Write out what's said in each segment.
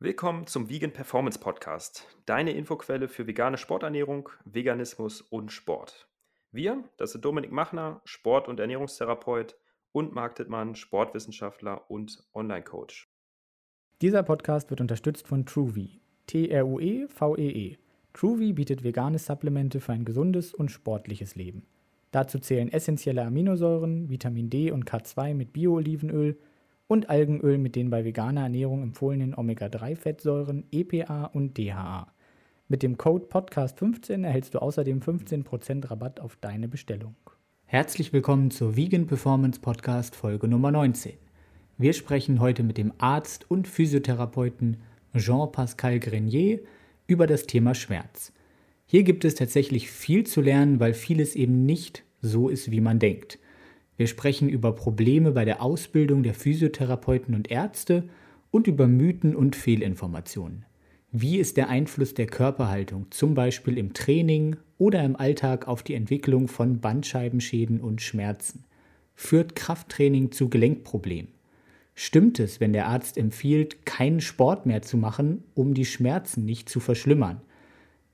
Willkommen zum Vegan Performance Podcast, deine Infoquelle für vegane Sporternährung, Veganismus und Sport. Wir, das sind Dominik Machner, Sport- und Ernährungstherapeut und Marc Dittmann, Sportwissenschaftler und Online-Coach. Dieser Podcast wird unterstützt von TrueVie, T-R-U-E-V-E-E. -E. TrueVie bietet vegane Supplemente für ein gesundes und sportliches Leben. Dazu zählen essentielle Aminosäuren, Vitamin D und K2 mit Bio-Olivenöl und Algenöl mit den bei veganer Ernährung empfohlenen Omega-3-Fettsäuren EPA und DHA. Mit dem Code Podcast15 erhältst du außerdem 15% Rabatt auf deine Bestellung. Herzlich willkommen zur Vegan Performance Podcast Folge Nummer 19. Wir sprechen heute mit dem Arzt und Physiotherapeuten Jean-Pascal Grenier über das Thema Schmerz. Hier gibt es tatsächlich viel zu lernen, weil vieles eben nicht so ist, wie man denkt. Wir sprechen über Probleme bei der Ausbildung der Physiotherapeuten und Ärzte und über Mythen und Fehlinformationen. Wie ist der Einfluss der Körperhaltung, zum Beispiel im Training oder im Alltag, auf die Entwicklung von Bandscheibenschäden und Schmerzen? Führt Krafttraining zu Gelenkproblemen? Stimmt es, wenn der Arzt empfiehlt, keinen Sport mehr zu machen, um die Schmerzen nicht zu verschlimmern?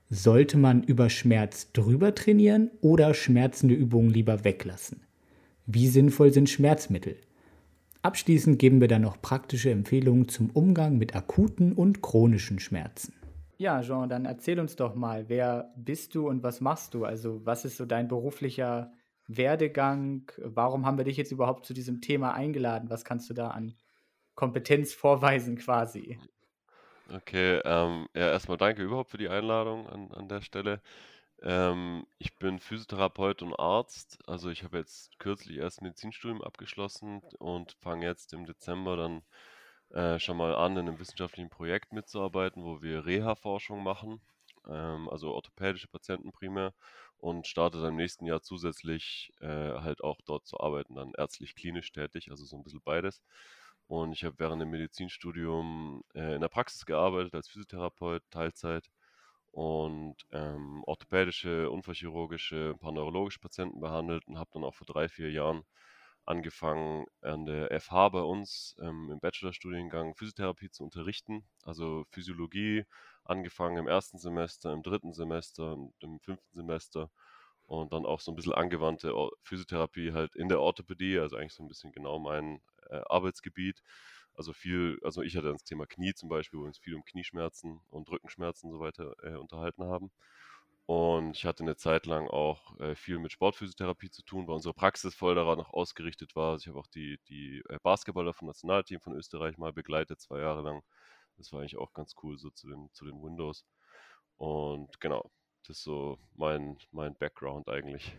Sollte man über Schmerz drüber trainieren oder schmerzende Übungen lieber weglassen? Wie sinnvoll sind Schmerzmittel? Abschließend geben wir dann noch praktische Empfehlungen zum Umgang mit akuten und chronischen Schmerzen. Ja, Jean, dann erzähl uns doch mal, wer bist du und was machst du? Also, was ist so dein beruflicher Werdegang? Warum haben wir dich jetzt überhaupt zu diesem Thema eingeladen? Was kannst du da an Kompetenz vorweisen quasi? Okay, ähm, ja, erstmal danke überhaupt für die Einladung an, an der Stelle. Ähm, ich bin Physiotherapeut und Arzt. Also ich habe jetzt kürzlich erst Medizinstudium abgeschlossen und fange jetzt im Dezember dann äh, schon mal an, in einem wissenschaftlichen Projekt mitzuarbeiten, wo wir Reha-Forschung machen, ähm, also orthopädische Patienten primär und starte dann im nächsten Jahr zusätzlich äh, halt auch dort zu arbeiten, dann ärztlich-klinisch tätig, also so ein bisschen beides. Und ich habe während dem Medizinstudium äh, in der Praxis gearbeitet als Physiotherapeut, Teilzeit und ähm, orthopädische, unfallchirurgische, ein paar neurologische Patienten behandelt und habe dann auch vor drei, vier Jahren angefangen, an der FH bei uns ähm, im Bachelorstudiengang Physiotherapie zu unterrichten. Also Physiologie, angefangen im ersten Semester, im dritten Semester und im fünften Semester und dann auch so ein bisschen angewandte Physiotherapie halt in der Orthopädie, also eigentlich so ein bisschen genau mein äh, Arbeitsgebiet. Also viel, also ich hatte das Thema Knie zum Beispiel, wo wir uns viel um Knieschmerzen und Rückenschmerzen und so weiter äh, unterhalten haben. Und ich hatte eine Zeit lang auch äh, viel mit Sportphysiotherapie zu tun, weil unsere Praxis voll daran noch ausgerichtet war. Also ich habe auch die, die äh, Basketballer vom Nationalteam von Österreich mal begleitet, zwei Jahre lang. Das war eigentlich auch ganz cool, so zu den, zu den Windows. Und genau, das ist so mein, mein Background eigentlich.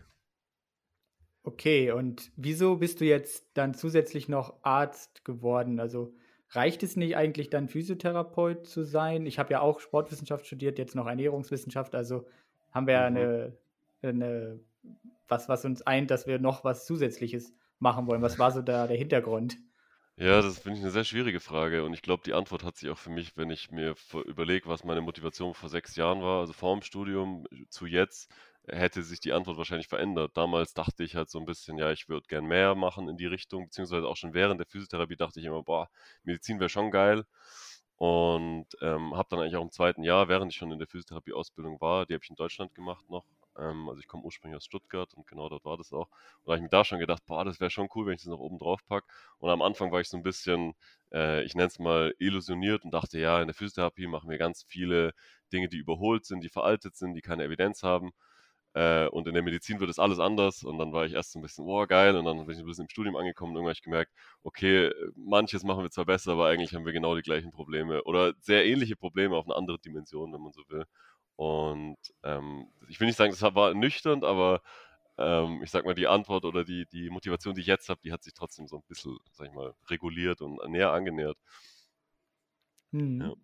Okay, und wieso bist du jetzt dann zusätzlich noch Arzt geworden? Also reicht es nicht eigentlich dann Physiotherapeut zu sein? Ich habe ja auch Sportwissenschaft studiert, jetzt noch Ernährungswissenschaft, also haben wir ja mhm. eine, eine, was, was uns eint, dass wir noch was Zusätzliches machen wollen. Was war so da der Hintergrund? Ja, das finde ich eine sehr schwierige Frage und ich glaube, die Antwort hat sich auch für mich, wenn ich mir überlege, was meine Motivation vor sechs Jahren war, also vor dem Studium zu jetzt, hätte sich die Antwort wahrscheinlich verändert. Damals dachte ich halt so ein bisschen, ja, ich würde gern mehr machen in die Richtung, beziehungsweise auch schon während der Physiotherapie dachte ich immer, boah, Medizin wäre schon geil. Und ähm, habe dann eigentlich auch im zweiten Jahr, während ich schon in der Physiotherapie-Ausbildung war, die habe ich in Deutschland gemacht noch. Ähm, also ich komme ursprünglich aus Stuttgart und genau dort war das auch. Und da habe ich mir da schon gedacht, boah, das wäre schon cool, wenn ich das noch oben drauf packe. Und am Anfang war ich so ein bisschen, äh, ich nenne es mal illusioniert und dachte, ja, in der Physiotherapie machen wir ganz viele Dinge, die überholt sind, die veraltet sind, die keine Evidenz haben. Äh, und in der Medizin wird es alles anders. Und dann war ich erst so ein bisschen, oh geil. Und dann bin ich ein bisschen im Studium angekommen und irgendwann habe ich gemerkt, okay, manches machen wir zwar besser, aber eigentlich haben wir genau die gleichen Probleme oder sehr ähnliche Probleme auf eine andere Dimension, wenn man so will. Und ähm, ich will nicht sagen, das war nüchtern, aber ähm, ich sag mal, die Antwort oder die, die Motivation, die ich jetzt habe, die hat sich trotzdem so ein bisschen, sag ich mal, reguliert und näher angenähert. Hm. Ja.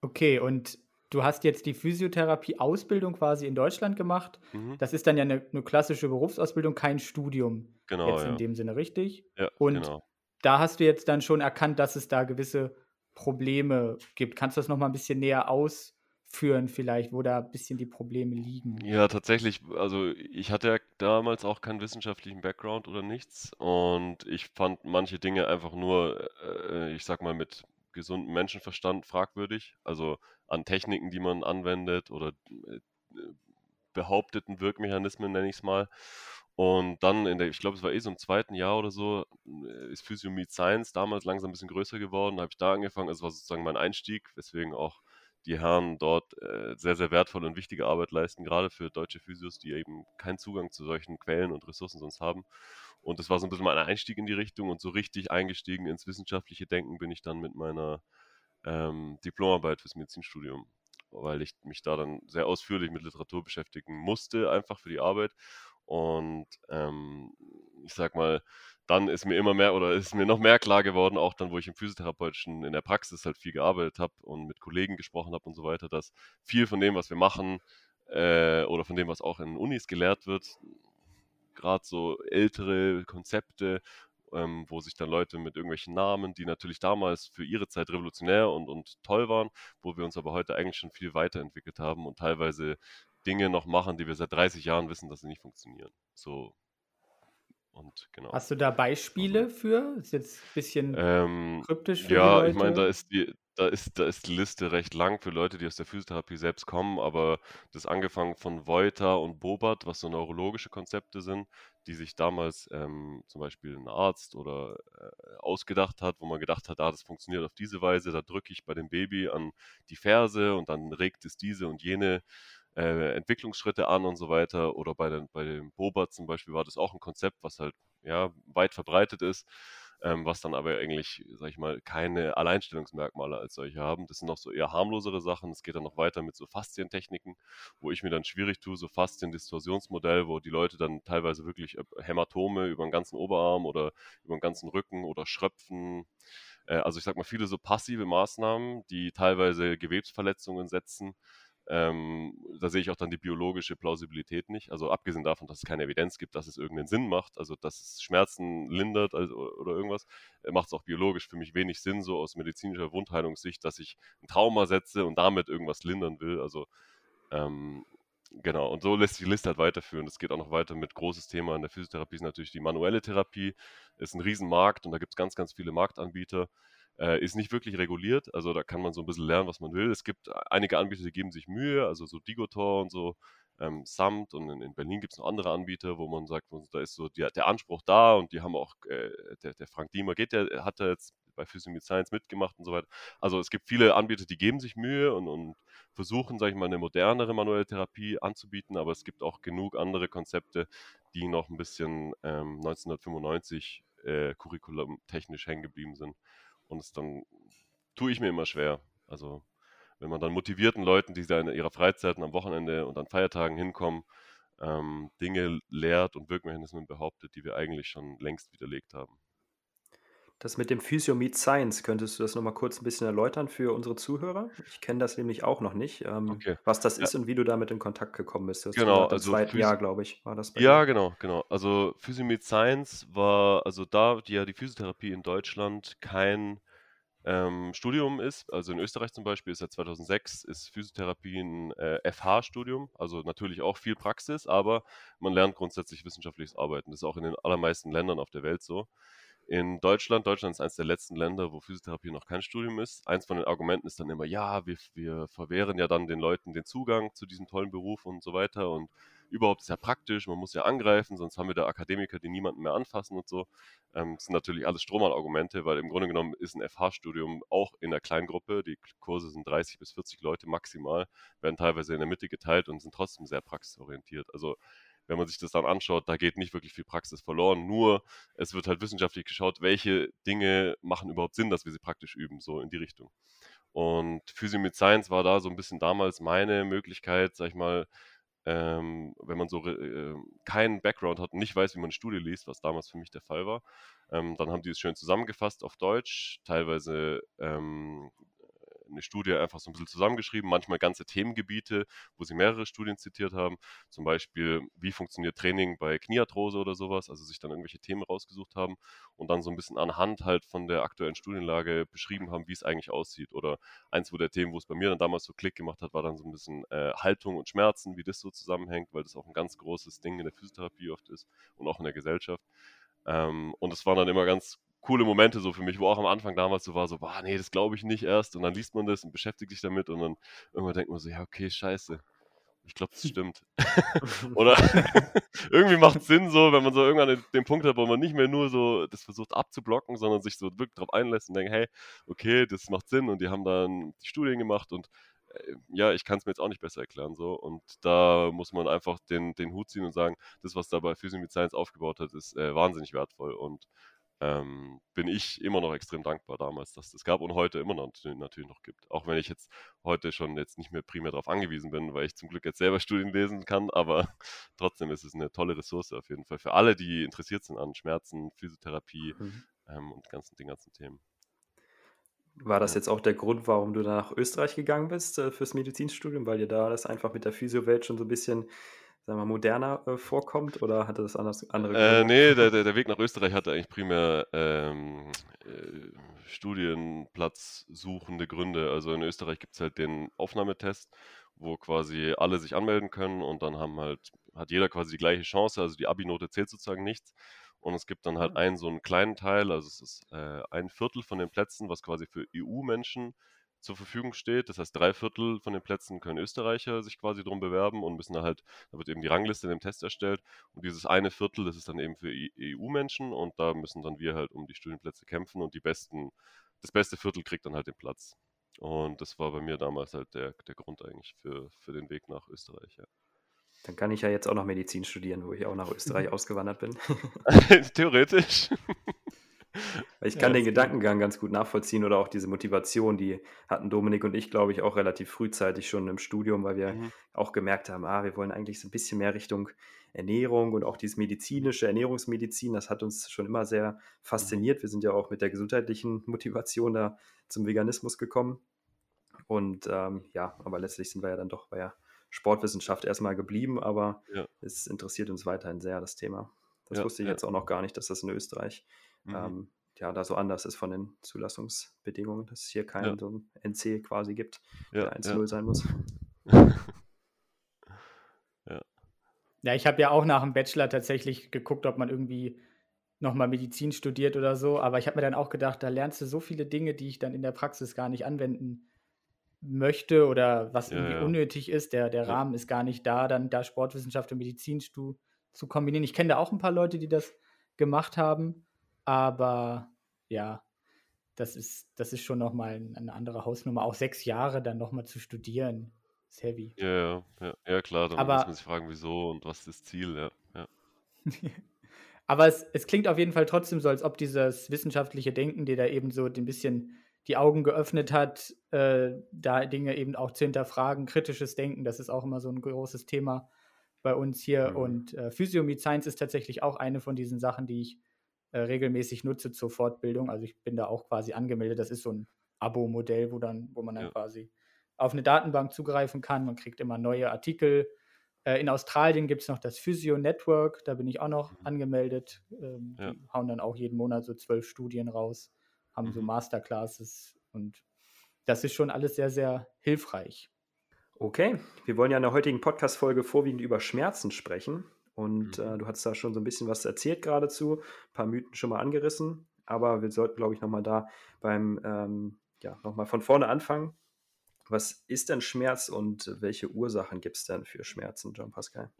Okay, und du hast jetzt die Physiotherapie-Ausbildung quasi in Deutschland gemacht. Mhm. Das ist dann ja eine, eine, klassische Berufsausbildung, kein Studium. Genau. Jetzt in dem Sinne, richtig? Ja, Und genau. da hast du jetzt dann schon erkannt, dass es da gewisse Probleme gibt. Kannst du das nochmal ein bisschen näher ausführen, vielleicht, wo da ein bisschen die Probleme liegen? Ja, tatsächlich. Also, ich hatte ja damals auch keinen wissenschaftlichen Background oder nichts. Und ich fand manche Dinge einfach nur, äh, ich sag mal, mit gesunden Menschenverstand fragwürdig. Also an Techniken, die man anwendet oder äh, behaupteten Wirkmechanismen, nenne ich es mal. Und dann in der, ich glaube, es war eh so im zweiten Jahr oder so, äh, ist Physio Meet Science damals langsam ein bisschen größer geworden. Habe ich da angefangen. Es war sozusagen mein Einstieg, weswegen auch die Herren dort äh, sehr, sehr wertvolle und wichtige Arbeit leisten, gerade für deutsche Physios, die eben keinen Zugang zu solchen Quellen und Ressourcen sonst haben. Und das war so ein bisschen mein Einstieg in die Richtung und so richtig eingestiegen ins wissenschaftliche Denken bin ich dann mit meiner ähm, Diplomarbeit fürs Medizinstudium, weil ich mich da dann sehr ausführlich mit Literatur beschäftigen musste, einfach für die Arbeit. Und ähm, ich sag mal, dann ist mir immer mehr oder ist mir noch mehr klar geworden, auch dann, wo ich im Physiotherapeutischen in der Praxis halt viel gearbeitet habe und mit Kollegen gesprochen habe und so weiter, dass viel von dem, was wir machen äh, oder von dem, was auch in Unis gelehrt wird, gerade so ältere Konzepte, ähm, wo sich dann Leute mit irgendwelchen Namen, die natürlich damals für ihre Zeit revolutionär und, und toll waren, wo wir uns aber heute eigentlich schon viel weiterentwickelt haben und teilweise Dinge noch machen, die wir seit 30 Jahren wissen, dass sie nicht funktionieren. So und genau. Hast du da Beispiele also, für? Ist jetzt ein bisschen ähm, kryptisch für Ja, ich meine, da ist die, da ist, da ist die Liste recht lang für Leute, die aus der Physiotherapie selbst kommen, aber das angefangen von Voiter und Bobert, was so neurologische Konzepte sind, die sich damals ähm, zum Beispiel ein Arzt oder äh, ausgedacht hat, wo man gedacht hat, ah, das funktioniert auf diese Weise, da drücke ich bei dem Baby an die Ferse und dann regt es diese und jene äh, Entwicklungsschritte an und so weiter. Oder bei, den, bei dem Boba zum Beispiel war das auch ein Konzept, was halt ja, weit verbreitet ist, ähm, was dann aber eigentlich, sag ich mal, keine Alleinstellungsmerkmale als solche haben. Das sind noch so eher harmlosere Sachen. Es geht dann noch weiter mit so Faszientechniken, wo ich mir dann schwierig tue, so Faszien-Distorsionsmodell, wo die Leute dann teilweise wirklich äh, Hämatome über den ganzen Oberarm oder über den ganzen Rücken oder Schröpfen äh, also ich sag mal, viele so passive Maßnahmen, die teilweise Gewebsverletzungen setzen, ähm, da sehe ich auch dann die biologische Plausibilität nicht. Also abgesehen davon, dass es keine Evidenz gibt, dass es irgendeinen Sinn macht, also dass es Schmerzen lindert also, oder irgendwas, äh, macht es auch biologisch für mich wenig Sinn, so aus medizinischer Wundheilungssicht, dass ich ein Trauma setze und damit irgendwas lindern will. Also ähm, genau, und so lässt sich die Liste halt weiterführen. Es geht auch noch weiter mit großes Thema in der Physiotherapie ist natürlich die manuelle Therapie. Ist ein Riesenmarkt und da gibt es ganz, ganz viele Marktanbieter. Äh, ist nicht wirklich reguliert, also da kann man so ein bisschen lernen, was man will. Es gibt einige Anbieter, die geben sich Mühe, also so Digotor und so, ähm, Samt und in, in Berlin gibt es noch andere Anbieter, wo man sagt, da ist so die, der Anspruch da und die haben auch, äh, der, der, Frank Diemer geht, der hat da jetzt bei Physiomid Science mitgemacht und so weiter. Also es gibt viele Anbieter, die geben sich Mühe und, und versuchen, sage ich mal, eine modernere manuelle Therapie anzubieten, aber es gibt auch genug andere Konzepte, die noch ein bisschen ähm, 1995 äh, curriculum-technisch hängen geblieben sind. Und es dann tue ich mir immer schwer. Also wenn man dann motivierten Leuten, die in ihrer Freizeit und am Wochenende und an Feiertagen hinkommen, ähm, Dinge lehrt und Wirkmechanismen behauptet, die wir eigentlich schon längst widerlegt haben. Das mit dem Physio Meet Science, könntest du das nochmal kurz ein bisschen erläutern für unsere Zuhörer? Ich kenne das nämlich auch noch nicht, ähm, okay. was das ja. ist und wie du damit in Kontakt gekommen bist. Das genau, im also zweiten Physio Jahr, glaube ich, war das bei Ja, dir. genau, genau. Also Physio Meet Science war, also da die ja die Physiotherapie in Deutschland kein ähm, Studium ist, also in Österreich zum Beispiel ist seit 2006 ist Physiotherapie ein äh, FH-Studium, also natürlich auch viel Praxis, aber man lernt grundsätzlich wissenschaftliches Arbeiten. Das ist auch in den allermeisten Ländern auf der Welt so in Deutschland. Deutschland ist eines der letzten Länder, wo Physiotherapie noch kein Studium ist. Eins von den Argumenten ist dann immer, ja, wir, wir verwehren ja dann den Leuten den Zugang zu diesem tollen Beruf und so weiter. Und überhaupt ist ja praktisch, man muss ja angreifen, sonst haben wir da Akademiker, die niemanden mehr anfassen und so. Ähm, das sind natürlich alles Strohmann-Argumente, weil im Grunde genommen ist ein FH-Studium auch in der Kleingruppe. Die Kurse sind 30 bis 40 Leute maximal, werden teilweise in der Mitte geteilt und sind trotzdem sehr praxisorientiert. Also wenn man sich das dann anschaut, da geht nicht wirklich viel Praxis verloren. Nur es wird halt wissenschaftlich geschaut, welche Dinge machen überhaupt Sinn, dass wir sie praktisch üben, so in die Richtung. Und Physio mit Science war da so ein bisschen damals meine Möglichkeit, sag ich mal, ähm, wenn man so äh, keinen Background hat und nicht weiß, wie man eine Studie liest, was damals für mich der Fall war, ähm, dann haben die es schön zusammengefasst auf Deutsch, teilweise ähm, eine Studie einfach so ein bisschen zusammengeschrieben, manchmal ganze Themengebiete, wo sie mehrere Studien zitiert haben, zum Beispiel, wie funktioniert Training bei Kniearthrose oder sowas, also sich dann irgendwelche Themen rausgesucht haben und dann so ein bisschen anhand halt von der aktuellen Studienlage beschrieben haben, wie es eigentlich aussieht. Oder eins wo der Themen, wo es bei mir dann damals so Klick gemacht hat, war dann so ein bisschen äh, Haltung und Schmerzen, wie das so zusammenhängt, weil das auch ein ganz großes Ding in der Physiotherapie oft ist und auch in der Gesellschaft. Ähm, und es waren dann immer ganz coole Momente so für mich, wo auch am Anfang damals so war, so, boah, nee, das glaube ich nicht erst. Und dann liest man das und beschäftigt sich damit und dann irgendwann denkt man so, ja, okay, scheiße. Ich glaube, das stimmt. Oder irgendwie macht es Sinn so, wenn man so irgendwann den Punkt hat, wo man nicht mehr nur so das versucht abzublocken, sondern sich so wirklich darauf einlässt und denkt, hey, okay, das macht Sinn und die haben dann die Studien gemacht und äh, ja, ich kann es mir jetzt auch nicht besser erklären so und da muss man einfach den, den Hut ziehen und sagen, das, was da bei Physio Science aufgebaut hat, ist äh, wahnsinnig wertvoll und ähm, bin ich immer noch extrem dankbar damals, dass es das gab und heute immer noch natürlich noch gibt. Auch wenn ich jetzt heute schon jetzt nicht mehr primär darauf angewiesen bin, weil ich zum Glück jetzt selber Studien lesen kann, aber trotzdem ist es eine tolle Ressource auf jeden Fall für alle, die interessiert sind an Schmerzen, Physiotherapie mhm. ähm, und ganzen, den ganzen Themen. War das jetzt auch der Grund, warum du nach Österreich gegangen bist äh, fürs Medizinstudium, weil dir da das einfach mit der Physiowelt schon so ein bisschen sagen wir, moderner äh, vorkommt oder hatte das anders, andere äh, Gründe? Äh, nee, der, der, Weg nach Österreich hatte eigentlich primär ähm, äh, Studienplatz suchende Gründe. Also in Österreich gibt es halt den Aufnahmetest, wo quasi alle sich anmelden können und dann haben halt, hat jeder quasi die gleiche Chance, also die Abi-Note zählt sozusagen nichts. Und es gibt dann halt mhm. einen so einen kleinen Teil, also es ist äh, ein Viertel von den Plätzen, was quasi für EU-Menschen zur Verfügung steht. Das heißt, drei Viertel von den Plätzen können Österreicher sich quasi drum bewerben und müssen halt, da wird eben die Rangliste in dem Test erstellt. Und dieses eine Viertel, das ist dann eben für EU-Menschen und da müssen dann wir halt um die Studienplätze kämpfen und die besten, das beste Viertel kriegt dann halt den Platz. Und das war bei mir damals halt der, der Grund eigentlich für, für den Weg nach Österreich, ja. Dann kann ich ja jetzt auch noch Medizin studieren, wo ich auch nach Österreich ausgewandert bin. Theoretisch. Ich kann ja, den Gedankengang ganz gut nachvollziehen oder auch diese Motivation, die hatten Dominik und ich, glaube ich, auch relativ frühzeitig schon im Studium, weil wir mhm. auch gemerkt haben, ah, wir wollen eigentlich so ein bisschen mehr Richtung Ernährung und auch dieses medizinische Ernährungsmedizin, das hat uns schon immer sehr mhm. fasziniert. Wir sind ja auch mit der gesundheitlichen Motivation da zum Veganismus gekommen. Und ähm, ja, aber letztlich sind wir ja dann doch bei der Sportwissenschaft erstmal geblieben, aber ja. es interessiert uns weiterhin sehr, das Thema. Das ja, wusste ich ja. jetzt auch noch gar nicht, dass das in Österreich mhm. ähm, ja, da so anders ist von den Zulassungsbedingungen, dass es hier keinen ja. so ein NC quasi gibt, der 1-0 sein muss. ja. ja, ich habe ja auch nach dem Bachelor tatsächlich geguckt, ob man irgendwie nochmal Medizin studiert oder so, aber ich habe mir dann auch gedacht, da lernst du so viele Dinge, die ich dann in der Praxis gar nicht anwenden möchte oder was irgendwie ja, ja. unnötig ist. Der, der ja. Rahmen ist gar nicht da, dann da Sportwissenschaft und Medizin zu, zu kombinieren. Ich kenne da auch ein paar Leute, die das gemacht haben. Aber ja, das ist, das ist schon nochmal eine andere Hausnummer. Auch sechs Jahre dann nochmal zu studieren, ist heavy. Ja, ja, ja, klar, dann Aber, muss man sich fragen, wieso und was ist das Ziel, ja. ja. Aber es, es klingt auf jeden Fall trotzdem so, als ob dieses wissenschaftliche Denken dir da eben so ein bisschen die Augen geöffnet hat, äh, da Dinge eben auch zu hinterfragen, kritisches Denken, das ist auch immer so ein großes Thema bei uns hier. Mhm. Und äh, Physiomid Science ist tatsächlich auch eine von diesen Sachen, die ich äh, regelmäßig nutze zur Fortbildung. Also ich bin da auch quasi angemeldet. Das ist so ein Abo-Modell, wo dann, wo man dann ja. quasi auf eine Datenbank zugreifen kann. Man kriegt immer neue Artikel. Äh, in Australien gibt es noch das Physio Network, da bin ich auch noch mhm. angemeldet. Ähm, ja. Die hauen dann auch jeden Monat so zwölf Studien raus, haben mhm. so Masterclasses und das ist schon alles sehr, sehr hilfreich. Okay, wir wollen ja in der heutigen Podcast-Folge vorwiegend über Schmerzen sprechen. Und mhm. äh, du hast da schon so ein bisschen was erzählt geradezu, ein paar Mythen schon mal angerissen. Aber wir sollten, glaube ich, nochmal da beim, ähm, ja, nochmal von vorne anfangen. Was ist denn Schmerz und welche Ursachen gibt es denn für Schmerzen, John Pascal?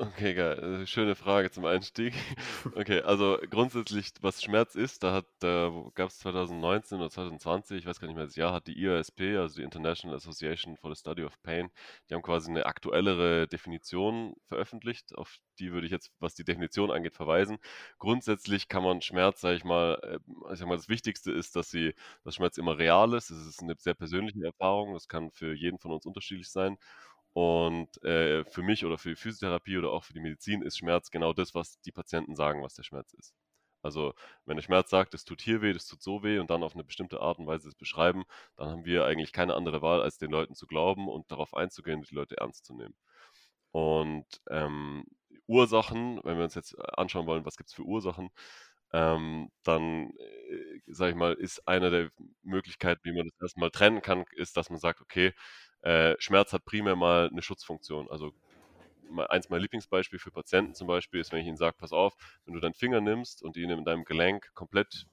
Okay, geil. Äh, schöne Frage zum Einstieg. Okay, also grundsätzlich, was Schmerz ist, da da gab es 2019 oder 2020, ich weiß gar nicht mehr das Jahr, hat die IASP, also die International Association for the Study of Pain, die haben quasi eine aktuellere Definition veröffentlicht, auf die würde ich jetzt, was die Definition angeht, verweisen. Grundsätzlich kann man Schmerz, sage ich mal, äh, ich sag mal, das Wichtigste ist, dass sie, dass Schmerz immer real ist. Es ist eine sehr persönliche Erfahrung, das kann für jeden von uns unterschiedlich sein. Und äh, für mich oder für die Physiotherapie oder auch für die Medizin ist Schmerz genau das, was die Patienten sagen, was der Schmerz ist. Also wenn der Schmerz sagt, es tut hier weh, das tut so weh und dann auf eine bestimmte Art und Weise es beschreiben, dann haben wir eigentlich keine andere Wahl, als den Leuten zu glauben und darauf einzugehen, die Leute ernst zu nehmen. Und ähm, Ursachen, wenn wir uns jetzt anschauen wollen, was gibt es für Ursachen, ähm, dann, äh, sage ich mal, ist eine der Möglichkeiten, wie man das erstmal trennen kann, ist, dass man sagt, okay, äh, Schmerz hat primär mal eine Schutzfunktion. Also eins meiner Lieblingsbeispiele für Patienten zum Beispiel ist, wenn ich ihnen sage, pass auf, wenn du deinen Finger nimmst und ihn in deinem Gelenk komplett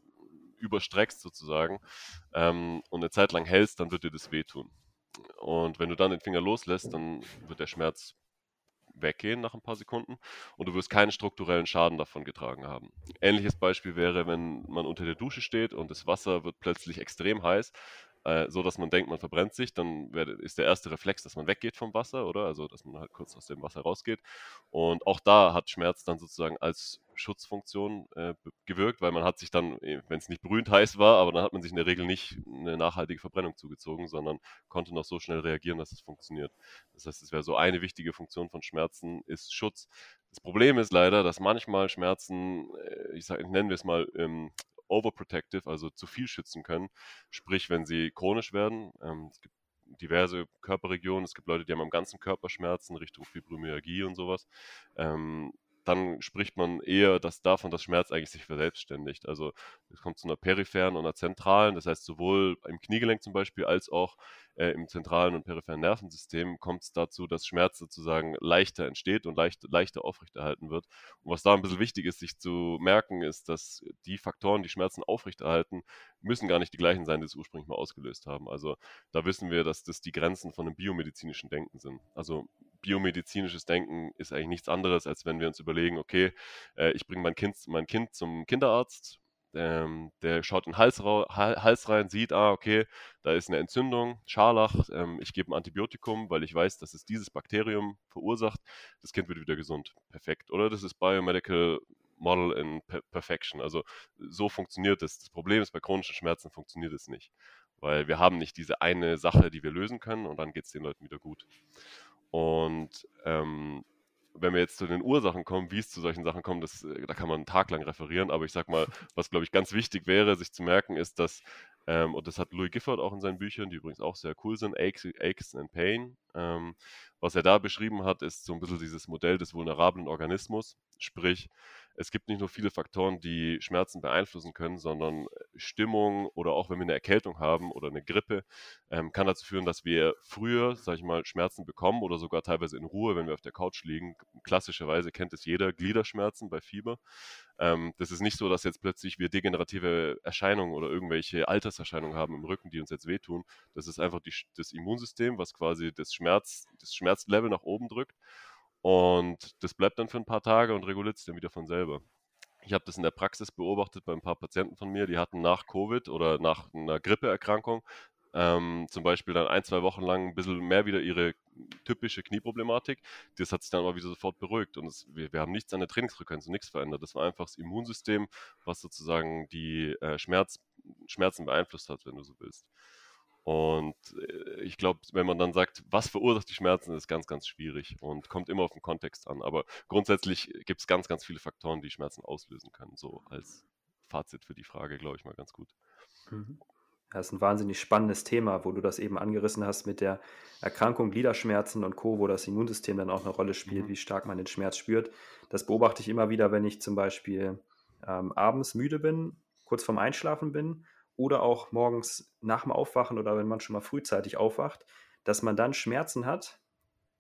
überstreckst sozusagen ähm, und eine Zeit lang hältst, dann wird dir das wehtun. Und wenn du dann den Finger loslässt, dann wird der Schmerz weggehen nach ein paar Sekunden und du wirst keinen strukturellen Schaden davon getragen haben. Ähnliches Beispiel wäre, wenn man unter der Dusche steht und das Wasser wird plötzlich extrem heiß, äh, so dass man denkt, man verbrennt sich, dann wär, ist der erste Reflex, dass man weggeht vom Wasser, oder? Also, dass man halt kurz aus dem Wasser rausgeht. Und auch da hat Schmerz dann sozusagen als Schutzfunktion äh, gewirkt, weil man hat sich dann, äh, wenn es nicht brühend heiß war, aber dann hat man sich in der Regel nicht eine nachhaltige Verbrennung zugezogen, sondern konnte noch so schnell reagieren, dass es funktioniert. Das heißt, es wäre so eine wichtige Funktion von Schmerzen, ist Schutz. Das Problem ist leider, dass manchmal Schmerzen, äh, ich, sag, nennen wir es mal, ähm, overprotective, also zu viel schützen können. Sprich, wenn sie chronisch werden, ähm, es gibt diverse Körperregionen, es gibt Leute, die haben am ganzen Körper Schmerzen Richtung Fibromyalgie und sowas. Ähm, dann spricht man eher dass davon, dass Schmerz eigentlich sich verselbstständigt. Also es kommt zu einer peripheren und einer zentralen, das heißt sowohl im Kniegelenk zum Beispiel als auch äh, im zentralen und peripheren Nervensystem kommt es dazu, dass Schmerz sozusagen leichter entsteht und leicht, leichter aufrechterhalten wird. Und was da ein bisschen wichtig ist, sich zu merken, ist, dass die Faktoren, die Schmerzen aufrechterhalten, müssen gar nicht die gleichen sein, die es ursprünglich mal ausgelöst haben. Also da wissen wir, dass das die Grenzen von einem biomedizinischen Denken sind. Also biomedizinisches Denken ist eigentlich nichts anderes, als wenn wir uns überlegen, okay, äh, ich bringe mein Kind, mein Kind zum Kinderarzt, ähm, der schaut in den Hals, Hals, rein, sieht, ah, okay, da ist eine Entzündung, Scharlach, ähm, ich gebe ein Antibiotikum, weil ich weiß, dass es dieses Bakterium verursacht, das Kind wird wieder gesund. Perfekt. Oder das ist Biomedical Model in Perfection. Also so funktioniert es. Das Problem ist, bei chronischen Schmerzen funktioniert es nicht, weil wir haben nicht diese eine Sache, die wir lösen können und dann geht es den Leuten wieder gut. Und ähm, wenn wir jetzt zu den Ursachen kommen, wie es zu solchen Sachen kommt, das, äh, da kann man einen Tag lang referieren. Aber ich sag mal, was glaube ich ganz wichtig wäre, sich zu merken, ist, dass, ähm, und das hat Louis Gifford auch in seinen Büchern, die übrigens auch sehr cool sind, Aches, Aches and Pain. Ähm, was er da beschrieben hat, ist so ein bisschen dieses Modell des vulnerablen Organismus. Sprich, es gibt nicht nur viele Faktoren, die Schmerzen beeinflussen können, sondern Stimmung oder auch wenn wir eine Erkältung haben oder eine Grippe, ähm, kann dazu führen, dass wir früher, sage ich mal, Schmerzen bekommen oder sogar teilweise in Ruhe, wenn wir auf der Couch liegen. Klassischerweise kennt es jeder, Gliederschmerzen bei Fieber. Ähm, das ist nicht so, dass jetzt plötzlich wir degenerative Erscheinungen oder irgendwelche Alterserscheinungen haben im Rücken, die uns jetzt wehtun. Das ist einfach die, das Immunsystem, was quasi das, Schmerz, das Schmerzlevel nach oben drückt. Und das bleibt dann für ein paar Tage und reguliert sich dann wieder von selber. Ich habe das in der Praxis beobachtet bei ein paar Patienten von mir, die hatten nach Covid oder nach einer Grippeerkrankung ähm, zum Beispiel dann ein, zwei Wochen lang ein bisschen mehr wieder ihre typische Knieproblematik. Das hat sich dann aber wieder sofort beruhigt und es, wir, wir, haben nichts an der Trainingsfrequenz und nichts verändert. Das war einfach das Immunsystem, was sozusagen die äh, Schmerz, Schmerzen beeinflusst hat, wenn du so willst. Und äh, ich glaube, wenn man dann sagt, was verursacht die Schmerzen, ist ganz, ganz schwierig und kommt immer auf den Kontext an. Aber grundsätzlich gibt es ganz, ganz viele Faktoren, die Schmerzen auslösen können. So als Fazit für die Frage, glaube ich mal ganz gut. Mhm. Das ist ein wahnsinnig spannendes Thema, wo du das eben angerissen hast mit der Erkrankung, Gliederschmerzen und Co., wo das Immunsystem dann auch eine Rolle spielt, mhm. wie stark man den Schmerz spürt. Das beobachte ich immer wieder, wenn ich zum Beispiel ähm, abends müde bin, kurz vorm Einschlafen bin oder auch morgens nach dem Aufwachen oder wenn man schon mal frühzeitig aufwacht, dass man dann Schmerzen hat,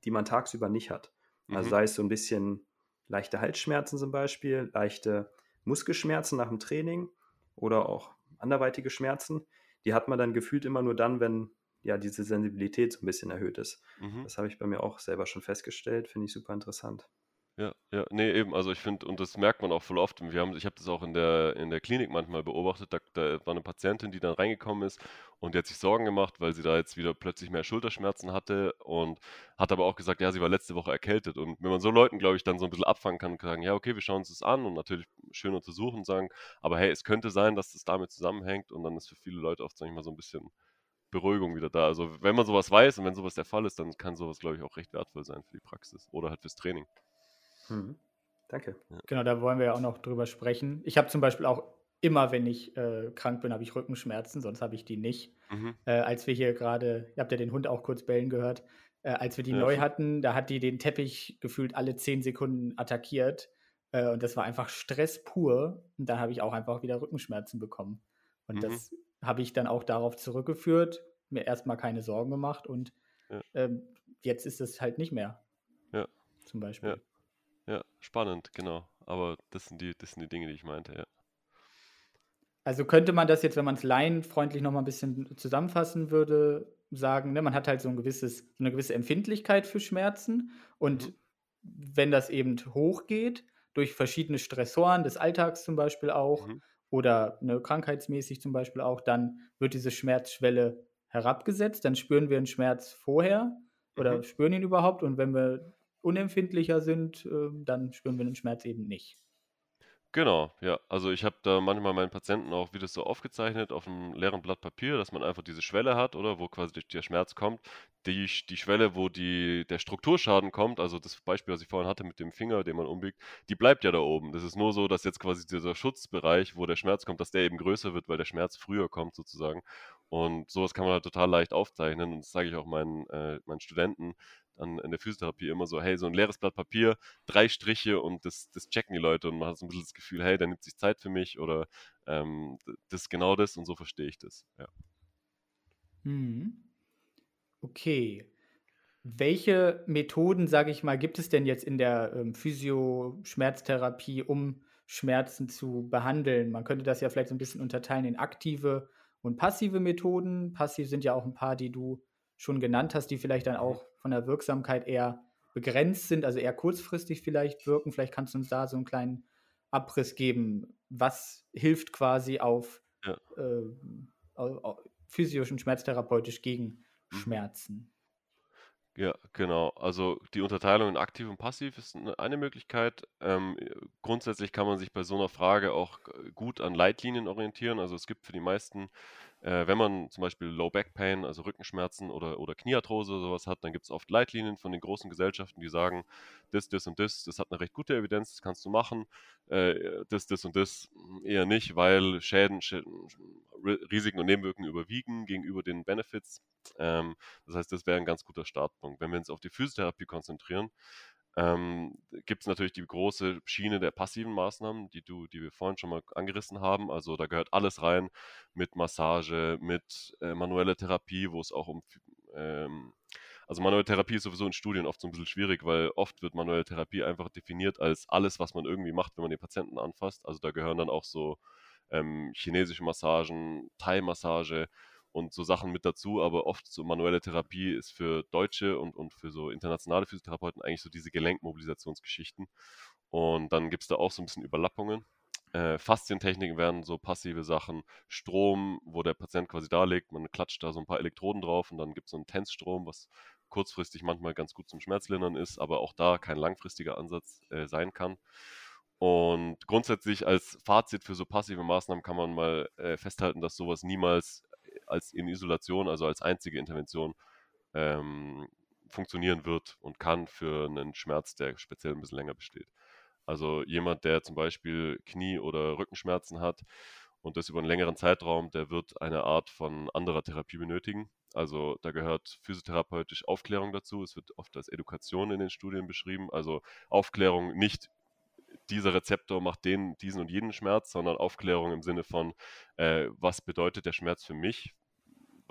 die man tagsüber nicht hat. Also mhm. sei es so ein bisschen leichte Halsschmerzen zum Beispiel, leichte Muskelschmerzen nach dem Training oder auch anderweitige Schmerzen. Die hat man dann gefühlt immer nur dann, wenn ja diese Sensibilität so ein bisschen erhöht ist. Mhm. Das habe ich bei mir auch selber schon festgestellt, finde ich super interessant. Ja, ja, ne, eben. Also ich finde, und das merkt man auch voll oft. Wir haben, ich habe das auch in der, in der Klinik manchmal beobachtet. Da, da war eine Patientin, die dann reingekommen ist und die hat sich Sorgen gemacht, weil sie da jetzt wieder plötzlich mehr Schulterschmerzen hatte und hat aber auch gesagt, ja, sie war letzte Woche erkältet. Und wenn man so Leuten, glaube ich, dann so ein bisschen abfangen kann und sagen, ja, okay, wir schauen uns das an und natürlich schön untersuchen und sagen, aber hey, es könnte sein, dass das damit zusammenhängt und dann ist für viele Leute oft, sag ich mal, so ein bisschen Beruhigung wieder da. Also wenn man sowas weiß und wenn sowas der Fall ist, dann kann sowas, glaube ich, auch recht wertvoll sein für die Praxis oder halt fürs Training. Mhm. Danke. Genau, da wollen wir ja auch noch drüber sprechen. Ich habe zum Beispiel auch immer, wenn ich äh, krank bin, habe ich Rückenschmerzen, sonst habe ich die nicht. Mhm. Äh, als wir hier gerade, ihr habt ja den Hund auch kurz bellen gehört, äh, als wir die ja. neu hatten, da hat die den Teppich gefühlt alle zehn Sekunden attackiert. Äh, und das war einfach Stress pur. Und dann habe ich auch einfach wieder Rückenschmerzen bekommen. Und mhm. das habe ich dann auch darauf zurückgeführt, mir erstmal keine Sorgen gemacht und ja. ähm, jetzt ist es halt nicht mehr. Ja. Zum Beispiel. Ja. Spannend, genau. Aber das sind die, das sind die Dinge, die ich meinte, ja. Also könnte man das jetzt, wenn man es laienfreundlich noch mal ein bisschen zusammenfassen würde, sagen, ne, man hat halt so ein gewisses so 'ne gewisse Empfindlichkeit für Schmerzen und Mhm. wenn das eben hochgeht, durch verschiedene Stressoren des Alltags zum Beispiel auch Mhm. oder, ne, krankheitsmäßig zum Beispiel auch, dann wird diese Schmerzschwelle herabgesetzt. Dann spüren wir 'n Schmerz vorher oder Mhm. spüren ihn überhaupt und wenn wir unempfindlicher sind, ähm, dann spüren wir den Schmerz eben nicht. Genau, ja. Also, ich habe da manchmal meinen Patienten auch wie das so aufgezeichnet auf 'm leeren Blatt Papier, dass man einfach diese Schwelle hat, oder, wo quasi der Schmerz kommt. Die die Schwelle, wo die der Strukturschaden kommt, also das Beispiel, was ich vorhin hatte mit dem Finger, den man umbiegt, die bleibt ja da oben. Das ist nur so, dass jetzt quasi dieser Schutzbereich, wo der Schmerz kommt, dass der eben größer wird, weil der Schmerz früher kommt sozusagen. Und so was kann man halt total leicht aufzeichnen und das sage ich auch meinen äh, meinen Studenten dann in der Physiotherapie immer so: „Hey, so 'n leeres Blatt Papier, 3 Striche und das das checken die Leute und man hat so 'n bisschen das Gefühl: ‚Hey, der nimmt sich Zeit für mich‘“ oder, ähm, das ist genau das und so verstehe ich das, ja. Mhm. Okay. Welche Methoden, sage ich mal, gibt es denn jetzt in der, ähm, Physio-Schmerztherapie, um Schmerzen zu behandeln? Man könnte das ja vielleicht so 'n bisschen unterteilen in aktive und passive Methoden. Passiv sind ja auch 'n paar, die du schon genannt hast, die vielleicht dann Mhm. auch von der Wirksamkeit eher begrenzt sind, also eher kurzfristig vielleicht wirken. Vielleicht kannst du uns da so 'n kleinen Abriss geben. Was hilft quasi auf, Ja. ähm, au au physisch und schmerztherapeutisch gegen Mhm. Schmerzen? Ja, genau. Also, die Unterteilung in aktiv und passiv ist 'ne eine Möglichkeit. Ähm, äh, grundsätzlich kann man sich bei so 'ner Frage auch g gut an Leitlinien orientieren. Also, es gibt für die meisten äh, wenn man zum Beispiel Low Back Pain, also Rückenschmerzen oder oder Kniearthrose oder so was hat, dann gibt's oft Leitlinien von den großen Gesellschaften, die sagen: „Das, das und das, das hat 'ne recht gute Evidenz, das kannst du machen. Äh, das, das und das, hm, eher nicht, weil Schäden, Schä Ri Risiken und Nebenwirkungen überwiegen gegenüber den Benefits.“ Ähm, das heißt, das wäre 'n ganz guter Startpunkt. Wenn wir uns auf die Physiotherapie konzentrieren, ähm, gibt's natürlich die große Schiene der passiven Maßnahmen, die du die wir vorhin schon mal angerissen haben. Also, da gehört alles rein mit Massage, mit, äh, manueller Therapie, wo es auch um ähm also manuelle Therapie ist sowieso in Studien oft so 'n bisschen schwierig, weil oft wird manuelle Therapie einfach definiert als alles, was man irgendwie macht, wenn man den Patienten anfasst. Also, da gehören dann auch so, ähm, chinesische Massagen, Thai-Massage und so Sachen mit dazu, aber oft so manuelle Therapie ist für Deutsche und und für so internationale Physiotherapeuten eigentlich so diese Gelenkmobilisationsgeschichten. Und dann gibt's da auch so 'n bisschen Überlappungen. Äh, Faszientechniken wären so passive Sachen, Strom, wo der Patient quasi da liegt, man klatscht da so 'n paar Elektroden drauf und dann gibt's so 'n TENS-Strom, was kurzfristig manchmal ganz gut zum Schmerzlindern ist, aber auch da kein langfristiger Ansatz, äh, sein kann. Und grundsätzlich als Fazit für so passive Maßnahmen kann man mal, äh, festhalten, dass so was niemals als in Isolation, also als einzige Intervention, ähm, funktionieren wird und kann für 'nen Schmerz, der speziell 'n bisschen länger besteht. Also, jemand, der zum Beispiel Knie oder Rückenschmerzen hat und das über 'n längeren Zeitraum, der wird eine Art von anderer Therapie benötigen. Also, da gehört physiotherapeutisch Aufklärung dazu. Es wird oft als Edukation in den Studien beschrieben. Also, Aufklärung nicht dieser Rezeptor macht den diesen und jenen Schmerz, sondern Aufklärung im Sinne von, äh, was bedeutet der Schmerz für mich?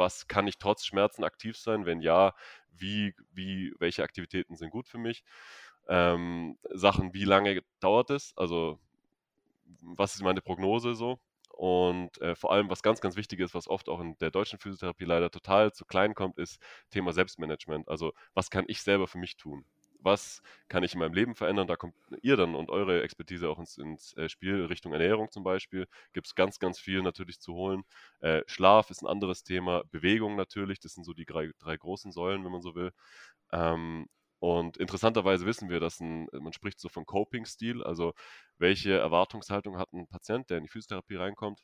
Was kann ich trotz Schmerzen aktiv sein? Wenn ja, wie wie welche Aktivitäten sind gut für mich? Ähm, Sachen, wie lange dauert es? Also, was ist meine Prognose so? Und, äh, vor allem, was ganz, ganz wichtig ist, was oft auch in der deutschen Physiotherapie leider total zu klein kommt, ist Thema Selbstmanagement. Also, was kann ich selber für mich tun? Was kann ich in meinem Leben verändern? Da kommt ihr dann und eure Expertise auch ins ins, äh, Spiel, Richtung Ernährung zum Beispiel. Gibt's ganz, ganz viel natürlich zu holen. Äh, Schlaf ist 'n anderes Thema, Bewegung natürlich, das sind so die grei 3 großen Säulen, wenn man so will. Ähm, und interessanterweise wissen wir, dass 'n man spricht so von Coping-Stil, also welche Erwartungshaltung hat 'n Patient, der in die Physiotherapie reinkommt.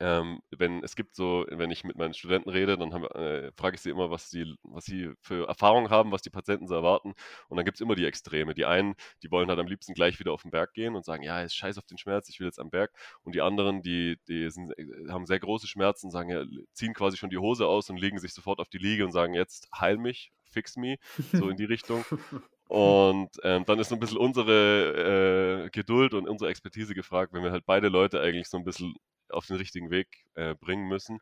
Ähm, wenn es gibt so wenn ich mit meinen Studenten rede, dann haben äh, frage ich sie immer, was sie was sie für Erfahrungen haben, was die Patienten so erwarten. Und dann gibt's immer die Extreme. Die einen, die wollen halt am liebsten gleich wieder auf 'n Berg gehen und sagen: „Ja, jetzt scheiß auf den Schmerz, ich will jetzt am Berg.“ Und die anderen, die die sind äh, haben sehr große Schmerzen, sagen ja ziehen quasi schon die Hose aus und legen sich sofort auf die Liege und sagen: „Jetzt heil mich, fix me“, so in die Richtung. Und, ähm, dann ist so 'n bisschen unsere, äh, Geduld und unsere Expertise gefragt, wenn wir halt beide Leute eigentlich so 'n bisschen auf den richtigen Weg, äh, bringen müssen.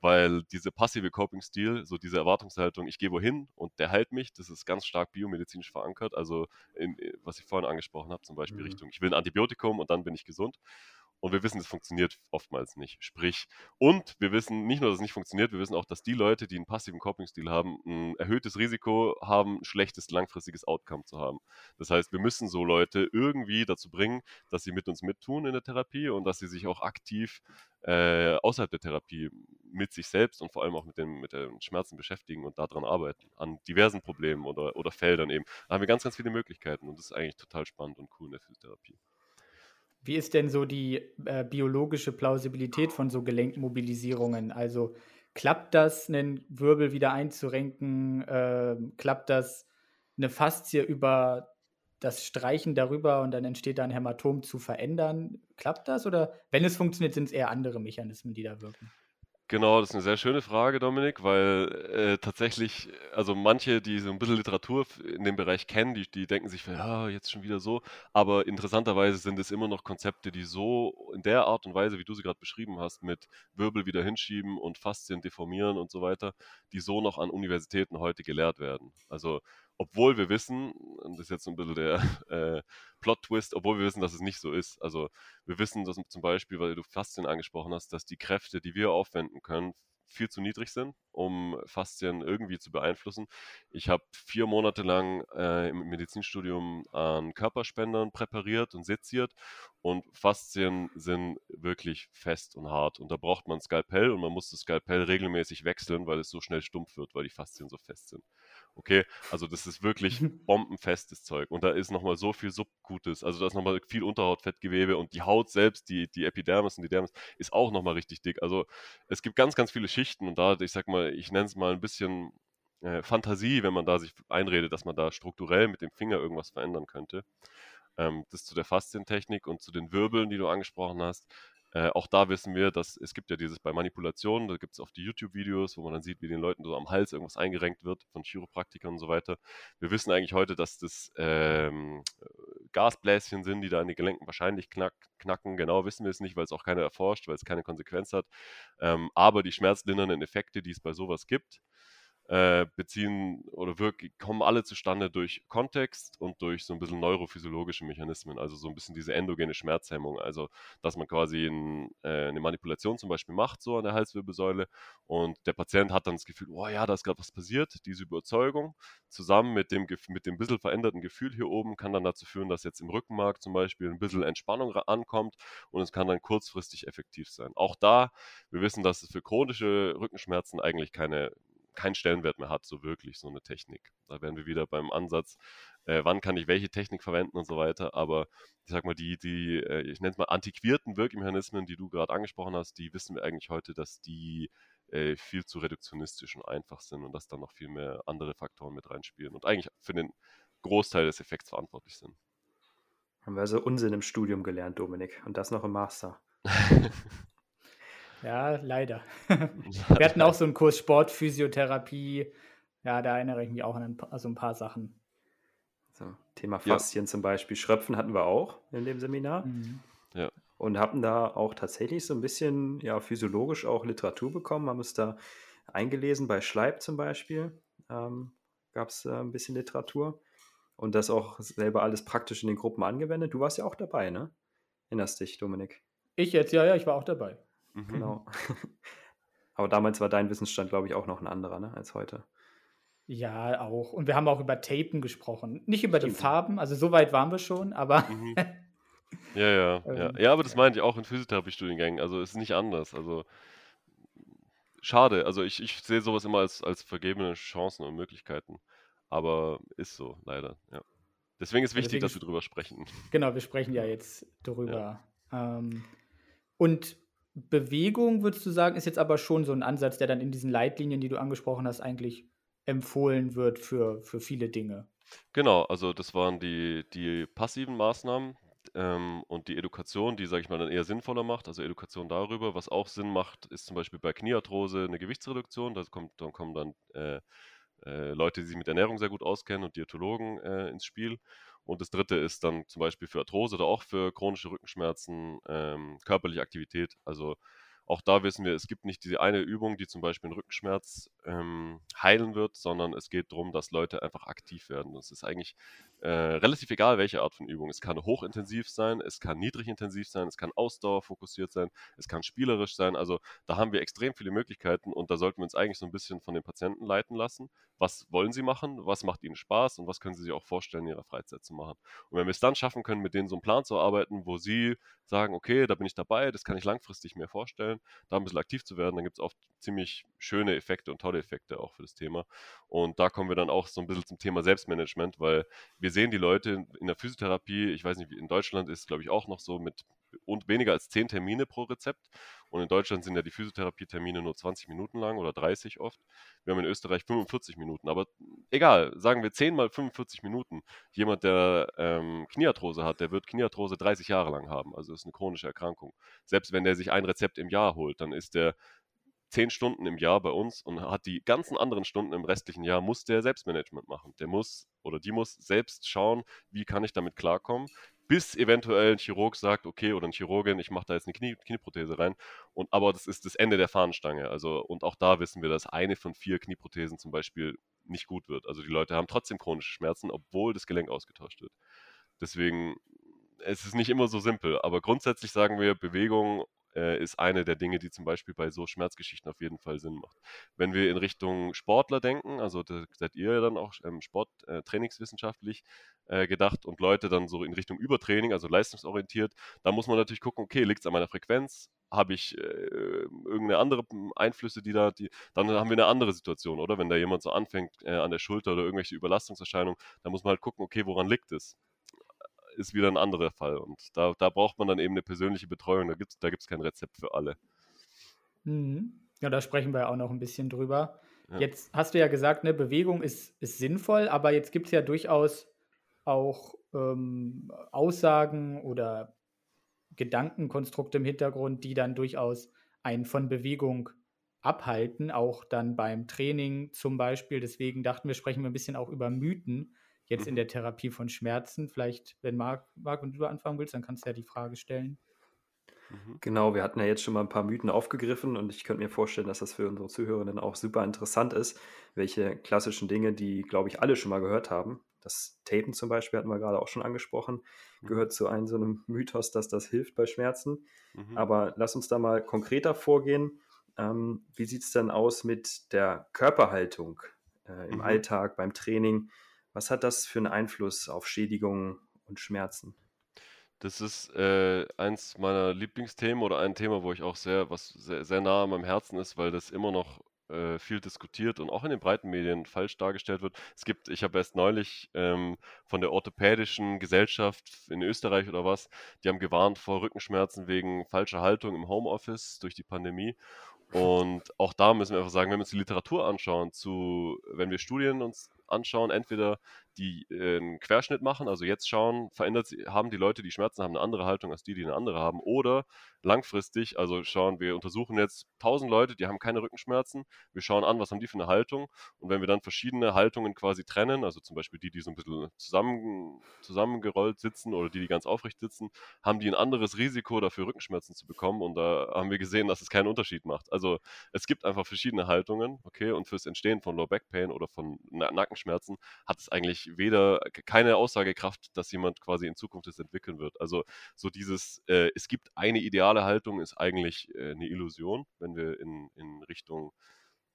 Weil diese passive Coping-Stil, so diese Erwartungshaltung: „Ich gehe wohin und der heilt mich“, das ist ganz stark biomedizinisch verankert. Also, in äh, was ich vorhin angesprochen habe, zum Beispiel Mhm. Richtung: „Ich will 'n Antibiotikum und dann bin ich gesund.“ Und wir wissen, es funktioniert oftmals nicht. Sprich, und wir wissen nicht nur, dass es nicht funktioniert, wir wissen auch, dass die Leute, die einen passiven Coping-Stil haben, ein erhöhtes Risiko haben, ein schlechtes langfristiges Outcome zu haben. Das heißt, wir müssen so Leute irgendwie dazu bringen, dass sie mit uns mittun in der Therapie und dass sie sich auch aktiv äh, außerhalb der Therapie mit sich selbst und vor allem auch mit, dem, mit den Schmerzen beschäftigen und daran arbeiten, an diversen Problemen oder, oder Feldern eben. Da haben wir ganz, ganz viele Möglichkeiten und das ist eigentlich total spannend und cool in der Physiotherapie. Wie ist denn so die äh, biologische Plausibilität von so Gelenkmobilisierungen? Also klappt das, einen Wirbel wieder einzurenken? Äh, klappt das, eine Faszie über das Streichen darüber und dann entsteht da ein Hämatom zu verändern? Klappt das? Oder wenn es funktioniert, sind es eher andere Mechanismen, die da wirken? Genau, das ist eine sehr schöne Frage, Dominik, weil äh, tatsächlich, also manche, die so ein bisschen Literatur in dem Bereich kennen, die, die denken sich, ja, jetzt schon wieder so. Aber interessanterweise sind es immer noch Konzepte, die so in der Art und Weise, wie du sie gerade beschrieben hast, mit Wirbel wieder hinschieben und Faszien deformieren und so weiter, die so noch an Universitäten heute gelehrt werden. Also obwohl wir wissen, und das ist jetzt so ein bisschen der äh, Plot-Twist, obwohl wir wissen, dass es nicht so ist. Also wir wissen, dass zum Beispiel, weil du Faszien angesprochen hast, dass die Kräfte, die wir aufwenden können, viel zu niedrig sind, um Faszien irgendwie zu beeinflussen. Ich habe vier Monate lang äh, im Medizinstudium an Körperspendern präpariert und seziert und Faszien sind wirklich fest und hart. Und da braucht man Skalpell und man muss das Skalpell regelmäßig wechseln, weil es so schnell stumpf wird, weil die Faszien so fest sind. Okay, also das ist wirklich bombenfestes Zeug. Und da ist nochmal so viel Subgutes. Also da ist nochmal viel Unterhautfettgewebe und die Haut selbst, die, die Epidermis und die Dermis, ist auch nochmal richtig dick. Also es gibt ganz, ganz viele Schichten und da, ich sag mal, ich nenne es mal ein bisschen äh, Fantasie, wenn man da sich einredet, dass man da strukturell mit dem Finger irgendwas verändern könnte. Ähm, das zu der Faszientechnik und zu den Wirbeln, die du angesprochen hast. Äh, auch da wissen wir, dass es gibt ja dieses bei Manipulationen, da gibt es oft die YouTube-Videos, wo man dann sieht, wie den Leuten so am Hals irgendwas eingerenkt wird von Chiropraktikern und so weiter. Wir wissen eigentlich heute, dass das ähm, Gasbläschen sind, die da in den Gelenken wahrscheinlich knack, knacken. Genau wissen wir es nicht, weil es auch keiner erforscht, weil es keine Konsequenz hat. Ähm, aber die schmerzlindernden Effekte, die es bei sowas gibt, äh, beziehen oder wirklich kommen alle zustande durch Kontext und durch so ein bisschen neurophysiologische Mechanismen, also so ein bisschen diese endogene Schmerzhemmung, also dass man quasi ein, äh, eine Manipulation zum Beispiel macht, so an der Halswirbelsäule und der Patient hat dann das Gefühl, oh ja, da ist gerade was passiert, diese Überzeugung zusammen mit dem, mit dem bisschen veränderten Gefühl hier oben kann dann dazu führen, dass jetzt im Rückenmark zum Beispiel ein bisschen Entspannung ankommt und es kann dann kurzfristig effektiv sein. Auch da, wir wissen, dass es für chronische Rückenschmerzen eigentlich keine keinen Stellenwert mehr hat, so wirklich, so eine Technik. Da wären wir wieder beim Ansatz, äh, wann kann ich welche Technik verwenden und so weiter. Aber ich sag mal, die, die, äh, ich nenne es mal antiquierten Wirkmechanismen, die du gerade angesprochen hast, die wissen wir eigentlich heute, dass die äh, viel zu reduktionistisch und einfach sind und dass da noch viel mehr andere Faktoren mit reinspielen und eigentlich für den Großteil des Effekts verantwortlich sind. Haben wir also Unsinn im Studium gelernt, Dominik, und das noch im Master. Ja, leider. Wir hatten auch so einen Kurs Sportphysiotherapie. Ja, da erinnere ich mich auch an ein paar, also ein paar Sachen. So, Thema Faszien ja. zum Beispiel. Schröpfen hatten wir auch in dem Seminar. Mhm. Ja. Und hatten da auch tatsächlich so ein bisschen ja, physiologisch auch Literatur bekommen, haben uns da eingelesen, bei Schleib zum Beispiel ähm, gab es äh, ein bisschen Literatur und das auch selber alles praktisch in den Gruppen angewendet. Du warst ja auch dabei, ne? Erinnerst dich, Dominik? Ich jetzt, ja, ja, ich war auch dabei. Mhm. Genau. Aber damals war dein Wissensstand, glaube ich, auch noch ein anderer ne, als heute. Ja, auch. Und wir haben auch über Tapen gesprochen. Nicht über Stimmt. die Farben, also so weit waren wir schon, aber. Mhm. Ja, ja, ja. Ähm, ja, aber das meinte ich auch in Physiotherapie-Studiengängen. Also es ist nicht anders. Also schade. Also ich, ich sehe sowas immer als, als vergebene Chancen und Möglichkeiten. Aber ist so, leider, ja. Deswegen ist wichtig, Deswegen, dass wir drüber sprechen. Genau, wir sprechen ja jetzt drüber. Ja. Ähm, und Bewegung, würdest du sagen, ist jetzt aber schon so ein Ansatz, der dann in diesen Leitlinien, die du angesprochen hast, eigentlich empfohlen wird für, für viele Dinge. Genau, also das waren die, die passiven Maßnahmen ähm, und die Education, die, sage ich mal, dann eher sinnvoller macht. Also Education darüber. Was auch Sinn macht, ist zum Beispiel bei Kniearthrose eine Gewichtsreduktion. Da kommt, dann kommen dann äh, äh, Leute, die sich mit Ernährung sehr gut auskennen und Diätologen äh, ins Spiel. Und das dritte ist dann zum Beispiel für Arthrose oder auch für chronische Rückenschmerzen ähm, körperliche Aktivität. Also auch da wissen wir, es gibt nicht diese eine Übung, die zum Beispiel einen Rückenschmerz ähm, heilen wird, sondern es geht darum, dass Leute einfach aktiv werden. Es ist eigentlich äh, relativ egal, welche Art von Übung. Es kann hochintensiv sein, es kann niedrigintensiv sein, es kann ausdauerfokussiert sein, es kann spielerisch sein. Also da haben wir extrem viele Möglichkeiten und da sollten wir uns eigentlich so ein bisschen von den Patienten leiten lassen. Was wollen sie machen? Was macht ihnen Spaß? Und was können sie sich auch vorstellen, in ihrer Freizeit zu machen? Und wenn wir es dann schaffen können, mit denen so einen Plan zu arbeiten, wo sie sagen, okay, da bin ich dabei, das kann ich langfristig mir vorstellen, da ein bisschen aktiv zu werden, dann gibt es oft ziemlich schöne Effekte und tolle Effekte auch für das Thema. Und da kommen wir dann auch so ein bisschen zum Thema Selbstmanagement, weil wir sehen die Leute in der Physiotherapie, ich weiß nicht, in Deutschland ist, glaube ich, auch noch so mit und weniger als 10 Termine pro Rezept. Und in Deutschland sind ja die Physiotherapie-Termine nur 20 Minuten lang oder 30 oft. Wir haben in Österreich 45 Minuten. Aber egal, sagen wir 10 mal 45 Minuten. Jemand, der ähm, Kniearthrose hat, der wird Kniearthrose 30 Jahre lang haben. Also ist eine chronische Erkrankung. Selbst wenn der sich ein Rezept im Jahr holt, dann ist der 10 Stunden im Jahr bei uns und hat die ganzen anderen Stunden im restlichen Jahr, muss der Selbstmanagement machen. Der muss oder die muss selbst schauen, wie kann ich damit klarkommen, bis eventuell ein Chirurg sagt, okay, oder ein Chirurgin, ich mache da jetzt eine Knie, Knieprothese rein. Und aber das ist das Ende der Fahnenstange. Also, und auch da wissen wir, dass eine von vier Knieprothesen zum Beispiel nicht gut wird. Also die Leute haben trotzdem chronische Schmerzen, obwohl das Gelenk ausgetauscht wird. Deswegen, es ist nicht immer so simpel, aber grundsätzlich sagen wir, Bewegung äh, ist eine der Dinge, die zum Beispiel bei so Schmerzgeschichten auf jeden Fall Sinn macht. Wenn wir in Richtung Sportler denken, also da seid ihr ja dann auch ähm, Sporttrainingswissenschaftlich äh, gedacht und Leute dann so in Richtung Übertraining, also leistungsorientiert, da muss man natürlich gucken, okay, liegt es an meiner Frequenz? Habe ich äh, irgendeine andere Einflüsse, die da, die, dann haben wir eine andere Situation, oder? Wenn da jemand so anfängt äh, an der Schulter oder irgendwelche Überlastungserscheinungen, dann muss man halt gucken, okay, woran liegt es? ist wieder ein anderer Fall. Und da, da braucht man dann eben eine persönliche Betreuung. Da gibt es da gibt's kein Rezept für alle. Mhm. Ja, da sprechen wir auch noch ein bisschen drüber. Ja. Jetzt hast du ja gesagt, ne, Bewegung ist, ist sinnvoll, aber jetzt gibt es ja durchaus auch ähm, Aussagen oder Gedankenkonstrukte im Hintergrund, die dann durchaus einen von Bewegung abhalten, auch dann beim Training zum Beispiel. Deswegen dachten wir, sprechen wir ein bisschen auch über Mythen, jetzt in mhm. der Therapie von Schmerzen. Vielleicht, wenn Marc, Marc und du anfangen willst, dann kannst du ja die Frage stellen. Mhm. Genau, wir hatten ja jetzt schon mal ein paar Mythen aufgegriffen und ich könnte mir vorstellen, dass das für unsere Zuhörenden auch super interessant ist, welche klassischen Dinge, die, glaube ich, alle schon mal gehört haben. Das Tapen zum Beispiel hatten wir gerade auch schon angesprochen, mhm. gehört zu einem so einem Mythos, dass das hilft bei Schmerzen. Mhm. Aber lass uns da mal konkreter vorgehen. Ähm, wie sieht es denn aus mit der Körperhaltung äh, im mhm. Alltag, beim Training? Was hat das für einen Einfluss auf Schädigungen und Schmerzen? Das ist äh, eins meiner Lieblingsthemen oder ein Thema, wo ich auch sehr, was sehr, sehr nah an meinem Herzen ist, weil das immer noch äh, viel diskutiert und auch in den breiten Medien falsch dargestellt wird. Es gibt, ich habe erst neulich ähm, von der orthopädischen Gesellschaft in Österreich oder was, die haben gewarnt vor Rückenschmerzen wegen falscher Haltung im Homeoffice durch die Pandemie. Und auch da müssen wir einfach sagen, wenn wir uns die Literatur anschauen, zu, wenn wir Studien uns anschauen, entweder die äh, einen Querschnitt machen, also jetzt schauen, verändert haben die Leute, die Schmerzen haben, eine andere Haltung als die, die eine andere haben, oder langfristig, also schauen, wir untersuchen jetzt 1000 Leute, die haben keine Rückenschmerzen, wir schauen an, was haben die für eine Haltung und wenn wir dann verschiedene Haltungen quasi trennen, also zum Beispiel die, die so ein bisschen zusammen, zusammengerollt sitzen oder die, die ganz aufrecht sitzen, haben die ein anderes Risiko dafür, Rückenschmerzen zu bekommen und da haben wir gesehen, dass es keinen Unterschied macht. Also es gibt einfach verschiedene Haltungen, okay, und fürs Entstehen von Low Back Pain oder von Nackenschmerzen hat es eigentlich weder keine Aussagekraft, dass jemand quasi in Zukunft es entwickeln wird. Also so dieses, äh, es gibt eine ideale Haltung, ist eigentlich äh, eine Illusion, wenn wir in, in Richtung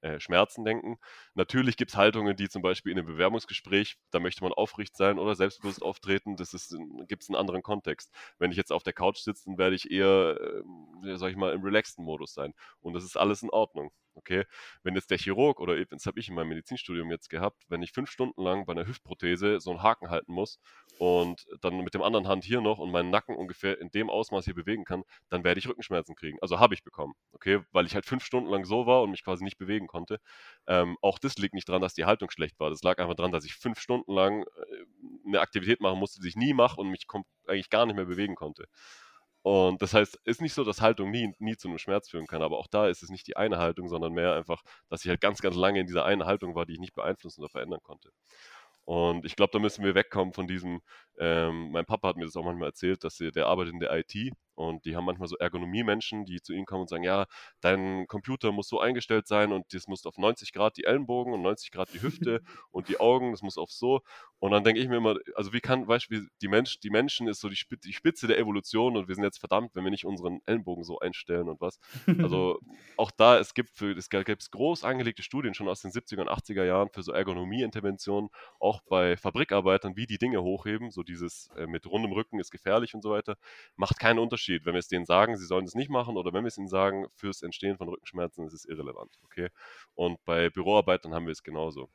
äh, Schmerzen denken. Natürlich gibt es Haltungen, die zum Beispiel in einem Bewerbungsgespräch, da möchte man aufrecht sein oder selbstbewusst auftreten, das gibt es einen anderen Kontext. Wenn ich jetzt auf der Couch sitze, dann werde ich eher, äh, sag ich mal, im relaxten Modus sein. Und das ist alles in Ordnung. Okay, wenn jetzt der Chirurg oder das habe ich in meinem Medizinstudium jetzt gehabt, wenn ich fünf Stunden lang bei einer Hüftprothese so einen Haken halten muss und dann mit dem anderen Hand hier noch und meinen Nacken ungefähr in dem Ausmaß hier bewegen kann, dann werde ich Rückenschmerzen kriegen. Also habe ich bekommen, okay, weil ich halt fünf Stunden lang so war und mich quasi nicht bewegen konnte. Ähm, auch das liegt nicht daran, dass die Haltung schlecht war. Das lag einfach daran, dass ich fünf Stunden lang äh, eine Aktivität machen musste, die ich nie mache und mich eigentlich gar nicht mehr bewegen konnte. Und das heißt, ist nicht so, dass Haltung nie, nie zu einem Schmerz führen kann, aber auch da ist es nicht die eine Haltung, sondern mehr einfach, dass ich halt ganz, ganz lange in dieser einen Haltung war, die ich nicht beeinflussen oder verändern konnte. Und ich glaube, da müssen wir wegkommen von diesem, ähm, mein Papa hat mir das auch manchmal erzählt, dass er, der arbeitet in der IT Und die haben manchmal so Ergonomie-Menschen, die zu ihnen kommen und sagen, ja, dein Computer muss so eingestellt sein und das muss auf 90 Grad die Ellenbogen und 90 Grad die Hüfte und die Augen, das muss auf so. Und dann denke ich mir immer, also wie kann, weißt du, die, Mensch, die Menschen ist so die Spitze, die Spitze der Evolution und wir sind jetzt verdammt, wenn wir nicht unseren Ellenbogen so einstellen und was. Also auch da, es gibt für, es gibt groß angelegte Studien schon aus den 70er und 80er Jahren für so Ergonomie-Interventionen, auch bei Fabrikarbeitern, wie die Dinge hochheben, so dieses äh, mit rundem Rücken ist gefährlich und so weiter, macht keinen Unterschied. Wenn wir es denen sagen, sie sollen es nicht machen oder wenn wir es ihnen sagen, fürs Entstehen von Rückenschmerzen ist es irrelevant. Okay? Und bei Büroarbeitern haben wir es genauso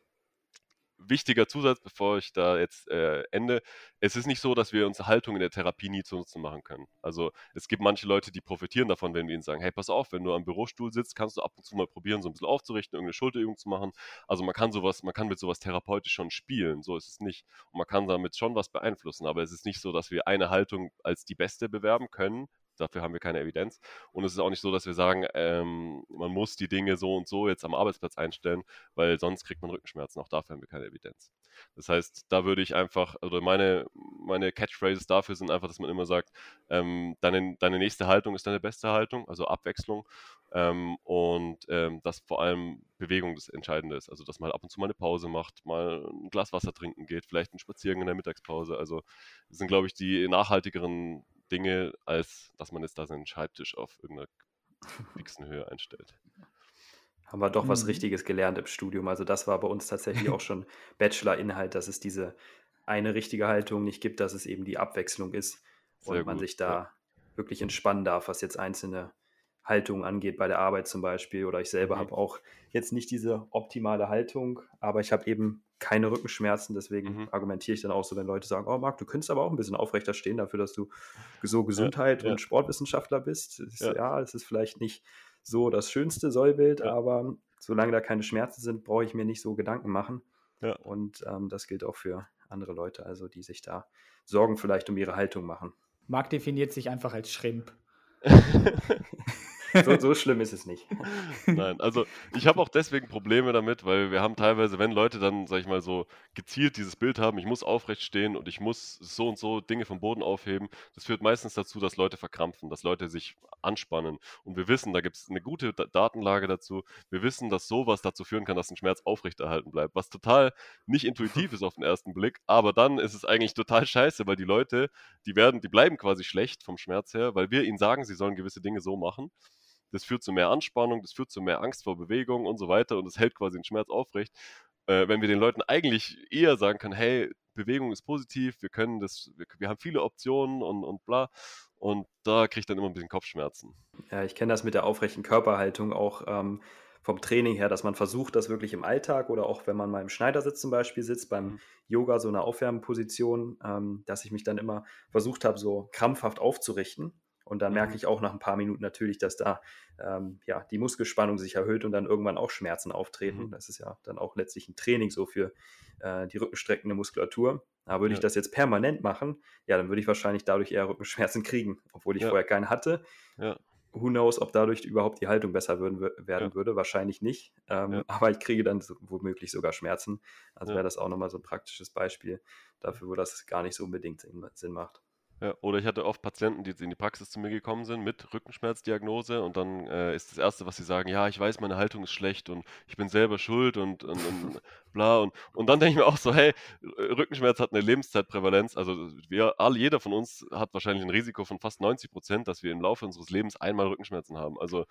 wichtiger Zusatz, bevor ich da jetzt äh, ende. Es ist nicht so, dass wir unsere Haltung in der Therapie nie zu Nutzen machen können. Also es gibt manche Leute, die profitieren davon, wenn wir ihnen sagen, hey, pass auf, wenn du am Bürostuhl sitzt, kannst du ab und zu mal probieren, so ein bisschen aufzurichten, irgendeine Schulterübung zu machen. Also man kann sowas, man kann mit sowas therapeutisch schon spielen, so ist es nicht. Und man kann damit schon was beeinflussen, aber es ist nicht so, dass wir eine Haltung als die beste bewerben können, Dafür haben wir keine Evidenz. Und es ist auch nicht so, dass wir sagen, ähm, man muss die Dinge so und so jetzt am Arbeitsplatz einstellen, weil sonst kriegt man Rückenschmerzen. Auch dafür haben wir keine Evidenz. Das heißt, da würde ich einfach, oder meine, meine Catchphrases dafür sind einfach, dass man immer sagt, ähm, deine, deine nächste Haltung ist deine beste Haltung, also Abwechslung. Ähm, und ähm, dass vor allem Bewegung das Entscheidende ist. Also, dass man ab und zu mal eine Pause macht, mal ein Glas Wasser trinken geht, vielleicht einen Spaziergang in der Mittagspause. Also, das sind, glaube ich, die nachhaltigeren Dinge, als dass man jetzt da seinen Schreibtisch auf irgendeiner fixen Höhe einstellt. Haben wir doch mhm. was Richtiges gelernt im Studium. Also das war bei uns tatsächlich auch schon Bachelor-Inhalt, dass es diese eine richtige Haltung nicht gibt, dass es eben die Abwechslung ist Sehr und man sich da ja. wirklich entspannen darf, was jetzt einzelne Haltung angeht, bei der Arbeit zum Beispiel. Oder ich selber mhm. habe auch jetzt nicht diese optimale Haltung, aber ich habe eben keine Rückenschmerzen. Deswegen mhm. argumentiere ich dann auch so, wenn Leute sagen, oh Marc, du könntest aber auch ein bisschen aufrechter stehen dafür, dass du so Gesundheit ja, ja. und Sportwissenschaftler bist. Ja. ja, es ist vielleicht nicht so das schönste Sollbild, aber solange da keine Schmerzen sind, brauche ich mir nicht so Gedanken machen. Und ähm, das gilt auch für andere Leute, also die sich da Sorgen vielleicht um ihre Haltung machen. Marc definiert sich einfach als Schrimp. so, so, schlimm ist es nicht. Nein, also ich habe auch deswegen Probleme damit, weil wir haben teilweise, wenn Leute dann, sag ich mal, so gezielt dieses Bild haben, ich muss aufrecht stehen und ich muss so und so Dinge vom Boden aufheben, das führt meistens dazu, dass Leute verkrampfen, dass Leute sich anspannen. Und wir wissen, da gibt es eine gute Datenlage dazu. Wir wissen, dass sowas dazu führen kann, dass ein Schmerz aufrechterhalten bleibt, was total nicht intuitiv ist auf den ersten Blick, aber dann ist es eigentlich total scheiße, weil die Leute, die werden, die bleiben quasi schlecht vom Schmerz her, weil wir ihnen sagen, sie sollen gewisse Dinge so machen das führt zu mehr Anspannung, das führt zu mehr Angst vor Bewegung und so weiter und das hält quasi den Schmerz aufrecht. Äh, wenn wir den Leuten eigentlich eher sagen können, hey, Bewegung ist positiv, wir können das, wir, wir haben viele Optionen und, und bla. Und da kriege ich dann immer ein bisschen Kopfschmerzen. Ja, ich kenne das mit der aufrechten Körperhaltung auch ähm, vom Training her, dass man versucht, das wirklich im Alltag oder auch wenn man mal im Schneidersitz zum Beispiel sitzt, beim mhm. Yoga, so eine Aufwärmposition, ähm, dass ich mich dann immer versucht habe, so krampfhaft aufzurichten. Und dann merke mhm. ich auch nach ein paar Minuten natürlich, dass da ähm, ja, die Muskelspannung sich erhöht und dann irgendwann auch Schmerzen auftreten. Mhm. Das ist ja dann auch letztlich ein Training so für äh, die rückenstreckende Muskulatur. Aber würde ja. ich das jetzt permanent machen, ja, dann würde ich wahrscheinlich dadurch eher Rückenschmerzen kriegen, obwohl ich ja. vorher keine hatte. Ja. Who knows, ob dadurch überhaupt die Haltung besser würden, werden ja. würde? Wahrscheinlich nicht. Ähm, aber ich kriege dann so, womöglich sogar Schmerzen. Also wäre das auch nochmal so ein praktisches Beispiel dafür, wo das gar nicht so unbedingt Sinn macht. Ja, oder ich hatte oft Patienten, die jetzt in die Praxis zu mir gekommen sind mit Rückenschmerzdiagnose und dann äh, ist das Erste, was sie sagen, ja, ich weiß, meine Haltung ist schlecht und ich bin selber schuld und, und, und bla. Und, und dann denke ich mir auch so, hey, Rückenschmerz hat eine Lebenszeitprävalenz. Also wir, alle, jeder von uns hat wahrscheinlich ein Risiko von fast 90 Prozent, dass wir im Laufe unseres Lebens einmal Rückenschmerzen haben. Also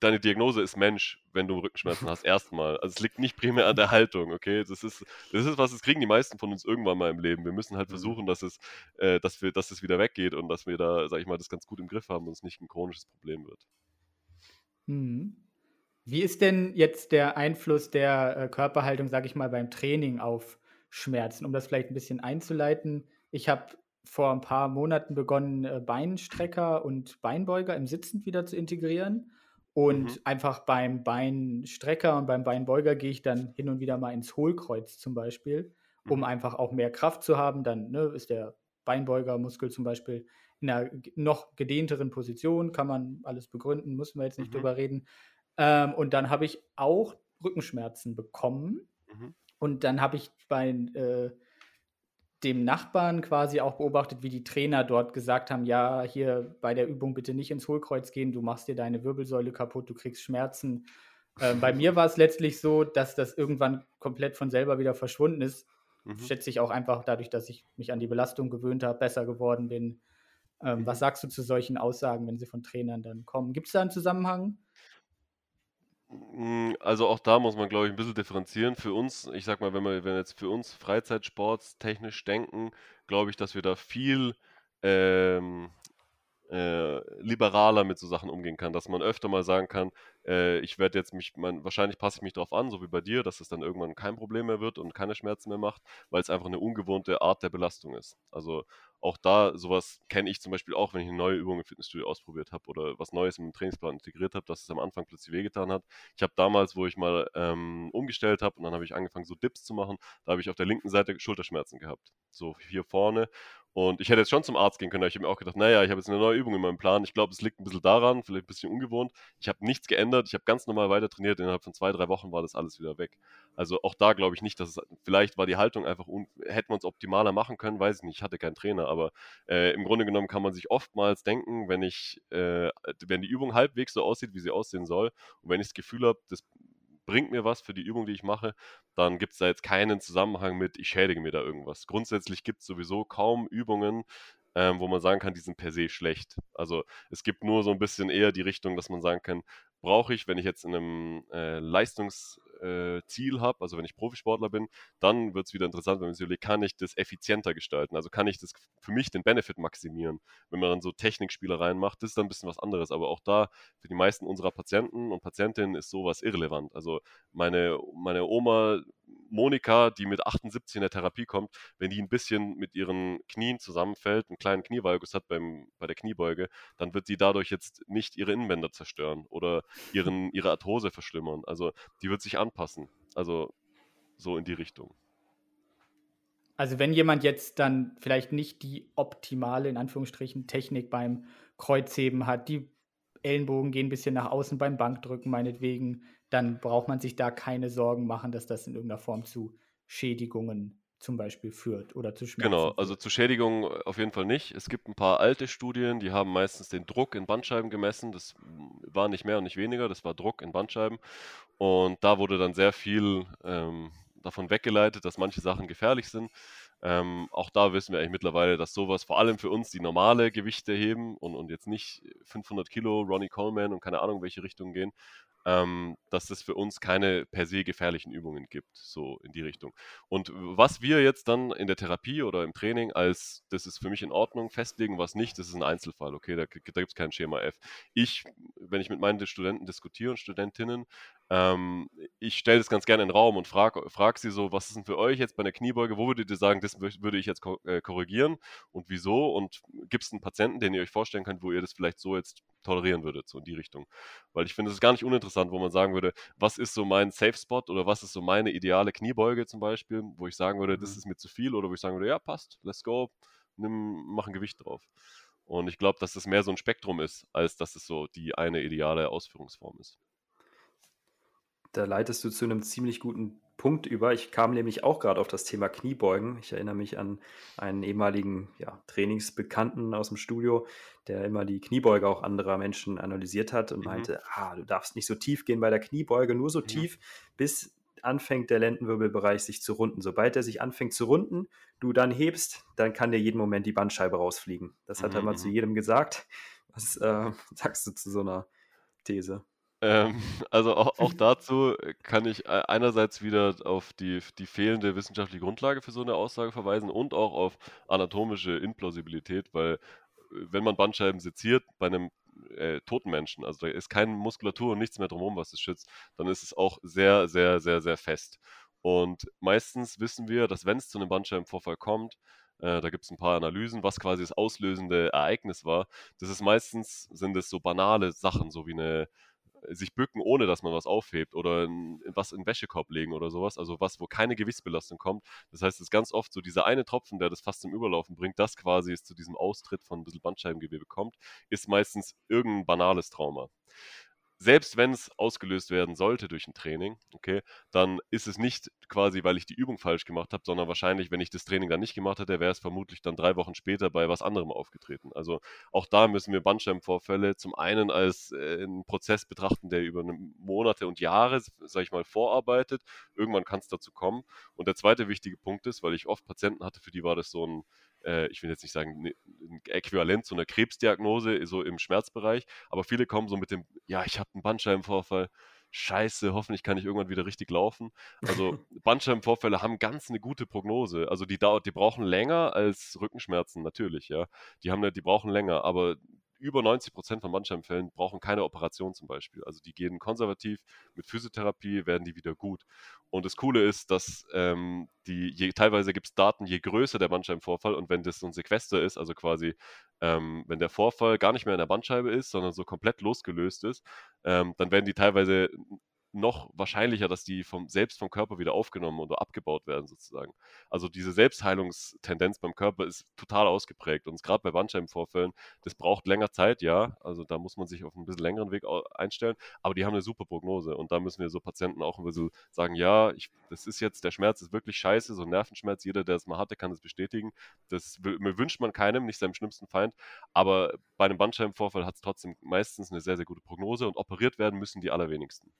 deine Diagnose ist Mensch, wenn du Rückenschmerzen hast, erstmal. Also es liegt nicht primär an der Haltung, okay? Das ist, das ist was, das kriegen die meisten von uns irgendwann mal im Leben. Wir müssen halt mhm. versuchen, dass es, äh, dass wir, dass es wieder weggeht und dass wir da, sag ich mal, das ganz gut im Griff haben und es nicht ein chronisches Problem wird. Mhm. Wie ist denn jetzt der Einfluss der äh, Körperhaltung, sag ich mal, beim Training auf Schmerzen? Um das vielleicht ein bisschen einzuleiten. Ich habe vor ein paar Monaten begonnen, äh, Beinstrecker und Beinbeuger im Sitzend wieder zu integrieren. Und mhm. einfach beim Beinstrecker und beim Beinbeuger gehe ich dann hin und wieder mal ins Hohlkreuz zum Beispiel, um mhm. einfach auch mehr Kraft zu haben. Dann ne, ist der Beinbeugermuskel zum Beispiel in einer noch gedehnteren Position, kann man alles begründen, müssen wir jetzt nicht mhm. drüber reden. Ähm, und dann habe ich auch Rückenschmerzen bekommen. Mhm. Und dann habe ich bei äh, dem Nachbarn quasi auch beobachtet, wie die Trainer dort gesagt haben, ja, hier bei der Übung bitte nicht ins Hohlkreuz gehen, du machst dir deine Wirbelsäule kaputt, du kriegst Schmerzen. Ähm, bei mir war es letztlich so, dass das irgendwann komplett von selber wieder verschwunden ist. Mhm. Schätze ich auch einfach dadurch, dass ich mich an die Belastung gewöhnt habe, besser geworden bin. Ähm, mhm. Was sagst du zu solchen Aussagen, wenn sie von Trainern dann kommen? Gibt es da einen Zusammenhang? Hm, also auch da muss man, glaube ich, ein bisschen differenzieren. Für uns, ich sag mal, wenn wir, wenn jetzt für uns Freizeitsports technisch denken, glaube ich, dass wir da viel ähm, äh, liberaler mit so Sachen umgehen kann, dass man öfter mal sagen kann, äh, ich werde jetzt mich, mein, wahrscheinlich passe ich mich darauf an, so wie bei dir, dass es dann irgendwann kein Problem mehr wird und keine Schmerzen mehr macht, weil es einfach eine ungewohnte Art der Belastung ist. Also auch da, sowas kenne ich zum Beispiel auch, wenn ich eine neue Übung im Fitnessstudio ausprobiert habe oder was Neues im Trainingsplan integriert habe, dass es am Anfang plötzlich wehgetan hat. Ich habe damals, wo ich mal ähm, umgestellt habe und dann habe ich angefangen, so Dips zu machen, da habe ich auf der linken Seite Schulterschmerzen gehabt. So hier vorne und ich hätte jetzt schon zum Arzt gehen können, aber ich habe mir auch gedacht, naja, ich habe jetzt eine neue Übung in meinem Plan. Ich glaube, es liegt ein bisschen daran, vielleicht ein bisschen ungewohnt. Ich habe nichts geändert, ich habe ganz normal weiter trainiert. Innerhalb von zwei, drei Wochen war das alles wieder weg. Also auch da glaube ich nicht, dass es, vielleicht war die Haltung einfach, un, hätten wir uns optimaler machen können, weiß ich nicht, ich hatte keinen Trainer, aber äh, im Grunde genommen kann man sich oftmals denken, wenn ich, äh, wenn die Übung halbwegs so aussieht, wie sie aussehen soll und wenn ich das Gefühl habe, das bringt mir was für die Übung, die ich mache, dann gibt es da jetzt keinen Zusammenhang mit, ich schädige mir da irgendwas. Grundsätzlich gibt es sowieso kaum Übungen, ähm, wo man sagen kann, die sind per se schlecht. Also es gibt nur so ein bisschen eher die Richtung, dass man sagen kann, brauche ich, wenn ich jetzt in einem äh, Leistungs- äh, Ziel habe, also wenn ich Profisportler bin, dann wird es wieder interessant, wenn man sich überlegt, kann ich das effizienter gestalten? Also kann ich das für mich den Benefit maximieren? Wenn man dann so Technikspielereien macht, das ist dann ein bisschen was anderes. Aber auch da, für die meisten unserer Patienten und Patientinnen ist sowas irrelevant. Also meine, meine Oma Monika, die mit 78 in der Therapie kommt, wenn die ein bisschen mit ihren Knien zusammenfällt, einen kleinen Knievalgus hat beim, bei der Kniebeuge, dann wird sie dadurch jetzt nicht ihre Innenbänder zerstören oder ihren, ihre Arthrose verschlimmern. Also die wird sich anpassen. Also so in die Richtung. Also wenn jemand jetzt dann vielleicht nicht die optimale, in Anführungsstrichen, Technik beim Kreuzheben hat, die Ellenbogen gehen ein bisschen nach außen beim Bankdrücken meinetwegen, dann braucht man sich da keine Sorgen machen, dass das in irgendeiner Form zu Schädigungen zum Beispiel führt oder zu Schmerzen. Genau, also zu Schädigungen auf jeden Fall nicht. Es gibt ein paar alte Studien, die haben meistens den Druck in Bandscheiben gemessen. Das war nicht mehr und nicht weniger, das war Druck in Bandscheiben. Und da wurde dann sehr viel ähm, davon weggeleitet, dass manche Sachen gefährlich sind. Ähm, auch da wissen wir eigentlich mittlerweile, dass sowas vor allem für uns die normale Gewichte heben und, und jetzt nicht 500 Kilo Ronnie Coleman und keine Ahnung, welche Richtung gehen, ähm, dass es für uns keine per se gefährlichen Übungen gibt, so in die Richtung. Und was wir jetzt dann in der Therapie oder im Training als, das ist für mich in Ordnung, festlegen, was nicht, das ist ein Einzelfall, okay, da, da gibt es kein Schema F. Ich, wenn ich mit meinen Studenten diskutiere und Studentinnen, ähm, ich stelle das ganz gerne in den Raum und frage frag sie so, was ist denn für euch jetzt bei einer Kniebeuge, wo würdet ihr sagen, das würde ich jetzt äh, korrigieren und wieso? Und gibt es einen Patienten, den ihr euch vorstellen könnt, wo ihr das vielleicht so jetzt tolerieren würdet, so in die Richtung? Weil ich finde, es ist gar nicht uninteressant, wo man sagen würde, was ist so mein Safe Spot oder was ist so meine ideale Kniebeuge zum Beispiel, wo ich sagen würde, das mhm. ist mir zu viel oder wo ich sagen würde, ja, passt, let's go, nimm, mach ein Gewicht drauf. Und ich glaube, dass das mehr so ein Spektrum ist, als dass es so die eine ideale Ausführungsform ist. Da leitest du zu einem ziemlich guten Punkt über. Ich kam nämlich auch gerade auf das Thema Kniebeugen. Ich erinnere mich an einen ehemaligen ja, Trainingsbekannten aus dem Studio, der immer die Kniebeuge auch anderer Menschen analysiert hat und mhm. meinte, ah, du darfst nicht so tief gehen bei der Kniebeuge, nur so mhm. tief, bis anfängt der Lendenwirbelbereich sich zu runden. Sobald er sich anfängt zu runden, du dann hebst, dann kann dir jeden Moment die Bandscheibe rausfliegen. Das hat mhm. er mal zu mhm. jedem gesagt. Was äh, sagst du zu so einer These? Ähm, also auch, auch, dazu kann ich äh, einerseits wieder auf die, die fehlende wissenschaftliche Grundlage für so eine Aussage verweisen und auch auf anatomische Implausibilität, weil äh, wenn man Bandscheiben seziert bei einem äh, toten Menschen, also da ist keine Muskulatur und nichts mehr drumherum, was es schützt, dann ist es auch sehr, sehr, sehr, sehr fest. Und meistens wissen wir, dass wenn es zu einem Bandscheibenvorfall kommt, äh, da gibt es ein paar Analysen, was quasi das auslösende Ereignis war. Das ist meistens, sind es so banale Sachen, so wie eine sich bücken, ohne dass man was aufhebt oder in, was in den Wäschekorb legen oder sowas, also was, wo keine Gewichtsbelastung kommt. Das heißt, es ist ganz oft so dieser eine Tropfen, der das fast zum Überlaufen bringt, das quasi es zu diesem Austritt von ein bisschen Bandscheibengewebe kommt, ist meistens irgendein banales Trauma selbst wenn es ausgelöst werden sollte durch ein Training, okay, dann ist es nicht quasi, weil ich die Übung falsch gemacht habe, sondern wahrscheinlich, wenn ich das Training dann nicht gemacht hätte, wäre es vermutlich dann drei Wochen später bei was anderem aufgetreten. Also auch da müssen wir Bandscheibenvorfälle zum einen als äh, einen Prozess betrachten, der über Monate und Jahre, sage ich mal, vorarbeitet. Irgendwann kann es dazu kommen. Und der zweite wichtige Punkt ist, weil ich oft Patienten hatte, für die war das so ein äh, ich will jetzt nicht sagen, ne, ein Äquivalent zu einer Krebsdiagnose, so im Schmerzbereich, aber viele kommen so mit dem, ja, ich habe einen Bandscheibenvorfall, scheiße, hoffentlich kann ich irgendwann wieder richtig laufen. Also Bandscheibenvorfälle haben ganz eine gute Prognose. Also die dauert, die brauchen länger als Rückenschmerzen, natürlich, ja. Die haben, die brauchen länger, aber über 90 Prozent von Bandscheibenfällen brauchen keine Operation zum Beispiel. Also die gehen konservativ, mit Physiotherapie werden die wieder gut. Und das Coole ist, dass ähm, die, je, teilweise gibt es Daten, je größer der Bandscheibenvorfall und wenn das so ein Sequester ist, also quasi, ähm, wenn der Vorfall gar nicht mehr in der Bandscheibe ist, sondern so komplett losgelöst ist, ähm, dann werden die teilweise noch wahrscheinlicher, dass die vom, selbst vom Körper wieder aufgenommen oder abgebaut werden, sozusagen. Also diese Selbstheilungstendenz beim Körper ist total ausgeprägt. Und gerade bei Bandscheibenvorfällen, das braucht länger Zeit, ja. Also da muss man sich auf einen bisschen längeren Weg einstellen, aber die haben eine super Prognose. Und da müssen wir so Patienten auch ein bisschen sagen, ja, ich, das ist jetzt, der Schmerz ist wirklich scheiße, so ein Nervenschmerz, jeder, der es mal hatte, kann das bestätigen. Das wünscht man keinem, nicht seinem schlimmsten Feind. Aber bei einem Bandscheibenvorfall hat es trotzdem meistens eine sehr, sehr gute Prognose und operiert werden müssen die allerwenigsten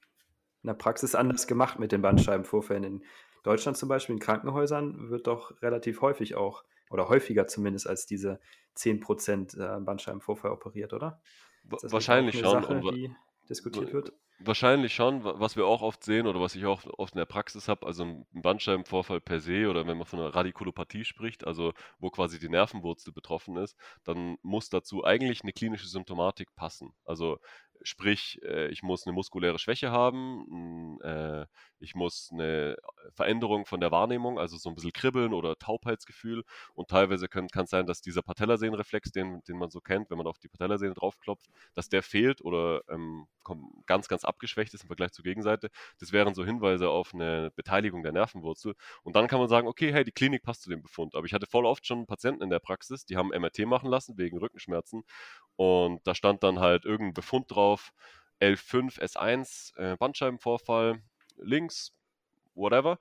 in der Praxis anders gemacht mit den Bandscheibenvorfällen. In Deutschland zum Beispiel, in Krankenhäusern, wird doch relativ häufig auch, oder häufiger zumindest, als diese 10% äh, Bandscheibenvorfall operiert, oder? Wahrscheinlich schon. Sache, die diskutiert wird? Wahrscheinlich schon, was wir auch oft sehen oder was ich auch oft in der Praxis habe, also ein Bandscheibenvorfall per se oder wenn man von einer Radikulopathie spricht, also wo quasi die Nervenwurzel betroffen ist, dann muss dazu eigentlich eine klinische Symptomatik passen. Also Sprich, äh, ich muss eine muskuläre Schwäche haben, äh, ich muss eine Veränderung von der Wahrnehmung, also so ein bisschen Kribbeln oder Taubheitsgefühl. Und teilweise kann es sein, dass dieser Patellasehnenreflex, den, den man so kennt, wenn man auf die Patellasehne draufklopft, dass der fehlt oder ähm, ganz, ganz abgeschwächt ist im Vergleich zur Gegenseite. Das wären so Hinweise auf eine Beteiligung der Nervenwurzel. Und dann kann man sagen, okay, hey, die Klinik passt zu dem Befund. Aber ich hatte voll oft schon Patienten in der Praxis, die haben MRT machen lassen wegen Rückenschmerzen. Und da stand dann halt irgendein Befund drauf, L5, S1, äh, Bandscheibenvorfall, links, whatever.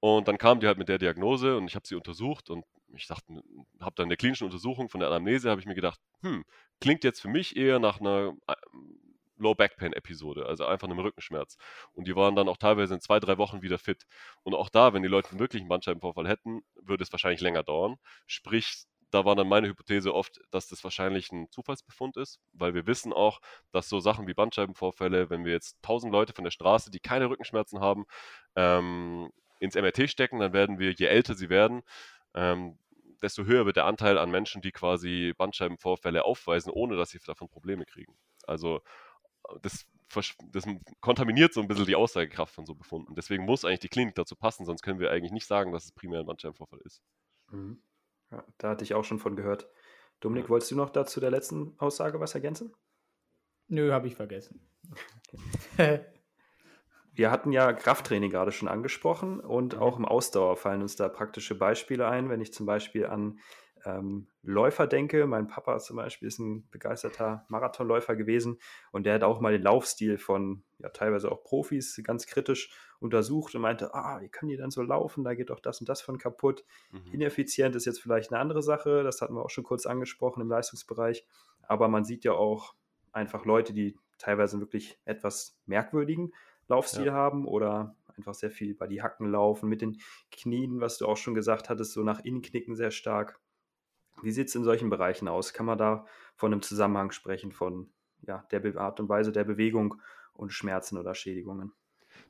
Und dann kam die halt mit der Diagnose und ich habe sie untersucht und ich dachte, habe dann der klinischen Untersuchung von der Anamnese, habe ich mir gedacht, hm, klingt jetzt für mich eher nach einer äh, Low Back Pain Episode, also einfach einem Rückenschmerz. Und die waren dann auch teilweise in zwei, drei Wochen wieder fit. Und auch da, wenn die Leute wirklich einen Bandscheibenvorfall hätten, würde es wahrscheinlich länger dauern. Sprich, da war dann meine Hypothese oft, dass das wahrscheinlich ein Zufallsbefund ist, weil wir wissen auch, dass so Sachen wie Bandscheibenvorfälle, wenn wir jetzt 1000 Leute von der Straße, die keine Rückenschmerzen haben, ähm, ins MRT stecken, dann werden wir, je älter sie werden, ähm, desto höher wird der Anteil an Menschen, die quasi Bandscheibenvorfälle aufweisen, ohne dass sie davon Probleme kriegen. Also das, das kontaminiert so ein bisschen die Aussagekraft von so Befunden. Deswegen muss eigentlich die Klinik dazu passen, sonst können wir eigentlich nicht sagen, dass es primär ein Bandscheibenvorfall ist. Mhm. Ja, da hatte ich auch schon von gehört. Dominik, wolltest du noch dazu der letzten Aussage was ergänzen? Nö, habe ich vergessen. Wir hatten ja Krafttraining gerade schon angesprochen und mhm. auch im Ausdauer fallen uns da praktische Beispiele ein. Wenn ich zum Beispiel an ähm, Läufer denke, mein Papa zum Beispiel ist ein begeisterter Marathonläufer gewesen und der hat auch mal den Laufstil von ja teilweise auch Profis ganz kritisch untersucht und meinte, ah, wie können die denn so laufen? Da geht doch das und das von kaputt. Mhm. Ineffizient ist jetzt vielleicht eine andere Sache, das hatten wir auch schon kurz angesprochen im Leistungsbereich, aber man sieht ja auch einfach Leute, die teilweise wirklich etwas merkwürdigen Laufstil ja. haben oder einfach sehr viel bei die Hacken laufen, mit den Knien, was du auch schon gesagt hattest, so nach innen knicken sehr stark. Wie sieht es in solchen Bereichen aus? Kann man da von einem Zusammenhang sprechen, von ja, der Art und Weise der Bewegung und Schmerzen oder Schädigungen?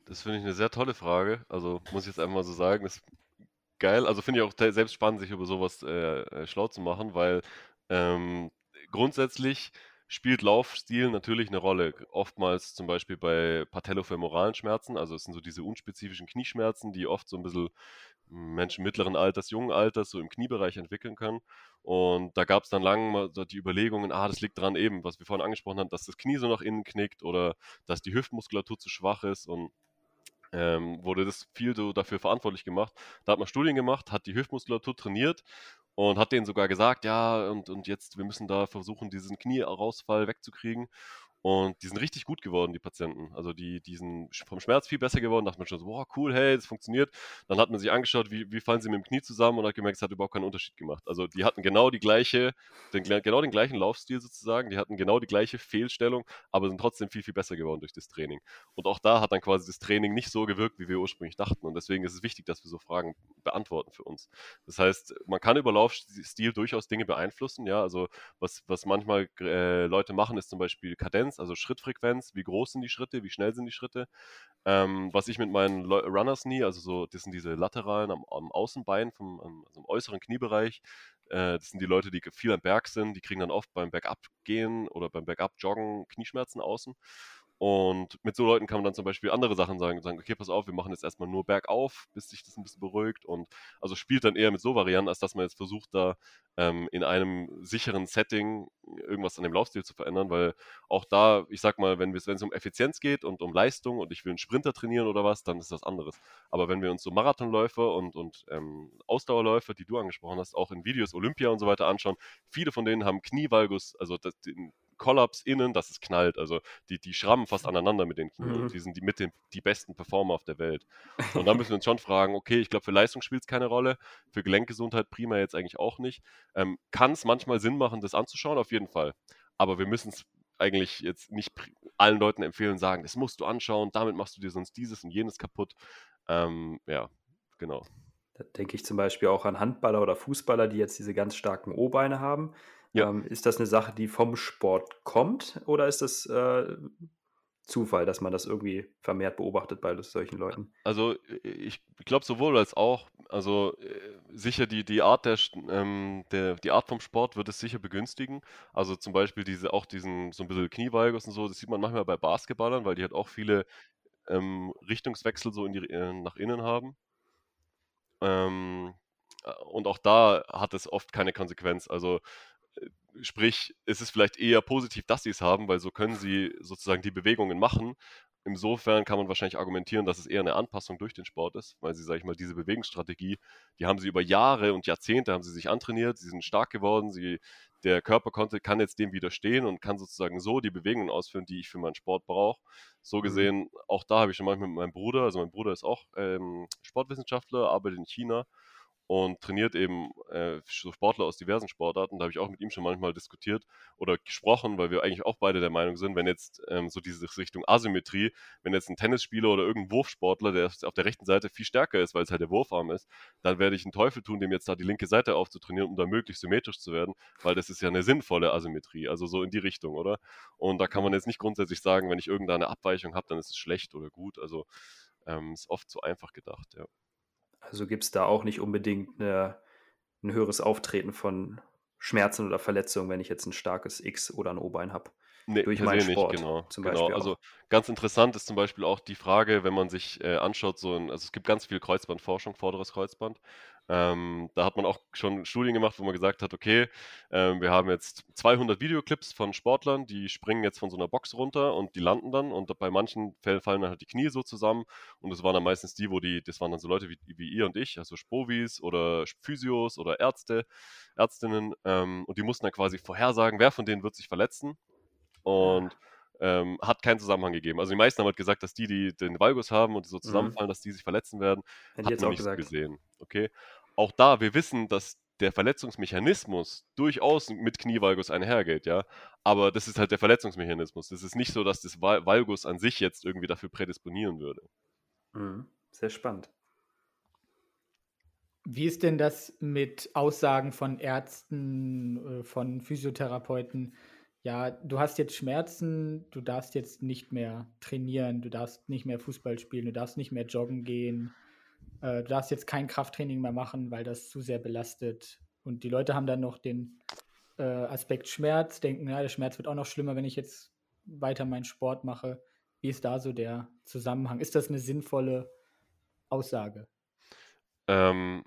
Das finde ich eine sehr tolle Frage. Also muss ich jetzt einmal so sagen, das ist geil. Also finde ich auch selbst spannend, sich über sowas äh, äh, schlau zu machen, weil ähm, grundsätzlich spielt Laufstil natürlich eine Rolle. Oftmals zum Beispiel bei patellofemoralen Schmerzen, also es sind so diese unspezifischen Knieschmerzen, die oft so ein bisschen Menschen mittleren Alters, jungen Alters so im Kniebereich entwickeln können. Und da gab es dann lange die Überlegungen, ah, das liegt daran eben, was wir vorhin angesprochen haben, dass das Knie so nach innen knickt oder dass die Hüftmuskulatur zu schwach ist und ähm, wurde das viel so dafür verantwortlich gemacht. Da hat man Studien gemacht, hat die Hüftmuskulatur trainiert und hat denen sogar gesagt, ja, und, und jetzt, wir müssen da versuchen, diesen Knierausfall wegzukriegen. Und die sind richtig gut geworden, die Patienten. Also die, die sind vom Schmerz viel besser geworden. Da dachte man schon so, boah, cool, hey, das funktioniert. Dann hat man sich angeschaut, wie, wie fallen sie mit dem Knie zusammen und hat gemerkt, es hat überhaupt keinen Unterschied gemacht. Also die hatten genau die gleiche, den, genau den gleichen Laufstil sozusagen, die hatten genau die gleiche Fehlstellung, aber sind trotzdem viel, viel besser geworden durch das Training. Und auch da hat dann quasi das Training nicht so gewirkt, wie wir ursprünglich dachten. Und deswegen ist es wichtig, dass wir so Fragen beantworten für uns. Das heißt, man kann über Laufstil durchaus Dinge beeinflussen. Ja, also was, was manchmal äh, Leute machen, ist zum Beispiel Kadenz, also Schrittfrequenz. Wie groß sind die Schritte? Wie schnell sind die Schritte? Ähm, was ich mit meinen Runners Knee, also so, das sind diese lateralen am, am Außenbein, vom, also im äußeren Kniebereich, äh, das sind die Leute, die viel am Berg sind, die kriegen dann oft beim Bergab gehen oder beim Bergab joggen Knieschmerzen außen. Und mit so Leuten kann man dann zum Beispiel andere Sachen sagen, sagen, okay, pass auf, wir machen jetzt erstmal nur bergauf, bis sich das ein bisschen beruhigt. Und also spielt dann eher mit so Varianten, als dass man jetzt versucht, da ähm, in einem sicheren Setting irgendwas an dem Laufstil zu verändern, weil auch da, ich sag mal, wenn es um Effizienz geht und um Leistung und ich will einen Sprinter trainieren oder was, dann ist das anderes. Aber wenn wir uns so Marathonläufer und, und ähm, Ausdauerläufer, die du angesprochen hast, auch in Videos Olympia und so weiter anschauen, viele von denen haben Knievalgus, also das, den, Kollaps innen, dass es knallt. Also die, die schrammen fast aneinander mit den Knien. Mhm. Die sind die mit den die besten Performer auf der Welt. Und dann müssen wir uns schon fragen, okay, ich glaube, für Leistung spielt es keine Rolle, für Gelenkgesundheit prima jetzt eigentlich auch nicht. Ähm, Kann es manchmal Sinn machen, das anzuschauen? Auf jeden Fall. Aber wir müssen es eigentlich jetzt nicht allen Leuten empfehlen, sagen, das musst du anschauen, damit machst du dir sonst dieses und jenes kaputt. Ähm, ja, genau. Da denke ich zum Beispiel auch an Handballer oder Fußballer, die jetzt diese ganz starken O-Beine haben. Ja. Ähm, ist das eine Sache, die vom Sport kommt oder ist das äh, Zufall, dass man das irgendwie vermehrt beobachtet bei solchen Leuten? Also ich glaube sowohl als auch. Also äh, sicher die, die Art der, ähm, der die Art vom Sport wird es sicher begünstigen. Also zum Beispiel diese auch diesen so ein bisschen Knievalgus und so, das sieht man manchmal bei Basketballern, weil die halt auch viele ähm, Richtungswechsel so in die, äh, nach innen haben. Ähm, äh, und auch da hat es oft keine Konsequenz. Also Sprich, es ist vielleicht eher positiv, dass sie es haben, weil so können sie sozusagen die Bewegungen machen. Insofern kann man wahrscheinlich argumentieren, dass es eher eine Anpassung durch den Sport ist, weil sie, sage ich mal, diese Bewegungsstrategie, die haben sie über Jahre und Jahrzehnte haben sie sich antrainiert, sie sind stark geworden, sie, der Körper konnte, kann jetzt dem widerstehen und kann sozusagen so die Bewegungen ausführen, die ich für meinen Sport brauche. So mhm. gesehen, auch da habe ich schon manchmal mit meinem Bruder, also mein Bruder ist auch ähm, Sportwissenschaftler, arbeitet in China und trainiert eben äh, so Sportler aus diversen Sportarten. Da habe ich auch mit ihm schon manchmal diskutiert oder gesprochen, weil wir eigentlich auch beide der Meinung sind, wenn jetzt ähm, so diese Richtung Asymmetrie, wenn jetzt ein Tennisspieler oder irgendein Wurfsportler, der auf der rechten Seite viel stärker ist, weil es halt der Wurfarm ist, dann werde ich einen Teufel tun, dem jetzt da die linke Seite aufzutrainieren, um da möglichst symmetrisch zu werden, weil das ist ja eine sinnvolle Asymmetrie, also so in die Richtung, oder? Und da kann man jetzt nicht grundsätzlich sagen, wenn ich irgendeine Abweichung habe, dann ist es schlecht oder gut. Also ähm, ist oft zu einfach gedacht, ja. Also gibt es da auch nicht unbedingt eine, ein höheres Auftreten von Schmerzen oder Verletzungen, wenn ich jetzt ein starkes X oder ein O-Bein habe. Nee, durch meinen Sport nicht, genau. Genau. Also ganz interessant ist zum Beispiel auch die Frage, wenn man sich äh, anschaut, so ein, also es gibt ganz viel Kreuzbandforschung, vorderes Kreuzband. Ähm, da hat man auch schon Studien gemacht, wo man gesagt hat, okay, ähm, wir haben jetzt 200 Videoclips von Sportlern, die springen jetzt von so einer Box runter und die landen dann und bei manchen Fällen fallen dann halt die Knie so zusammen und es waren dann meistens die, wo die, das waren dann so Leute wie, wie ihr und ich, also Spovis oder Physios oder Ärzte, Ärztinnen ähm, und die mussten dann quasi vorhersagen, wer von denen wird sich verletzen. Und ähm, hat keinen Zusammenhang gegeben. Also die meisten haben halt gesagt, dass die, die den Valgus haben und die so mhm. zusammenfallen, mhm. dass die sich verletzen werden. Hätte hat man nicht gesagt. gesehen. Okay. Auch da, wir wissen, dass der Verletzungsmechanismus durchaus mit Knievalgus einhergeht, ja. Aber das ist halt der Verletzungsmechanismus. Das ist nicht so, dass das Valgus an sich jetzt irgendwie dafür prädisponieren würde. Mhm. Sehr spannend. Wie ist denn das mit Aussagen von Ärzten, äh, von Physiotherapeuten? Ja, du hast jetzt Schmerzen, du darfst jetzt nicht mehr trainieren, du darfst nicht mehr Fußball spielen, du darfst nicht mehr joggen gehen, äh, du darfst jetzt kein Krafttraining mehr machen, weil das zu sehr belastet. Und die Leute haben dann noch den äh, Aspekt Schmerz, denken, ja, der Schmerz wird auch noch schlimmer, wenn ich jetzt weiter meinen Sport mache. Wie ist da so der Zusammenhang? Ist das eine sinnvolle Aussage? Ähm,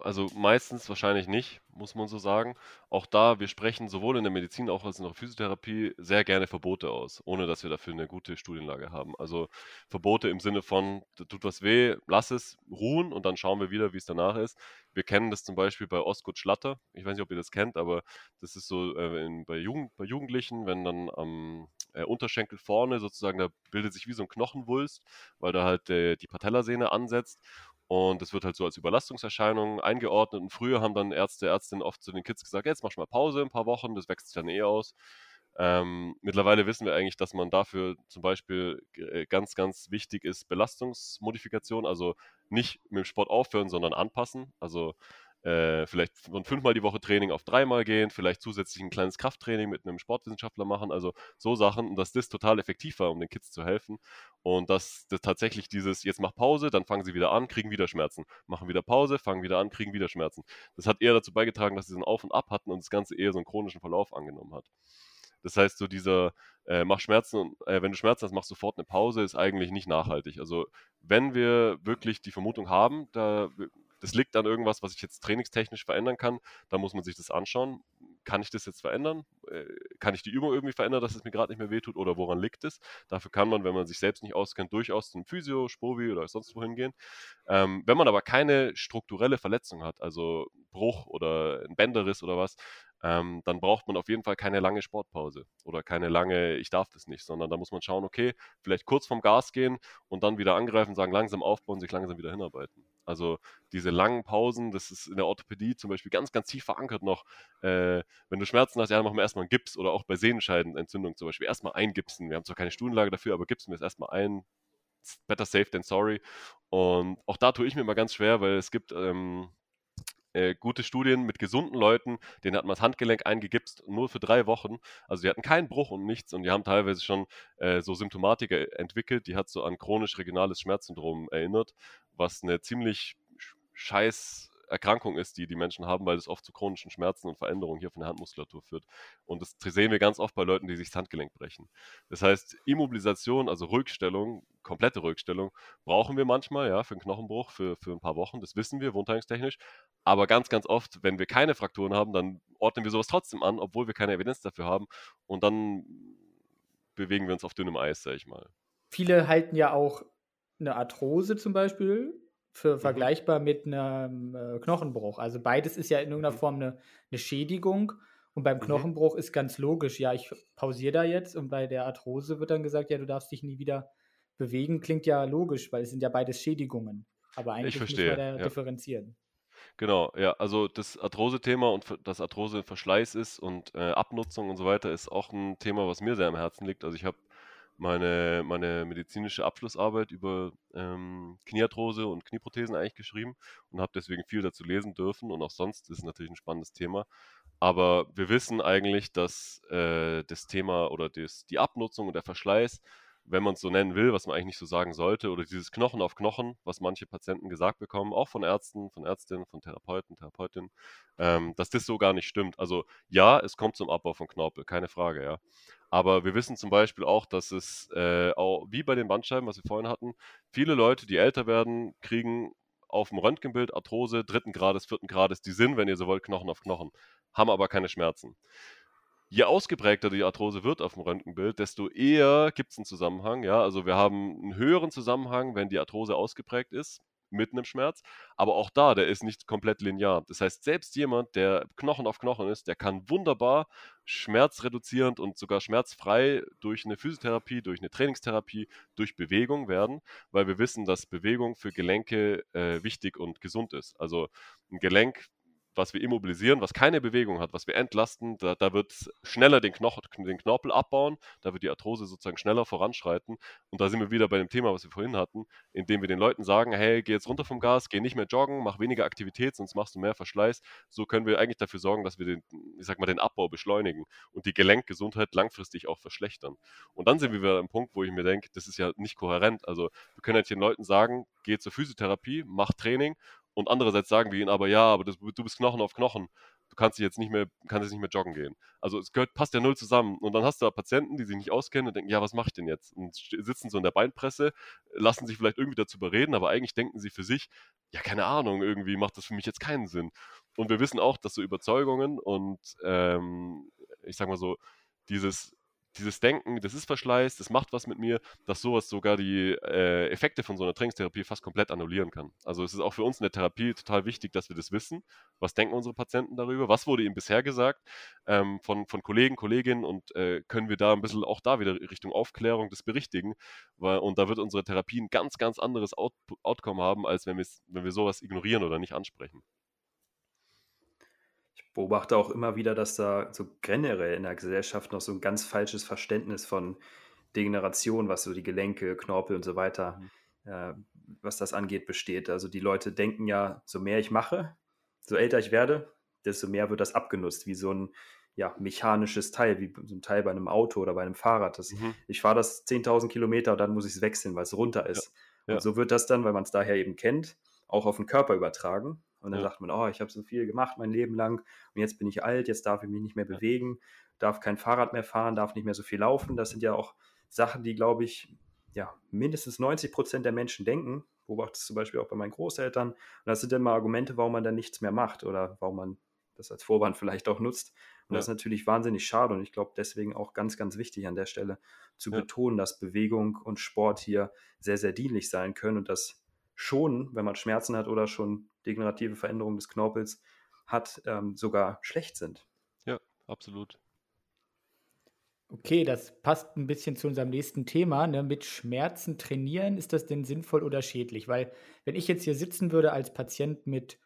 also meistens wahrscheinlich nicht, muss man so sagen. Auch da, wir sprechen sowohl in der Medizin auch als in der Physiotherapie sehr gerne Verbote aus, ohne dass wir dafür eine gute Studienlage haben. Also Verbote im Sinne von, tut was weh, lass es ruhen und dann schauen wir wieder, wie es danach ist. Wir kennen das zum Beispiel bei Oskut Schlatter. Ich weiß nicht, ob ihr das kennt, aber das ist so äh, in, bei, Jugend, bei Jugendlichen, wenn dann am äh, Unterschenkel vorne sozusagen, da bildet sich wie so ein Knochenwulst, weil da halt äh, die Patellasehne ansetzt. Und das wird halt so als Überlastungserscheinung eingeordnet. Und früher haben dann Ärzte, Ärztinnen oft zu den Kids gesagt, jetzt mach mal Pause ein paar Wochen, das wächst sich dann eh aus. Ähm, mittlerweile wissen wir eigentlich, dass man dafür zum Beispiel äh, ganz, ganz wichtig ist Belastungsmodifikation, also nicht mit dem Sport aufhören, sondern anpassen. Also äh, vielleicht von fünfmal die Woche Training auf dreimal gehen, vielleicht zusätzlich ein kleines Krafttraining mit einem Sportwissenschaftler machen, also so Sachen und dass das total effektiv war, um den Kids zu helfen und dass das tatsächlich dieses, jetzt mach Pause, dann fangen sie wieder an, kriegen wieder Schmerzen, machen wieder Pause, fangen wieder an, kriegen wieder Schmerzen. Das hat eher dazu beigetragen, dass sie so ein Auf und Ab hatten und das Ganze eher so einen chronischen Verlauf angenommen hat. Das heißt, so dieser äh, mach Schmerzen äh, wenn du Schmerzen hast, mach sofort eine Pause, ist eigentlich nicht nachhaltig. Also wenn wir wirklich die Vermutung haben, da das liegt an irgendwas, was ich jetzt trainingstechnisch verändern kann. Da muss man sich das anschauen. Kann ich das jetzt verändern? Äh, kann ich die Übung irgendwie verändern, dass es mir gerade nicht mehr wehtut? Oder woran liegt es? Dafür kann man, wenn man sich selbst nicht auskennt, durchaus zum Physio, Spovi oder sonst wohin gehen. Ähm, wenn man aber keine strukturelle Verletzung hat, also Bruch oder ein Bänderriss oder was, ähm, dann braucht man auf jeden Fall keine lange Sportpause oder keine lange, ich darf das nicht, sondern da muss man schauen, okay, vielleicht kurz vom Gas gehen und dann wieder angreifen, sagen, langsam aufbauen, sich langsam wieder hinarbeiten. Also diese langen Pausen, das ist in der Orthopädie zum Beispiel ganz, ganz tief verankert noch. Äh, wenn du Schmerzen hast, ja, dann machen wir erstmal einen Gips oder auch bei Sehenscheidenentzündung zum Beispiel erstmal eingipsen. Wir haben zwar keine Studienlage dafür, aber gipsen wir es erstmal ein. Better safe than sorry. Und auch da tue ich mir immer ganz schwer, weil es gibt ähm, äh, gute Studien mit gesunden Leuten, denen hat man das Handgelenk eingegipst, nur für drei Wochen. Also die hatten keinen Bruch und nichts und die haben teilweise schon äh, so Symptomatik entwickelt, die hat so an chronisch regionales Schmerzsyndrom erinnert, was eine ziemlich scheiß Erkrankung ist, die die Menschen haben, weil es oft zu chronischen Schmerzen und Veränderungen hier von der Handmuskulatur führt. Und das sehen wir ganz oft bei Leuten, die sich das Handgelenk brechen. Das heißt, Immobilisation, also Rückstellung, komplette Rückstellung, brauchen wir manchmal, ja, für einen Knochenbruch, für, für ein paar Wochen. Das wissen wir, wundheilungstechnisch. Aber ganz, ganz oft, wenn wir keine Frakturen haben, dann ordnen wir sowas trotzdem an, obwohl wir keine Evidenz dafür haben. Und dann bewegen wir uns auf dünnem Eis, sag ich mal. Viele halten ja auch eine Arthrose zum Beispiel für mhm. vergleichbar mit einem äh, Knochenbruch. Also beides ist ja in irgendeiner mhm. Form eine, eine Schädigung. Und beim mhm. Knochenbruch ist ganz logisch, ja, ich pausiere da jetzt. Und bei der Arthrose wird dann gesagt, ja, du darfst dich nie wieder bewegen. Klingt ja logisch, weil es sind ja beides Schädigungen. Aber eigentlich ich verstehe, muss man da ja. differenzieren. Genau, ja, also das Arthrose-Thema und dass Arthrose Verschleiß ist und äh, Abnutzung und so weiter ist auch ein Thema, was mir sehr am Herzen liegt. Also ich habe meine, meine medizinische Abschlussarbeit über ähm, Kniearthrose und Knieprothesen eigentlich geschrieben und habe deswegen viel dazu lesen dürfen und auch sonst ist es natürlich ein spannendes Thema. Aber wir wissen eigentlich, dass äh, das Thema oder das, die Abnutzung und der Verschleiß, wenn man es so nennen will, was man eigentlich nicht so sagen sollte, oder dieses Knochen auf Knochen, was manche Patienten gesagt bekommen, auch von Ärzten, von Ärztinnen, von Therapeuten, Therapeutinnen, ähm, dass das so gar nicht stimmt. Also ja, es kommt zum Abbau von Knorpel, keine Frage, ja. Aber wir wissen zum Beispiel auch, dass es äh, auch wie bei den Bandscheiben, was wir vorhin hatten, viele Leute, die älter werden, kriegen auf dem Röntgenbild Arthrose dritten Grades, vierten Grades, die sind, wenn ihr so wollt, Knochen auf Knochen, haben aber keine Schmerzen. Je ausgeprägter die Arthrose wird auf dem Röntgenbild, desto eher gibt es einen Zusammenhang. Ja? Also wir haben einen höheren Zusammenhang, wenn die Arthrose ausgeprägt ist mitten im Schmerz. Aber auch da, der ist nicht komplett linear. Das heißt, selbst jemand, der Knochen auf Knochen ist, der kann wunderbar schmerzreduzierend und sogar schmerzfrei durch eine Physiotherapie, durch eine Trainingstherapie, durch Bewegung werden, weil wir wissen, dass Bewegung für Gelenke äh, wichtig und gesund ist. Also ein Gelenk was wir immobilisieren, was keine Bewegung hat, was wir entlasten, da, da wird schneller den, Knoch, den Knorpel abbauen, da wird die Arthrose sozusagen schneller voranschreiten. Und da sind wir wieder bei dem Thema, was wir vorhin hatten, indem wir den Leuten sagen, hey, geh jetzt runter vom Gas, geh nicht mehr joggen, mach weniger Aktivität, sonst machst du mehr Verschleiß. So können wir eigentlich dafür sorgen, dass wir den, ich sag mal, den Abbau beschleunigen und die Gelenkgesundheit langfristig auch verschlechtern. Und dann sind wir wieder am Punkt, wo ich mir denke, das ist ja nicht kohärent. Also wir können halt den Leuten sagen, geh zur Physiotherapie, mach Training und andererseits sagen wir ihnen aber, ja, aber das, du bist Knochen auf Knochen. Du kannst jetzt nicht mehr, kannst jetzt nicht mehr joggen gehen. Also es gehört, passt ja null zusammen. Und dann hast du da Patienten, die sich nicht auskennen und denken, ja, was mache ich denn jetzt? Und sitzen so in der Beinpresse, lassen sich vielleicht irgendwie dazu überreden, aber eigentlich denken sie für sich, ja, keine Ahnung, irgendwie macht das für mich jetzt keinen Sinn. Und wir wissen auch, dass so Überzeugungen und ähm, ich sag mal so, dieses dieses Denken, das ist Verschleiß, das macht was mit mir, dass sowas sogar die äh, Effekte von so einer Trainingstherapie fast komplett annullieren kann. Also es ist auch für uns in der Therapie total wichtig, dass wir das wissen. Was denken unsere Patienten darüber? Was wurde ihnen bisher gesagt ähm, von, von Kollegen, Kolleginnen und äh, können wir da ein bisschen auch da wieder Richtung Aufklärung das berichtigen? Weil, und da wird unsere Therapie ein ganz, ganz anderes Out Outcome haben, als wenn, wenn wir sowas ignorieren oder nicht ansprechen beobachte auch immer wieder, dass da so generell in der Gesellschaft noch so ein ganz falsches Verständnis von Degeneration, was so die Gelenke, Knorpel und so weiter, mhm. äh, was das angeht, besteht. Also die Leute denken ja, so mehr ich mache, so älter ich werde, desto mehr wird das abgenutzt, wie so ein ja, mechanisches Teil, wie so ein Teil bei einem Auto oder bei einem Fahrrad. Das, mhm. Ich fahre das 10.000 Kilometer und dann muss ich es wechseln, weil es runter ist. Ja. Ja. Und so wird das dann, weil man es daher eben kennt, auch auf den Körper übertragen. Und dann ja. sagt man, oh, ich habe so viel gemacht mein Leben lang und jetzt bin ich alt, jetzt darf ich mich nicht mehr bewegen, darf kein Fahrrad mehr fahren, darf nicht mehr so viel laufen. Das sind ja auch Sachen, die, glaube ich, ja, mindestens 90 Prozent der Menschen denken. Beobachte es zum Beispiel auch bei meinen Großeltern. Und das sind dann mal Argumente, warum man dann nichts mehr macht oder warum man das als Vorwand vielleicht auch nutzt. Und ja. das ist natürlich wahnsinnig schade und ich glaube deswegen auch ganz, ganz wichtig an der Stelle zu ja. betonen, dass Bewegung und Sport hier sehr, sehr dienlich sein können und dass schon, wenn man Schmerzen hat oder schon degenerative Veränderungen des Knorpels hat, ähm, sogar schlecht sind. Ja, absolut. Okay, das passt ein bisschen zu unserem nächsten Thema. Ne? Mit Schmerzen trainieren, ist das denn sinnvoll oder schädlich? Weil, wenn ich jetzt hier sitzen würde als Patient mit,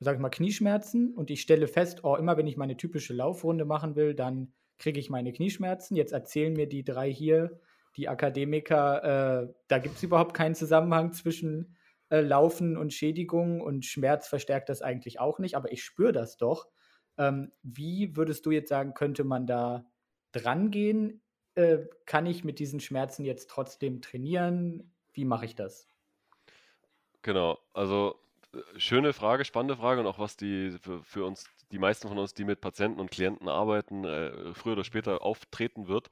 sag ich mal, Knieschmerzen und ich stelle fest, oh, immer wenn ich meine typische Laufrunde machen will, dann kriege ich meine Knieschmerzen. Jetzt erzählen mir die drei hier, die Akademiker, äh, da gibt es überhaupt keinen Zusammenhang zwischen äh, Laufen und Schädigungen und Schmerz verstärkt das eigentlich auch nicht, aber ich spüre das doch. Ähm, wie würdest du jetzt sagen, könnte man da dran gehen? Äh, kann ich mit diesen Schmerzen jetzt trotzdem trainieren? Wie mache ich das? Genau, also äh, schöne Frage, spannende Frage und auch was die für, für uns, die meisten von uns, die mit Patienten und Klienten arbeiten, äh, früher oder später auftreten wird.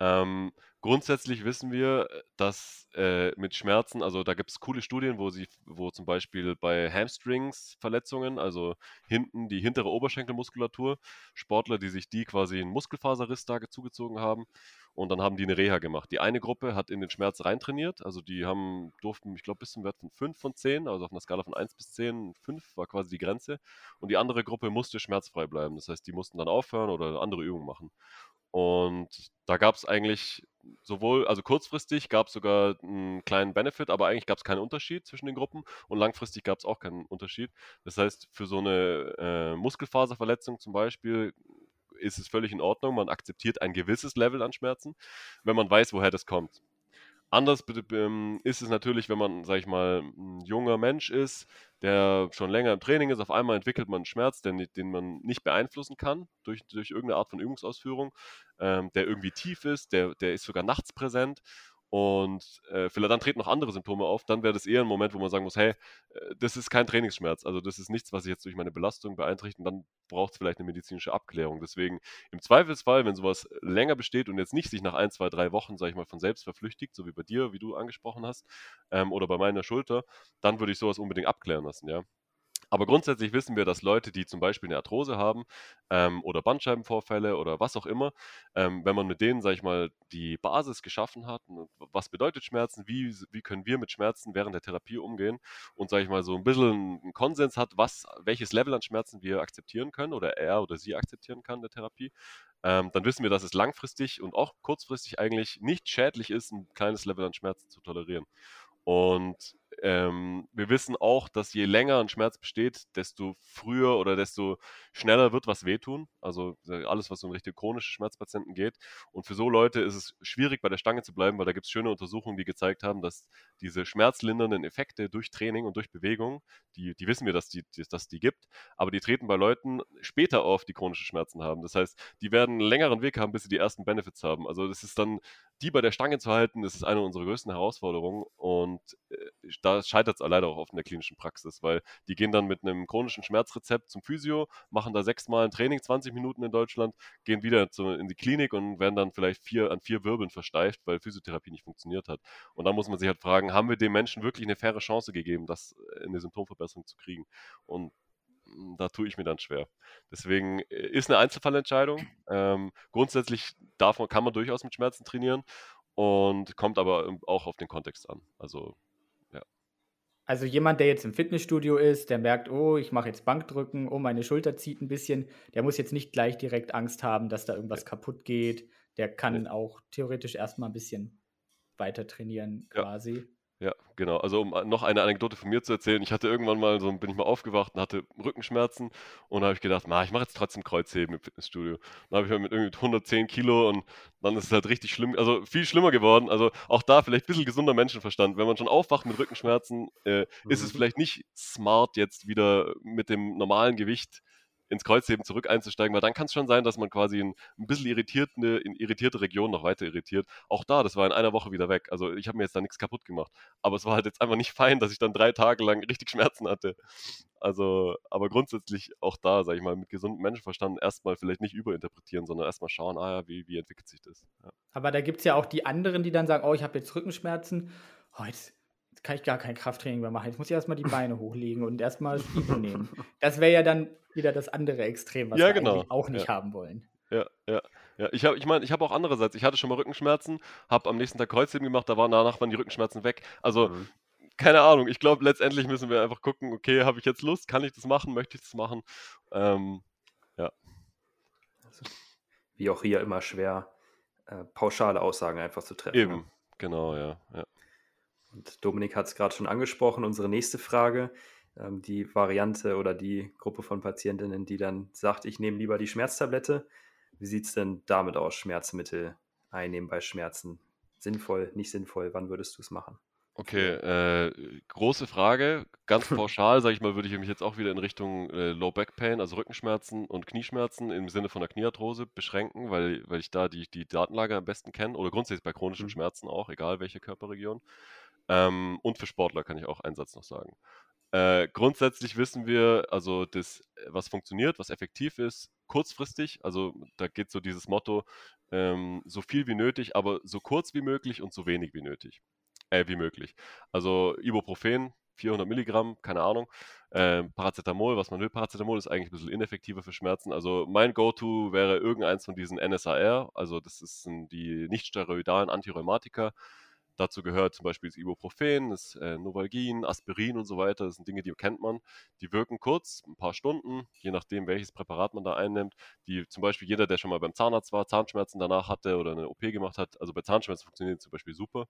Ähm, grundsätzlich wissen wir, dass äh, mit Schmerzen, also da gibt es coole Studien, wo sie, wo zum Beispiel bei Hamstrings-Verletzungen, also hinten die hintere Oberschenkelmuskulatur, Sportler, die sich die quasi einen Muskelfaserriss da zugezogen haben und dann haben die eine Reha gemacht. Die eine Gruppe hat in den Schmerz reintrainiert, also die haben, durften, ich glaube, bis zum Wert von 5 von 10, also auf einer Skala von 1 bis 10, 5 war quasi die Grenze. Und die andere Gruppe musste schmerzfrei bleiben. Das heißt, die mussten dann aufhören oder andere Übungen machen. Und da gab es eigentlich sowohl, also kurzfristig gab es sogar einen kleinen Benefit, aber eigentlich gab es keinen Unterschied zwischen den Gruppen und langfristig gab es auch keinen Unterschied. Das heißt, für so eine äh, Muskelfaserverletzung zum Beispiel ist es völlig in Ordnung. Man akzeptiert ein gewisses Level an Schmerzen, wenn man weiß, woher das kommt. Anders ähm, ist es natürlich, wenn man, sag ich mal, ein junger Mensch ist, der schon länger im Training ist, auf einmal entwickelt man einen Schmerz, den, den man nicht beeinflussen kann durch, durch irgendeine Art von Übungsausführung, ähm, der irgendwie tief ist, der, der ist sogar nachts präsent und äh, vielleicht dann treten noch andere Symptome auf, dann wäre das eher ein Moment, wo man sagen muss, hey, äh, das ist kein Trainingsschmerz, also das ist nichts, was ich jetzt durch meine Belastung beeinträchtigt und dann braucht es vielleicht eine medizinische Abklärung. Deswegen im Zweifelsfall, wenn sowas länger besteht und jetzt nicht sich nach ein, zwei, drei Wochen, sage ich mal, von selbst verflüchtigt, so wie bei dir, wie du angesprochen hast, ähm, oder bei meiner Schulter, dann würde ich sowas unbedingt abklären lassen, ja. Aber grundsätzlich wissen wir, dass Leute, die zum Beispiel eine Arthrose haben ähm, oder Bandscheibenvorfälle oder was auch immer, ähm, wenn man mit denen, sage ich mal, die Basis geschaffen hat, was bedeutet Schmerzen, wie, wie können wir mit Schmerzen während der Therapie umgehen und, sage ich mal, so ein bisschen einen Konsens hat, was, welches Level an Schmerzen wir akzeptieren können oder er oder sie akzeptieren kann in der Therapie, ähm, dann wissen wir, dass es langfristig und auch kurzfristig eigentlich nicht schädlich ist, ein kleines Level an Schmerzen zu tolerieren. Und ähm, wir wissen auch, dass je länger ein Schmerz besteht, desto früher oder desto schneller wird was wehtun. Also äh, alles, was in Richtung chronische Schmerzpatienten geht. Und für so Leute ist es schwierig, bei der Stange zu bleiben, weil da gibt es schöne Untersuchungen, die gezeigt haben, dass diese schmerzlindernden Effekte durch Training und durch Bewegung, die, die wissen wir, dass die, dass die gibt, aber die treten bei Leuten später auf, die chronische Schmerzen haben. Das heißt, die werden einen längeren Weg haben, bis sie die ersten Benefits haben. Also das ist dann, die bei der Stange zu halten, das ist eine unserer größten Herausforderungen. Und äh, da scheitert es leider auch oft in der klinischen Praxis, weil die gehen dann mit einem chronischen Schmerzrezept zum Physio, machen da sechsmal ein Training, 20 Minuten in Deutschland, gehen wieder zu, in die Klinik und werden dann vielleicht vier, an vier Wirbeln versteift, weil Physiotherapie nicht funktioniert hat. Und dann muss man sich halt fragen, haben wir dem Menschen wirklich eine faire Chance gegeben, das in eine Symptomverbesserung zu kriegen? Und hm, da tue ich mir dann schwer. Deswegen äh, ist eine Einzelfallentscheidung. Ähm, grundsätzlich darf kann man durchaus mit Schmerzen trainieren und kommt aber auch auf den Kontext an. Also also jemand, der jetzt im Fitnessstudio ist, der merkt, oh, ich mache jetzt Bankdrücken, oh, meine Schulter zieht ein bisschen, der muss jetzt nicht gleich direkt Angst haben, dass da irgendwas kaputt geht. Der kann auch theoretisch erstmal ein bisschen weiter trainieren, quasi. Ja, genau. Also um noch eine Anekdote von mir zu erzählen, ich hatte irgendwann mal so, bin ich mal aufgewacht und hatte Rückenschmerzen und da habe ich gedacht, na, ich mache jetzt trotzdem Kreuzheben im Fitnessstudio. Dann habe ich halt mit irgendwie 110 Kilo und dann ist es halt richtig schlimm, also viel schlimmer geworden. Also auch da vielleicht ein bisschen gesunder Menschenverstand. Wenn man schon aufwacht mit Rückenschmerzen, äh, ist es mhm. vielleicht nicht smart, jetzt wieder mit dem normalen Gewicht ins Kreuzheben zurück einzusteigen, weil dann kann es schon sein, dass man quasi ein, ein bisschen irritierte, in irritierte Region noch weiter irritiert. Auch da, das war in einer Woche wieder weg. Also ich habe mir jetzt da nichts kaputt gemacht. Aber es war halt jetzt einfach nicht fein, dass ich dann drei Tage lang richtig Schmerzen hatte. Also, aber grundsätzlich auch da, sage ich mal, mit gesundem Menschenverstand erstmal vielleicht nicht überinterpretieren, sondern erstmal schauen, ah ja, wie, wie entwickelt sich das. Ja. Aber da gibt es ja auch die anderen, die dann sagen, oh, ich habe jetzt Rückenschmerzen. Oh, jetzt kann ich gar kein Krafttraining mehr machen. Jetzt muss ich erstmal die Beine hochlegen und erstmal Stiefel nehmen. Das wäre ja dann wieder das andere Extrem, was ja, wir genau. auch nicht ja. haben wollen. Ja, ja. Ja, ich habe, ich meine, ich habe auch andererseits, ich hatte schon mal Rückenschmerzen, habe am nächsten Tag Kreuzheben gemacht, da waren danach waren die Rückenschmerzen weg. Also, mhm. keine Ahnung, ich glaube, letztendlich müssen wir einfach gucken, okay, habe ich jetzt Lust, kann ich das machen, möchte ich das machen? Ähm, ja. Also, wie auch hier immer schwer, äh, pauschale Aussagen einfach zu treffen. Eben, ne? genau, ja. ja. Und Dominik hat es gerade schon angesprochen, unsere nächste Frage, ähm, die Variante oder die Gruppe von Patientinnen, die dann sagt, ich nehme lieber die Schmerztablette. Wie sieht es denn damit aus, Schmerzmittel einnehmen bei Schmerzen? Sinnvoll, nicht sinnvoll? Wann würdest du es machen? Okay, äh, große Frage. Ganz pauschal, sage ich mal, würde ich mich jetzt auch wieder in Richtung äh, Low Back Pain, also Rückenschmerzen und Knieschmerzen im Sinne von der Kniearthrose beschränken, weil, weil ich da die, die Datenlage am besten kenne oder grundsätzlich bei chronischen mhm. Schmerzen auch, egal welche Körperregion. Ähm, und für Sportler kann ich auch einen Satz noch sagen. Äh, grundsätzlich wissen wir, also das, was funktioniert, was effektiv ist, kurzfristig, also da geht so dieses Motto, ähm, so viel wie nötig, aber so kurz wie möglich und so wenig wie nötig, äh, wie möglich. Also Ibuprofen, 400 Milligramm, keine Ahnung. Äh, Paracetamol, was man will, Paracetamol ist eigentlich ein bisschen ineffektiver für Schmerzen. Also mein Go-To wäre irgendeins von diesen NSAR, also das sind die nicht steroidalen Antirheumatika. Dazu gehört zum Beispiel das Ibuprofen, das äh, Novalgin, Aspirin und so weiter. Das sind Dinge, die kennt man. Die wirken kurz, ein paar Stunden, je nachdem, welches Präparat man da einnimmt. Die zum Beispiel jeder, der schon mal beim Zahnarzt war, Zahnschmerzen danach hatte oder eine OP gemacht hat, also bei Zahnschmerzen funktioniert zum Beispiel super.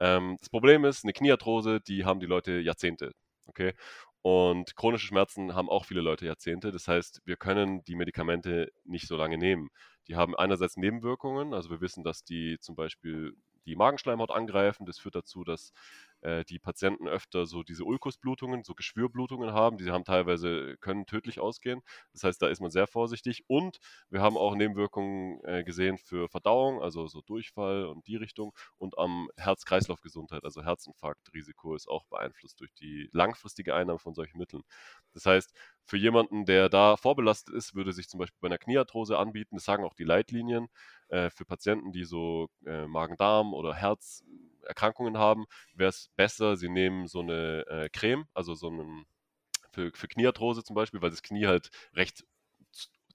Ähm, das Problem ist, eine Kniearthrose, die haben die Leute Jahrzehnte. Okay? Und chronische Schmerzen haben auch viele Leute Jahrzehnte. Das heißt, wir können die Medikamente nicht so lange nehmen. Die haben einerseits Nebenwirkungen. Also wir wissen, dass die zum Beispiel die Magenschleimhaut angreifen. Das führt dazu, dass äh, die Patienten öfter so diese Ulkusblutungen, so Geschwürblutungen haben. Die haben teilweise, können tödlich ausgehen. Das heißt, da ist man sehr vorsichtig. Und wir haben auch Nebenwirkungen äh, gesehen für Verdauung, also so Durchfall und die Richtung. Und am Herz-Kreislauf-Gesundheit, also Herzinfarktrisiko ist auch beeinflusst durch die langfristige Einnahme von solchen Mitteln. Das heißt, für jemanden, der da vorbelastet ist, würde sich zum Beispiel bei einer Kniearthrose anbieten, das sagen auch die Leitlinien, äh, für Patienten, die so äh, Magen-Darm oder Herzerkrankungen haben, wäre es besser, sie nehmen so eine äh, Creme, also so einen für, für Kniearthrose zum Beispiel, weil das Knie halt recht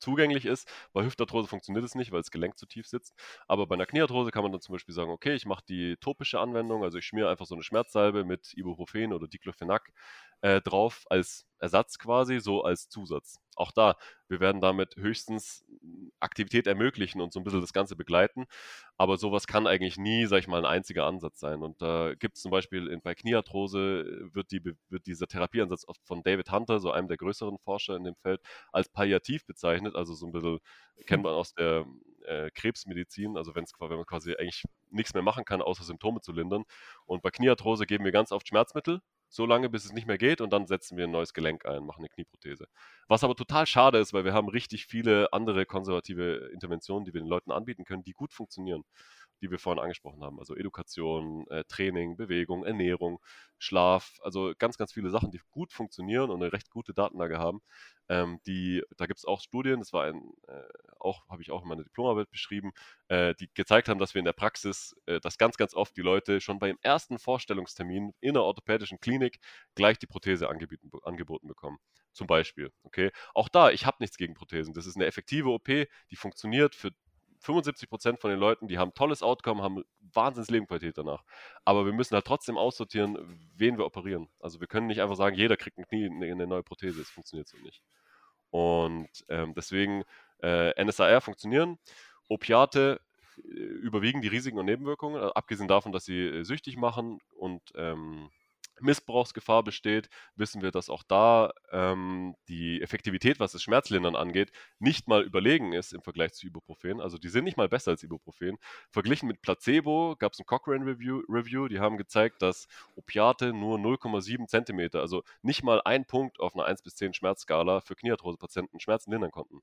zugänglich ist. Bei Hüftarthrose funktioniert es nicht, weil das Gelenk zu tief sitzt. Aber bei einer Kniearthrose kann man dann zum Beispiel sagen, okay, ich mache die topische Anwendung, also ich schmiere einfach so eine Schmerzsalbe mit Ibuprofen oder Diclofenac äh, drauf als Ersatz quasi, so als Zusatz. Auch da, wir werden damit höchstens Aktivität ermöglichen und so ein bisschen das Ganze begleiten. Aber sowas kann eigentlich nie, sag ich mal, ein einziger Ansatz sein. Und da äh, gibt es zum Beispiel in, bei Kniearthrose wird, die, wird dieser Therapieansatz oft von David Hunter, so einem der größeren Forscher in dem Feld, als palliativ bezeichnet. Also so ein bisschen, kennt man aus der äh, Krebsmedizin, also wenn's, wenn man quasi eigentlich nichts mehr machen kann, außer Symptome zu lindern. Und bei Kniearthrose geben wir ganz oft Schmerzmittel, so lange, bis es nicht mehr geht und dann setzen wir ein neues Gelenk ein, machen eine Knieprothese. Was aber total schade ist, weil wir haben richtig viele andere konservative Interventionen, die wir den Leuten anbieten können, die gut funktionieren die wir vorhin angesprochen haben. Also Education, äh, Training, Bewegung, Ernährung, Schlaf, also ganz, ganz viele Sachen, die gut funktionieren und eine recht gute Datenlage haben. Ähm, die, da gibt es auch Studien, das war ein, äh, auch, habe ich auch in meiner Diplomarbeit beschrieben, äh, die gezeigt haben, dass wir in der Praxis, äh, dass ganz, ganz oft die Leute schon beim ersten Vorstellungstermin in einer orthopädischen Klinik gleich die Prothese angeboten, angeboten bekommen. Zum Beispiel. Okay. Auch da, ich habe nichts gegen Prothesen. Das ist eine effektive OP, die funktioniert für 75 Prozent von den Leuten, die haben tolles Outcome, haben wahnsinns Lebensqualität danach. Aber wir müssen halt trotzdem aussortieren, wen wir operieren. Also wir können nicht einfach sagen, jeder kriegt ein Knie, eine neue Prothese. Das funktioniert so nicht. Und ähm, deswegen äh, NSAR funktionieren. Opiate äh, überwiegen die Risiken und Nebenwirkungen, äh, abgesehen davon, dass sie äh, süchtig machen und ähm, Missbrauchsgefahr besteht, wissen wir, dass auch da ähm, die Effektivität, was das Schmerzlindern angeht, nicht mal überlegen ist im Vergleich zu Ibuprofen. Also die sind nicht mal besser als Ibuprofen. Verglichen mit Placebo gab es ein Cochrane Review, Review, die haben gezeigt, dass Opiate nur 0,7 Zentimeter, also nicht mal ein Punkt auf einer 1 bis 10 Schmerzskala für Kniearthrose-Patienten Schmerzen lindern konnten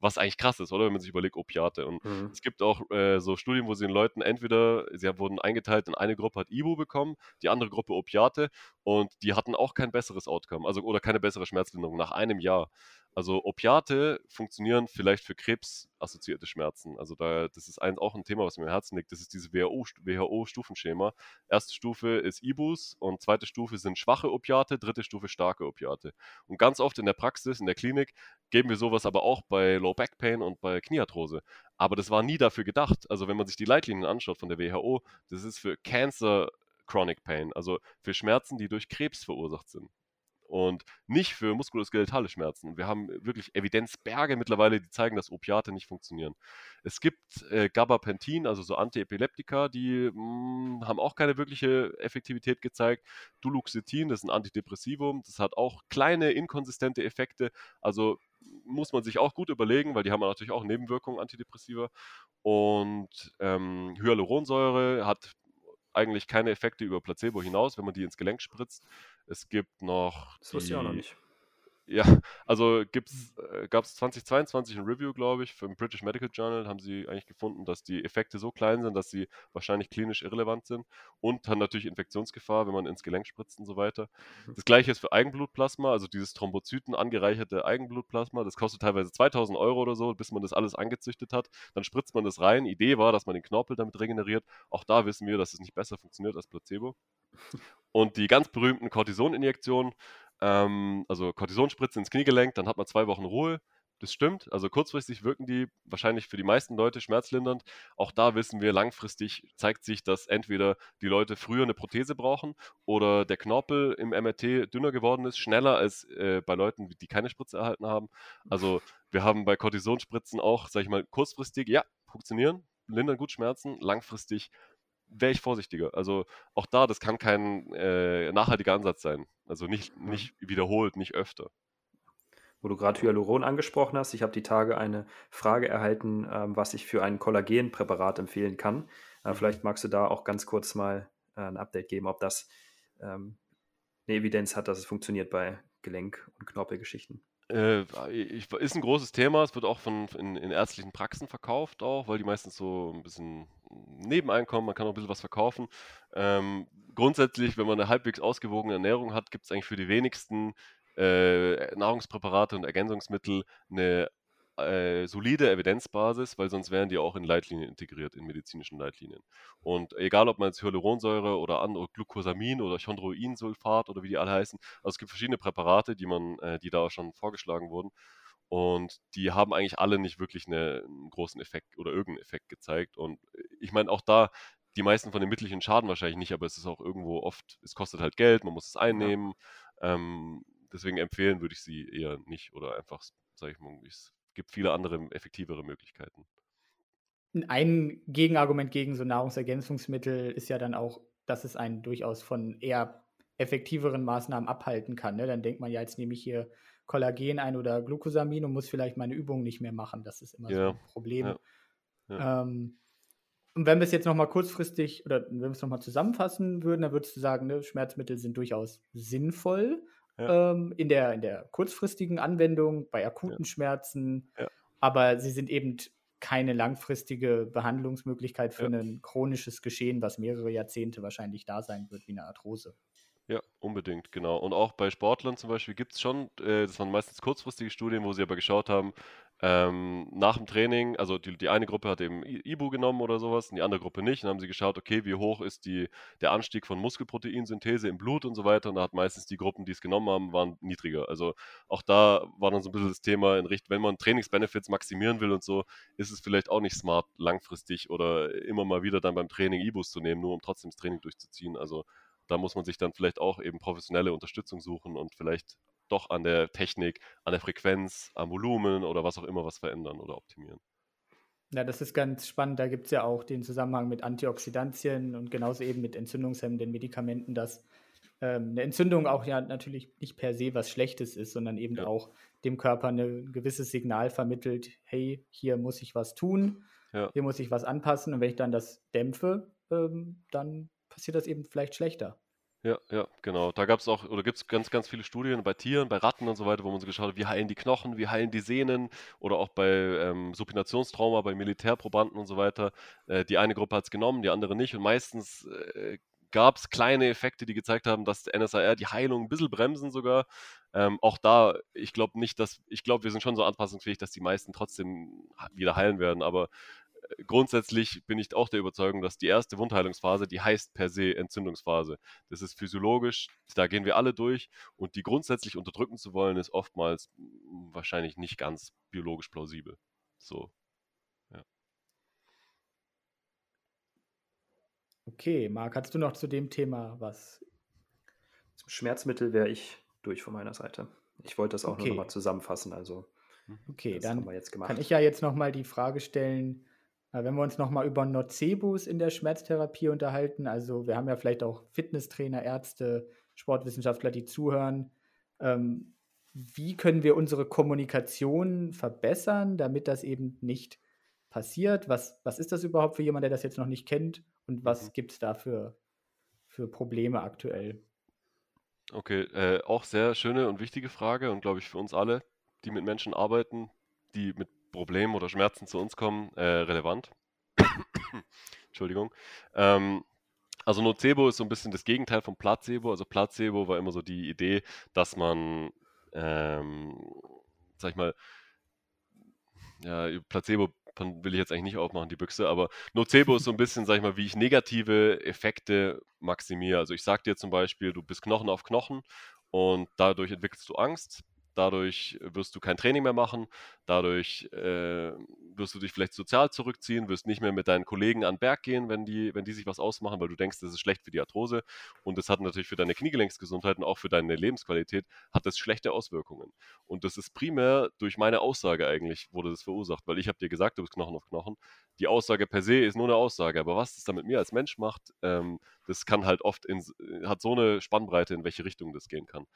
was eigentlich krass ist, oder? Wenn man sich überlegt, Opiate. Und mhm. es gibt auch äh, so Studien, wo sie den Leuten entweder, sie wurden eingeteilt in eine Gruppe hat Ibu bekommen, die andere Gruppe Opiate und die hatten auch kein besseres Outcome, also oder keine bessere Schmerzlinderung nach einem Jahr. Also Opiate funktionieren vielleicht für krebsassoziierte Schmerzen. Also da, das ist ein, auch ein Thema, was mir im Herzen liegt. Das ist dieses WHO-Stufenschema. Erste Stufe ist Ibus und zweite Stufe sind schwache Opiate, dritte Stufe starke Opiate. Und ganz oft in der Praxis, in der Klinik, geben wir sowas aber auch bei Low Back Pain und bei Kniearthrose. Aber das war nie dafür gedacht. Also wenn man sich die Leitlinien anschaut von der WHO, das ist für Cancer Chronic Pain, also für Schmerzen, die durch Krebs verursacht sind und nicht für muskuloskeletale Schmerzen. Wir haben wirklich Evidenzberge mittlerweile, die zeigen, dass Opiate nicht funktionieren. Es gibt äh, Gabapentin, also so Antiepileptika, die mh, hm, haben auch keine wirkliche Effektivität gezeigt. Duloxetin, das ist ein Antidepressivum, das hat auch kleine inkonsistente Effekte, also muss man sich auch gut überlegen, weil die haben natürlich auch Nebenwirkungen, Antidepressiva. Und ähm, Hyaluronsäure hat eigentlich keine Effekte über Placebo hinaus, wenn man die ins Gelenk spritzt. Es gibt noch. Das wusste ich auch noch nicht. Ja, also äh, gab es 2022 ein Review, glaube ich, vom British Medical Journal, haben sie eigentlich gefunden, dass die Effekte so klein sind, dass sie wahrscheinlich klinisch irrelevant sind und haben natürlich Infektionsgefahr, wenn man ins Gelenk spritzt und so weiter. Mhm. Das gleiche ist für Eigenblutplasma, also dieses Thrombozyten angereicherte Eigenblutplasma, das kostet teilweise 2000 Euro oder so, bis man das alles angezüchtet hat. Dann spritzt man das rein. Idee war, dass man den Knorpel damit regeneriert. Auch da wissen wir, dass es nicht besser funktioniert als Placebo. Und die ganz berühmten Cortisoninjektionen, ähm, also Cortisonspritze ins Kniegelenk, dann hat man zwei Wochen Ruhe. Das stimmt. Also kurzfristig wirken die wahrscheinlich für die meisten Leute schmerzlindernd. Auch da wissen wir, langfristig zeigt sich, dass entweder die Leute früher eine Prothese brauchen oder der Knorpel im MRT dünner geworden ist, schneller als äh, bei Leuten, die keine Spritze erhalten haben. Also wir haben bei Cortisonspritzen auch, sag ich mal, kurzfristig, ja, funktionieren, lindern gut Schmerzen, langfristig wäre ich vorsichtiger. Also auch da, das kann kein äh, nachhaltiger Ansatz sein. Also nicht, nicht wiederholt, nicht öfter. Wo du gerade Hyaluron angesprochen hast, ich habe die Tage eine Frage erhalten, ähm, was ich für ein Kollagenpräparat empfehlen kann. Äh, mhm. vielleicht magst du da auch ganz kurz mal äh, ein Update geben, ob das ähm, eine Evidenz hat, dass es funktioniert bei Gelenk- und Knorpelgeschichten. Äh, ist ein großes Thema. Es wird auch von, in, in, ärztlichen Praxen verkauft, auch, weil die meistens so ein bisschen Nebeneinkommen, man kann auch ein bisschen was verkaufen. Ähm, grundsätzlich, wenn man eine halbwegs ausgewogene Ernährung hat, gibt es eigentlich für die wenigsten äh, Nahrungspräparate und Ergänzungsmittel eine äh, solide Evidenzbasis, weil sonst wären die auch in Leitlinien integriert, in medizinischen Leitlinien. Und egal, ob man jetzt Hyaluronsäure oder andere Glucosamin oder Chondroinsulfat oder wie die alle heißen, also es gibt verschiedene Präparate, die man, äh, die da schon vorgeschlagen wurden. Und die haben eigentlich alle nicht wirklich eine, einen großen Effekt oder irgendeinen Effekt gezeigt. Und äh, ich meine, auch da, die meisten von den mittelchen schaden wahrscheinlich nicht, aber es ist auch irgendwo oft, es kostet halt Geld, man muss es einnehmen. Ja. Ähm, deswegen empfehlen würde ich sie eher nicht oder einfach, sage ich mal, es gibt viele andere effektivere Möglichkeiten. Ein Gegenargument gegen so Nahrungsergänzungsmittel ist ja dann auch, dass es einen durchaus von eher effektiveren Maßnahmen abhalten kann. Ne? Dann denkt man ja, jetzt nehme ich hier Kollagen ein oder Glucosamin und muss vielleicht meine Übungen nicht mehr machen. Das ist immer ja. so ein Problem. Ja. Ja. Ähm, und wenn wir es jetzt nochmal kurzfristig oder wenn wir es nochmal zusammenfassen würden, dann würdest du sagen, ne, Schmerzmittel sind durchaus sinnvoll ähm, in, der, in der kurzfristigen Anwendung, bei akuten Schmerzen, aber sie sind eben keine langfristige Behandlungsmöglichkeit für ein chronisches Geschehen, was mehrere Jahrzehnte wahrscheinlich da sein wird, wie eine Arthrose. Ja, unbedingt, genau. Und auch bei Sportlern zum Beispiel gibt es schon, äh, das waren meistens kurzfristige Studien, wo sie aber geschaut haben, ähm, nach dem Training, also die, die eine Gruppe hat eben Ibu genommen oder sowas, und die andere Gruppe nicht. Und dann haben sie geschaut, okay, wie hoch ist die, der Anstieg von Muskelproteinsynthese im Blut und so weiter. Und da hat meistens die Gruppen, die es genommen haben, waren niedriger. Also auch da war dann so ein bisschen das Thema in Richtung, wenn man Trainingsbenefits maximieren will und so, ist es vielleicht auch nicht smart, langfristig oder immer mal wieder dann beim Training Ibus zu nehmen, nur um trotzdem das Training durchzuziehen. Also da muss man sich dann vielleicht auch eben professionelle Unterstützung suchen und vielleicht doch an der Technik, an der Frequenz, am Volumen oder was auch immer was verändern oder optimieren. Ja, das ist ganz spannend. Da gibt es ja auch den Zusammenhang mit Antioxidantien und genauso eben mit entzündungshemmenden Medikamenten, dass ähm, eine Entzündung auch ja natürlich nicht per se was Schlechtes ist, sondern eben ja. auch dem Körper ein gewisses Signal vermittelt, hey, hier muss ich was tun, ja. hier muss ich was anpassen und wenn ich dann das dämpfe, ähm, dann passiert das eben vielleicht schlechter. Ja, ja, genau. Da gab es auch, oder gibt es ganz, ganz viele Studien bei Tieren, bei Ratten und so weiter, wo man so geschaut hat, wie heilen die Knochen, wie heilen die Sehnen oder auch bei ähm, Supinationstrauma, bei Militärprobanden und so weiter. Äh, die eine Gruppe hat es genommen, die andere nicht. Und meistens äh, gab es kleine Effekte, die gezeigt haben, dass NSAR die Heilung ein bisschen bremsen sogar. Ähm, auch da, ich glaube nicht, dass, ich glaube, wir sind schon so anpassungsfähig, dass die meisten trotzdem wieder heilen werden, aber grundsätzlich bin ich auch der Überzeugung, dass die erste Wundheilungsphase, die heißt per se Entzündungsphase. Das ist physiologisch, da gehen wir alle durch und die grundsätzlich unterdrücken zu wollen, ist oftmals wahrscheinlich nicht ganz biologisch plausibel. So. Ja. Okay, Marc, hast du noch zu dem Thema was? Zum Schmerzmittel wäre ich durch von meiner Seite. Ich wollte das auch okay. nur nochmal zusammenfassen. Also, okay, dann kann ich ja jetzt nochmal die Frage stellen, wenn wir uns nochmal über Nocebos in der Schmerztherapie unterhalten, also wir haben ja vielleicht auch Fitnesstrainer, Ärzte, Sportwissenschaftler, die zuhören. Ähm, wie können wir unsere Kommunikation verbessern, damit das eben nicht passiert? Was, was ist das überhaupt für jemanden, der das jetzt noch nicht kennt? Und was mhm. gibt es da für, für Probleme aktuell? Okay, äh, auch sehr schöne und wichtige Frage und glaube ich für uns alle, die mit Menschen arbeiten, die mit Problemen oder Schmerzen zu uns kommen, äh, relevant. Entschuldigung. Ähm, also Nocebo ist so ein bisschen das Gegenteil von Placebo. Also Placebo war immer so die Idee, dass man, ähm, sag ich mal, ja, Placebo will ich jetzt eigentlich nicht aufmachen, die Büchse, aber Nocebo ist so ein bisschen, sag ich mal, wie ich negative Effekte maximiere. Also ich sag dir zum Beispiel, du bist Knochen auf Knochen und dadurch entwickelst du Angst. Dadurch wirst du kein Training mehr machen, dadurch äh, wirst du dich vielleicht sozial zurückziehen, wirst nicht mehr mit deinen Kollegen an den Berg gehen, wenn die, wenn die sich was ausmachen, weil du denkst, das ist schlecht für die Arthrose. Und das hat natürlich für deine Kniegelenksgesundheit und auch für deine Lebensqualität hat das schlechte Auswirkungen. Und das ist primär durch meine Aussage eigentlich, wurde das verursacht, weil ich habe dir gesagt, du bist Knochen auf Knochen. Die Aussage per se ist nur eine Aussage, aber was das dann mit mir als Mensch macht, ähm, das kann halt oft in, hat so eine Spannbreite, in welche Richtung das gehen kann.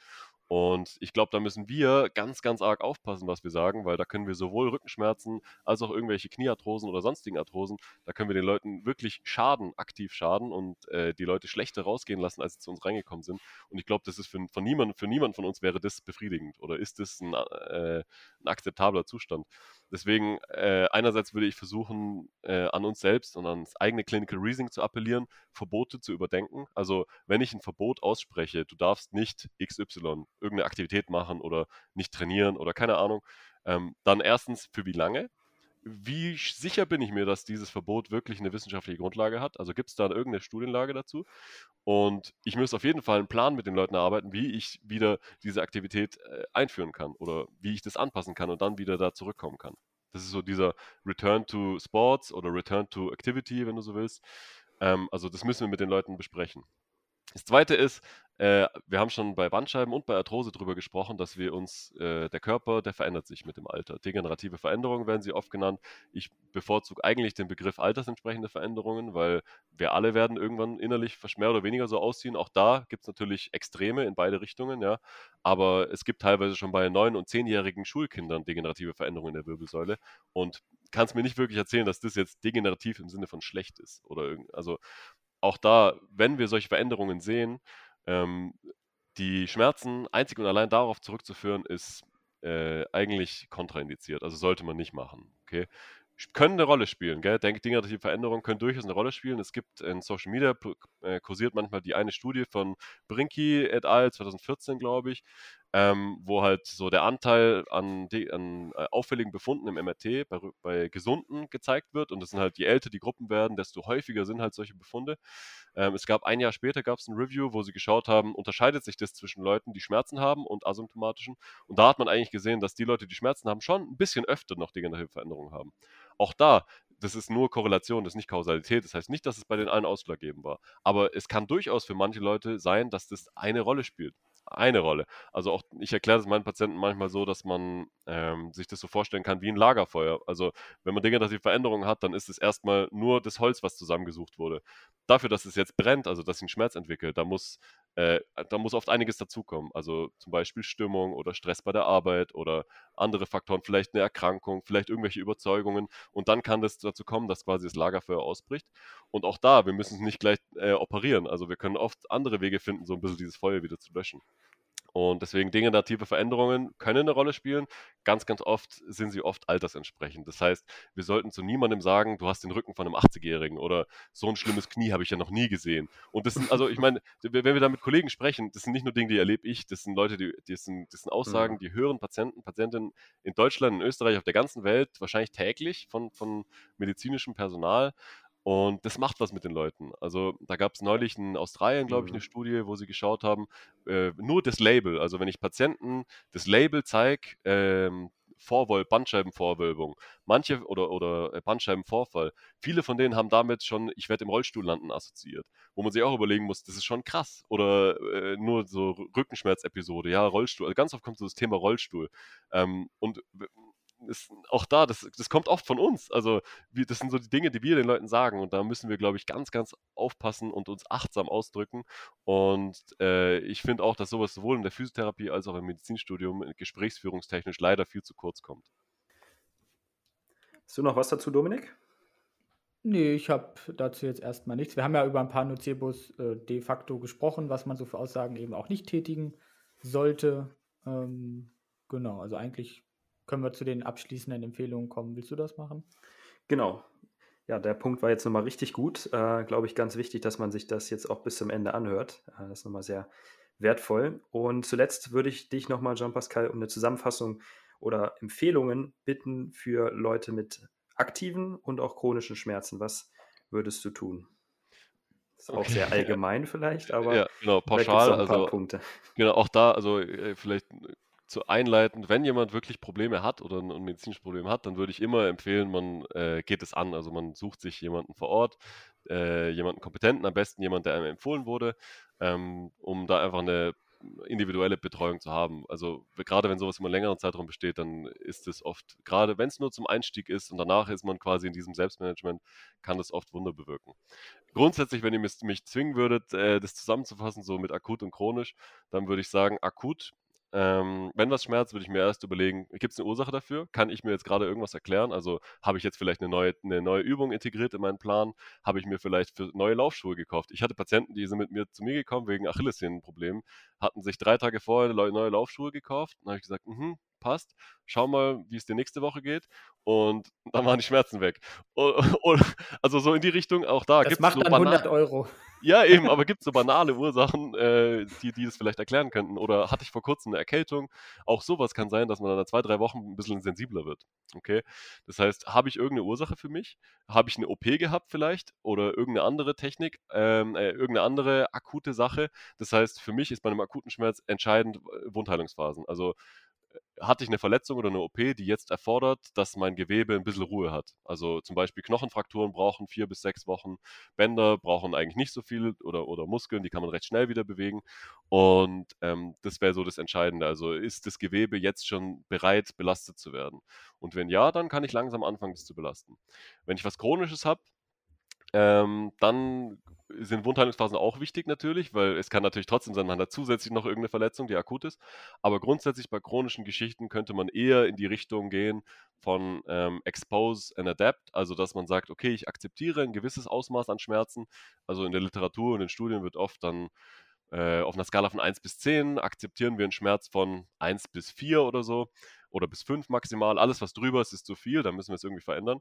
Und ich glaube, da müssen wir ganz, ganz arg aufpassen, was wir sagen, weil da können wir sowohl Rückenschmerzen als auch irgendwelche Kniearthrosen oder sonstigen Arthrosen, da können wir den Leuten wirklich schaden, aktiv schaden und äh, die Leute schlechter rausgehen lassen, als sie zu uns reingekommen sind. Und ich glaube, das ist für, von niemand, für niemand von uns wäre das befriedigend oder ist das ein, äh, ein akzeptabler Zustand. Deswegen, äh, einerseits würde ich versuchen, äh, an uns selbst und ans eigene Clinical Reasoning zu appellieren, Verbote zu überdenken. Also, wenn ich ein Verbot ausspreche, du darfst nicht XY irgendeine Aktivität machen oder nicht trainieren oder keine Ahnung, ähm, dann erstens für wie lange? Wie sicher bin ich mir, dass dieses Verbot wirklich eine wissenschaftliche Grundlage hat? Also gibt es da irgendeine Studienlage dazu? Und ich muss auf jeden Fall einen Plan mit den Leuten erarbeiten, wie ich wieder diese Aktivität äh, einführen kann oder wie ich das anpassen kann und dann wieder da zurückkommen kann. Das ist so dieser Return to Sports oder Return to Activity, wenn du so willst. Ähm, also das müssen wir mit den Leuten besprechen. Das zweite ist, äh, wir haben schon bei Bandscheiben und bei Arthrose darüber gesprochen, dass wir uns, äh, der Körper, der verändert sich mit dem Alter. Degenerative Veränderungen werden sie oft genannt. Ich bevorzuge eigentlich den Begriff altersentsprechende Veränderungen, weil wir alle werden irgendwann innerlich mehr oder weniger so aussehen. Auch da gibt es natürlich Extreme in beide Richtungen, ja. Aber es gibt teilweise schon bei neun- und zehnjährigen Schulkindern degenerative Veränderungen in der Wirbelsäule. Und kannst mir nicht wirklich erzählen, dass das jetzt degenerativ im Sinne von schlecht ist. Oder also auch da, wenn wir solche Veränderungen sehen, ähm, die Schmerzen einzig und allein darauf zurückzuführen, ist äh, eigentlich kontraindiziert. Also sollte man nicht machen. Okay? Können eine Rolle spielen, gell? Denke, degenerative Veränderungen können durchaus eine Rolle spielen. Es gibt in Social Media äh, kursiert manchmal die eine Studie von Brinky et al. 2014, glaube ich, ähm, wo halt so der Anteil an, an äh, auffälligen Befunden im MRT bei, bei, Gesunden gezeigt wird. Und das sind halt, je älter die Gruppen werden, desto häufiger sind halt solche Befunde. Ähm, es gab ein Jahr später gab es ein Review, wo sie geschaut haben, unterscheidet sich das zwischen Leuten, die Schmerzen haben und asymptomatischen. Und da hat man eigentlich gesehen, dass die Leute, die Schmerzen haben, schon ein bisschen öfter noch degenerative Veränderungen haben. Auch da, das ist nur Korrelation, das ist nicht Kausalität. Das heißt nicht, dass es bei den allen ausschlaggebend war. Aber es kann durchaus für manche Leute sein, dass das eine Rolle spielt eine Rolle. Also auch, ich erkläre das meinen Patienten manchmal so, dass man ähm, sich das so vorstellen kann wie ein Lagerfeuer. Also wenn man Dinge, dass die Veränderungen hat, dann ist es erstmal nur das Holz, was zusammengesucht wurde. Dafür, dass es jetzt brennt, also dass sich ein Schmerz entwickelt, da muss, äh, da muss oft einiges dazukommen. Also zum Beispiel Stimmung oder Stress bei der Arbeit oder andere Faktoren, vielleicht eine Erkrankung, vielleicht irgendwelche Überzeugungen. Und dann kann das dazu kommen, dass quasi das Lagerfeuer ausbricht. Und auch da, wir müssen es nicht gleich äh, operieren. Also wir können oft andere Wege finden, so ein bisschen dieses Feuer wieder zu löschen. Und deswegen degenerative Veränderungen können eine Rolle spielen. Ganz, ganz oft sind sie oft altersentsprechend. Das heißt, wir sollten zu niemandem sagen, du hast den Rücken von einem 80-Jährigen oder so ein schlimmes Knie habe ich ja noch nie gesehen. Und das sind, also ich meine, wenn wir da mit Kollegen sprechen, das sind nicht nur Dinge, die erlebe ich, das sind Leute, die, das, sind, das sind Aussagen, mhm. die hören Patienten, Patientinnen in Deutschland, in Österreich, auf der ganzen Welt wahrscheinlich täglich von, von medizinischem Personal. Und das macht was mit den Leuten. Also da gab es neulich in Australien, glaube ich, eine mhm. Studie, wo sie geschaut haben, äh, nur das Label, also wenn ich Patienten das Label zeige, ähm, Vorwölb, Bandscheibenvorwölbung, manche oder, oder äh, Bandscheibenvorfall, viele von denen haben damit schon, ich werde im Rollstuhl landen, assoziiert. Wo man sich auch überlegen muss, das ist schon krass. Oder äh, nur so Rückenschmerzepisode, ja, Rollstuhl. Also ganz oft kommt so das Thema Rollstuhl. Ähm, und ist auch da, das, das kommt oft von uns. Also, wir, das sind so die Dinge, die wir den Leuten sagen. Und da müssen wir, glaube ich, ganz, ganz aufpassen und uns achtsam ausdrücken. Und äh, ich finde auch, dass sowas sowohl in der Physiotherapie als auch im Medizinstudium äh, gesprächsführungstechnisch leider viel zu kurz kommt. Hast du noch was dazu, Dominik? Nee, ich habe dazu jetzt erstmal nichts. Wir haben ja über ein paar Nocebos äh, de facto gesprochen, was man so für Aussagen eben auch nicht tätigen sollte. Ähm, genau, also eigentlich können wir zu den abschließenden Empfehlungen kommen. Willst du das machen? Genau. Ja, der Punkt war jetzt nochmal richtig gut. Äh, Glaube ich, ganz wichtig, dass man sich das jetzt auch bis zum Ende anhört. Äh, das ist nochmal sehr wertvoll. Und zuletzt würde ich dich nochmal, Jean-Pascal, um eine Zusammenfassung oder Empfehlungen bitten für Leute mit aktiven und auch chronischen Schmerzen. Was würdest du tun? Ist auch okay. sehr allgemein vielleicht, aber ja, genau, pauschal, also Punkte. Genau, auch da, also äh, vielleicht zu einleiten, wenn jemand wirklich Probleme hat oder ein, ein medizinisches Problem hat, dann würde ich immer empfehlen, man äh, geht es an. Also man sucht sich jemanden vor Ort, äh, jemanden Kompetenten, am besten jemand, der einem empfohlen wurde, ähm, um da einfach eine individuelle Betreuung zu haben. Also gerade wenn sowas über einen längeren Zeitraum besteht, dann ist es oft, gerade wenn es nur zum Einstieg ist und danach ist man quasi in diesem Selbstmanagement, kann das oft Wunder bewirken. Grundsätzlich, wenn ihr mich zwingen würdet, äh, das zusammenzufassen, so mit akut und chronisch, dann würde ich sagen, akut ähm, wenn was schmerzt, würde ich mir erst überlegen, gibt es eine Ursache dafür? Kann ich mir jetzt gerade irgendwas erklären? Also habe ich jetzt vielleicht eine neue, eine neue Übung integriert in meinen Plan? Habe ich mir vielleicht für neue Laufschuhe gekauft? Ich hatte Patienten, die sind mit mir zu mir gekommen wegen Achillessehnenproblemen, hatten sich drei Tage vorher neue Laufschuhe gekauft. Dann habe ich gesagt, mhm, passt, schau mal, wie es dir nächste Woche geht. Und dann waren die Schmerzen weg. Und, also so in die Richtung, auch da gibt es. macht so dann 100 Euro. Ja, eben, aber gibt es so banale Ursachen, äh, die, die das vielleicht erklären könnten? Oder hatte ich vor kurzem eine Erkältung? Auch sowas kann sein, dass man dann nach zwei, drei Wochen ein bisschen sensibler wird. Okay? Das heißt, habe ich irgendeine Ursache für mich? Habe ich eine OP gehabt vielleicht? Oder irgendeine andere Technik? Ähm, äh, irgendeine andere akute Sache? Das heißt, für mich ist bei einem akuten Schmerz entscheidend äh, Wundheilungsphasen. Also hatte ich eine Verletzung oder eine OP, die jetzt erfordert, dass mein Gewebe ein bisschen Ruhe hat. Also zum Beispiel Knochenfrakturen brauchen vier bis sechs Wochen, Bänder brauchen eigentlich nicht so viel oder, oder Muskeln, die kann man recht schnell wieder bewegen. Und ähm, das wäre so das Entscheidende. Also ist das Gewebe jetzt schon bereit, belastet zu werden? Und wenn ja, dann kann ich langsam anfangen, das zu belasten. Wenn ich was Chronisches habe, ähm, dann sind Wundheilungsphasen auch wichtig natürlich, weil es kann natürlich trotzdem sein, man hat zusätzlich noch irgendeine Verletzung, die akut ist. Aber grundsätzlich bei chronischen Geschichten könnte man eher in die Richtung gehen von ähm, Expose and Adapt, also dass man sagt, okay, ich akzeptiere ein gewisses Ausmaß an Schmerzen. Also in der Literatur und in Studien wird oft dann äh, auf einer Skala von 1 bis 10 akzeptieren wir einen Schmerz von 1 bis 4 oder so. Oder bis fünf maximal. Alles, was drüber ist, ist zu viel, da müssen wir es irgendwie verändern.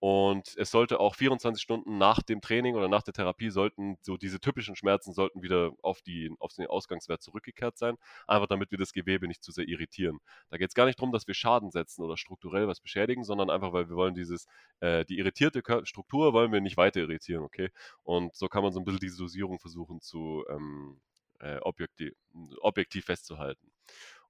Und es sollte auch 24 Stunden nach dem Training oder nach der Therapie sollten so diese typischen Schmerzen sollten wieder auf, die, auf den Ausgangswert zurückgekehrt sein, einfach damit wir das Gewebe nicht zu sehr irritieren. Da geht es gar nicht darum, dass wir Schaden setzen oder strukturell was beschädigen, sondern einfach, weil wir wollen dieses, äh, die irritierte Struktur wollen wir nicht weiter irritieren, okay? Und so kann man so ein bisschen diese Dosierung versuchen zu ähm, äh, objektiv, objektiv festzuhalten.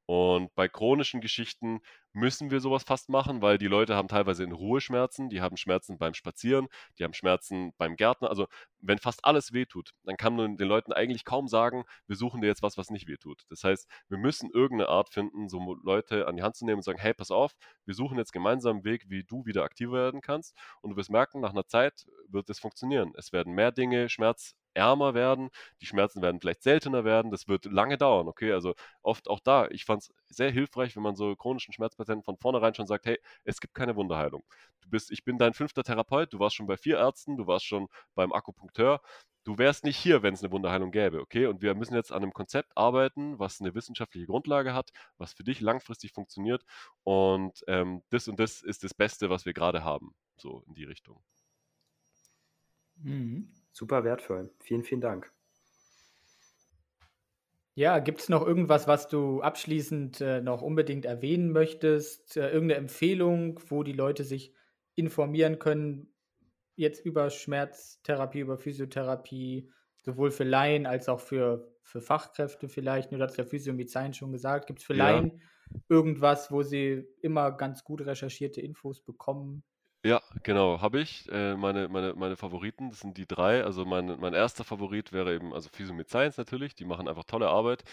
Und bei chronischen Geschichten müssen wir sowas fast machen, weil die Leute haben teilweise in Ruhe Schmerzen, die haben Schmerzen beim Spazieren, die haben Schmerzen beim Gärtner. Also wenn fast alles wehtut, dann kann man den Leuten eigentlich kaum sagen, wir suchen dir jetzt was, was nicht wehtut. Das heißt, wir müssen irgendeine Art finden, so Leute an die Hand zu nehmen und sagen, hey, pass auf, wir suchen jetzt gemeinsam einen Weg, wie du wieder aktiver werden kannst. Und du wirst merken, nach einer Zeit wird es funktionieren. Es werden mehr Dinge Schmerz ärmer werden, die Schmerzen werden vielleicht seltener werden, das wird lange dauern, okay, also oft auch da, ich fand es sehr hilfreich, wenn man so chronischen Schmerzpatienten von vornherein schon sagt, hey, es gibt keine Wunderheilung. Du bist, ich bin dein fünfter Therapeut, du warst schon bei vier Ärzten, du warst schon beim Akupunkteur, du wärst nicht hier, wenn es eine Wunderheilung gäbe, okay? Und wir müssen jetzt an einem Konzept arbeiten, was eine wissenschaftliche Grundlage hat, was für dich langfristig funktioniert und ähm, das und das ist das Beste, was wir gerade haben, so in die Richtung. Mhm. Super wertvoll. Vielen, vielen Dank. Ja, gibt es noch irgendwas, was du abschließend äh, noch unbedingt erwähnen möchtest? Äh, irgendeine Empfehlung, wo die Leute sich informieren können, jetzt über Schmerztherapie, über Physiotherapie, sowohl für Laien als auch für, für Fachkräfte vielleicht? Nur hat es der Physio mit Sein schon gesagt. Gibt es für ja. Laien irgendwas, wo sie immer ganz gut recherchierte Infos bekommen? Ja, genau, habe ich. Äh, meine, meine, meine Favoriten, das sind die drei. Also mein, mein erster Favorit wäre eben, also Physio mit Science natürlich, die machen einfach tolle Arbeit.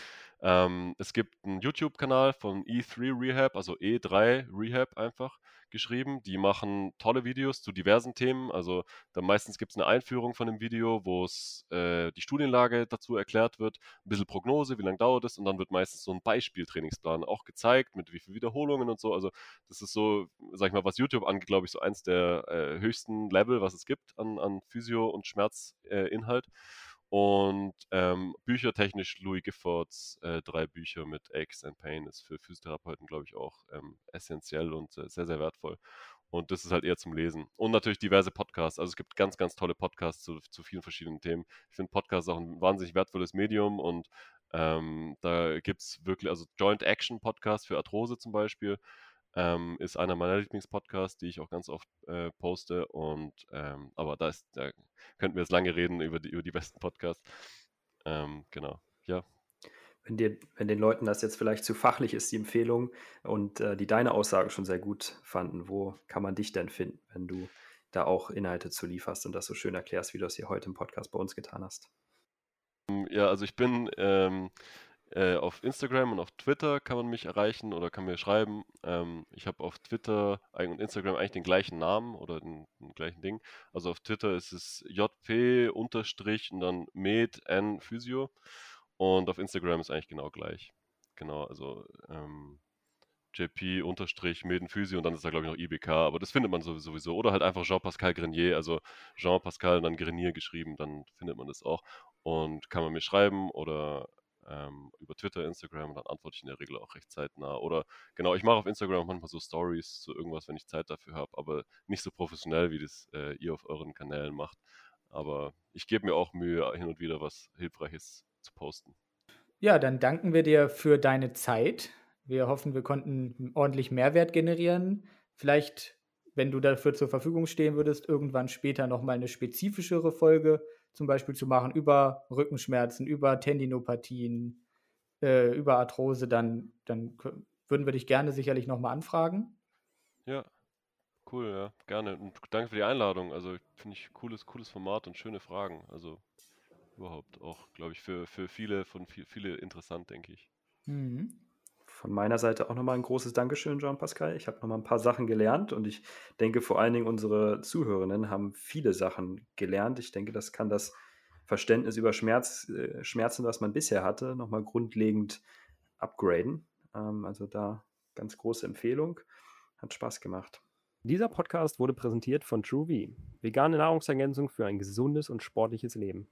Ähm, es gibt einen YouTube-Kanal von E3 Rehab, also E3 Rehab einfach geschrieben. Die machen tolle Videos zu diversen Themen. Also dann meistens gibt es eine Einführung von dem Video, wo es äh, die Studienlage dazu erklärt wird, ein bisschen Prognose, wie lange dauert es und dann wird meistens so ein Beispieltrainingsplan auch gezeigt, mit wie vielen Wiederholungen und so. Also das ist so, sag ich mal, was YouTube angeht, glaube ich, so eins der äh, höchsten Level, was es gibt an, an Physio- und Schmerzinhalt. Äh, und ähm, büchertechnisch Louis Giffords äh, drei Bücher mit Aches and Pain ist für Physiotherapeuten, glaube ich, auch ähm, essentiell und äh, sehr, sehr wertvoll. Und das ist halt eher zum Lesen. Und natürlich diverse Podcasts. Also es gibt ganz, ganz tolle Podcasts zu, zu vielen verschiedenen Themen. Ich finde Podcasts auch ein wahnsinnig wertvolles Medium und ähm, da gibt es wirklich, also Joint Action Podcast für Arthrose zum Beispiel ähm, ist einer meiner Lieblingspodcasts, die ich auch ganz oft äh, poste. Und ähm, aber da, ist, da könnten wir jetzt lange reden über die, über die besten Podcasts. Ähm, genau, ja. Wenn, dir, wenn den Leuten das jetzt vielleicht zu fachlich ist, die Empfehlung, und äh, die deine Aussage schon sehr gut fanden, wo kann man dich denn finden, wenn du da auch Inhalte zu lieferst und das so schön erklärst, wie du es hier heute im Podcast bei uns getan hast? Ja, also ich bin ähm, äh, auf Instagram und auf Twitter kann man mich erreichen oder kann mir schreiben. Ähm, ich habe auf Twitter und Instagram eigentlich den gleichen Namen oder den, den gleichen Ding. Also auf Twitter ist es JP unterstrich und dann Med N Physio. Und auf Instagram ist eigentlich genau gleich. Genau, also ähm, JP unterstrich Meden Physio und dann ist da glaube ich noch IBK, aber das findet man sowieso. Oder halt einfach Jean-Pascal Grenier, also Jean-Pascal und dann Grenier geschrieben, dann findet man das auch. Und kann man mir schreiben oder ähm, über Twitter, Instagram, dann antworte ich in der Regel auch recht zeitnah. Oder genau, ich mache auf Instagram manchmal so Stories, so irgendwas, wenn ich Zeit dafür habe, aber nicht so professionell, wie das äh, ihr auf euren Kanälen macht. Aber ich gebe mir auch Mühe, hin und wieder was Hilfreiches zu posten. Ja, dann danken wir dir für deine Zeit. Wir hoffen, wir konnten ordentlich Mehrwert generieren. Vielleicht, wenn du dafür zur Verfügung stehen würdest, irgendwann später nochmal eine spezifischere Folge zum Beispiel zu machen über Rückenschmerzen, über Tendinopathien, äh, über Arthrose, dann, dann würden wir dich gerne sicherlich nochmal anfragen. Ja, cool, ja, gerne. Und danke für die Einladung. Also finde ich cooles, cooles Format und schöne Fragen. Also überhaupt auch, glaube ich, für, für viele von viel, viele interessant, denke ich. Mhm von meiner Seite auch nochmal ein großes Dankeschön, Jean-Pascal. Ich habe nochmal ein paar Sachen gelernt und ich denke, vor allen Dingen unsere Zuhörenden haben viele Sachen gelernt. Ich denke, das kann das Verständnis über Schmerz, äh, Schmerzen, was man bisher hatte, nochmal grundlegend upgraden. Ähm, also da ganz große Empfehlung. Hat Spaß gemacht. Dieser Podcast wurde präsentiert von TrueV, vegane Nahrungsergänzung für ein gesundes und sportliches Leben.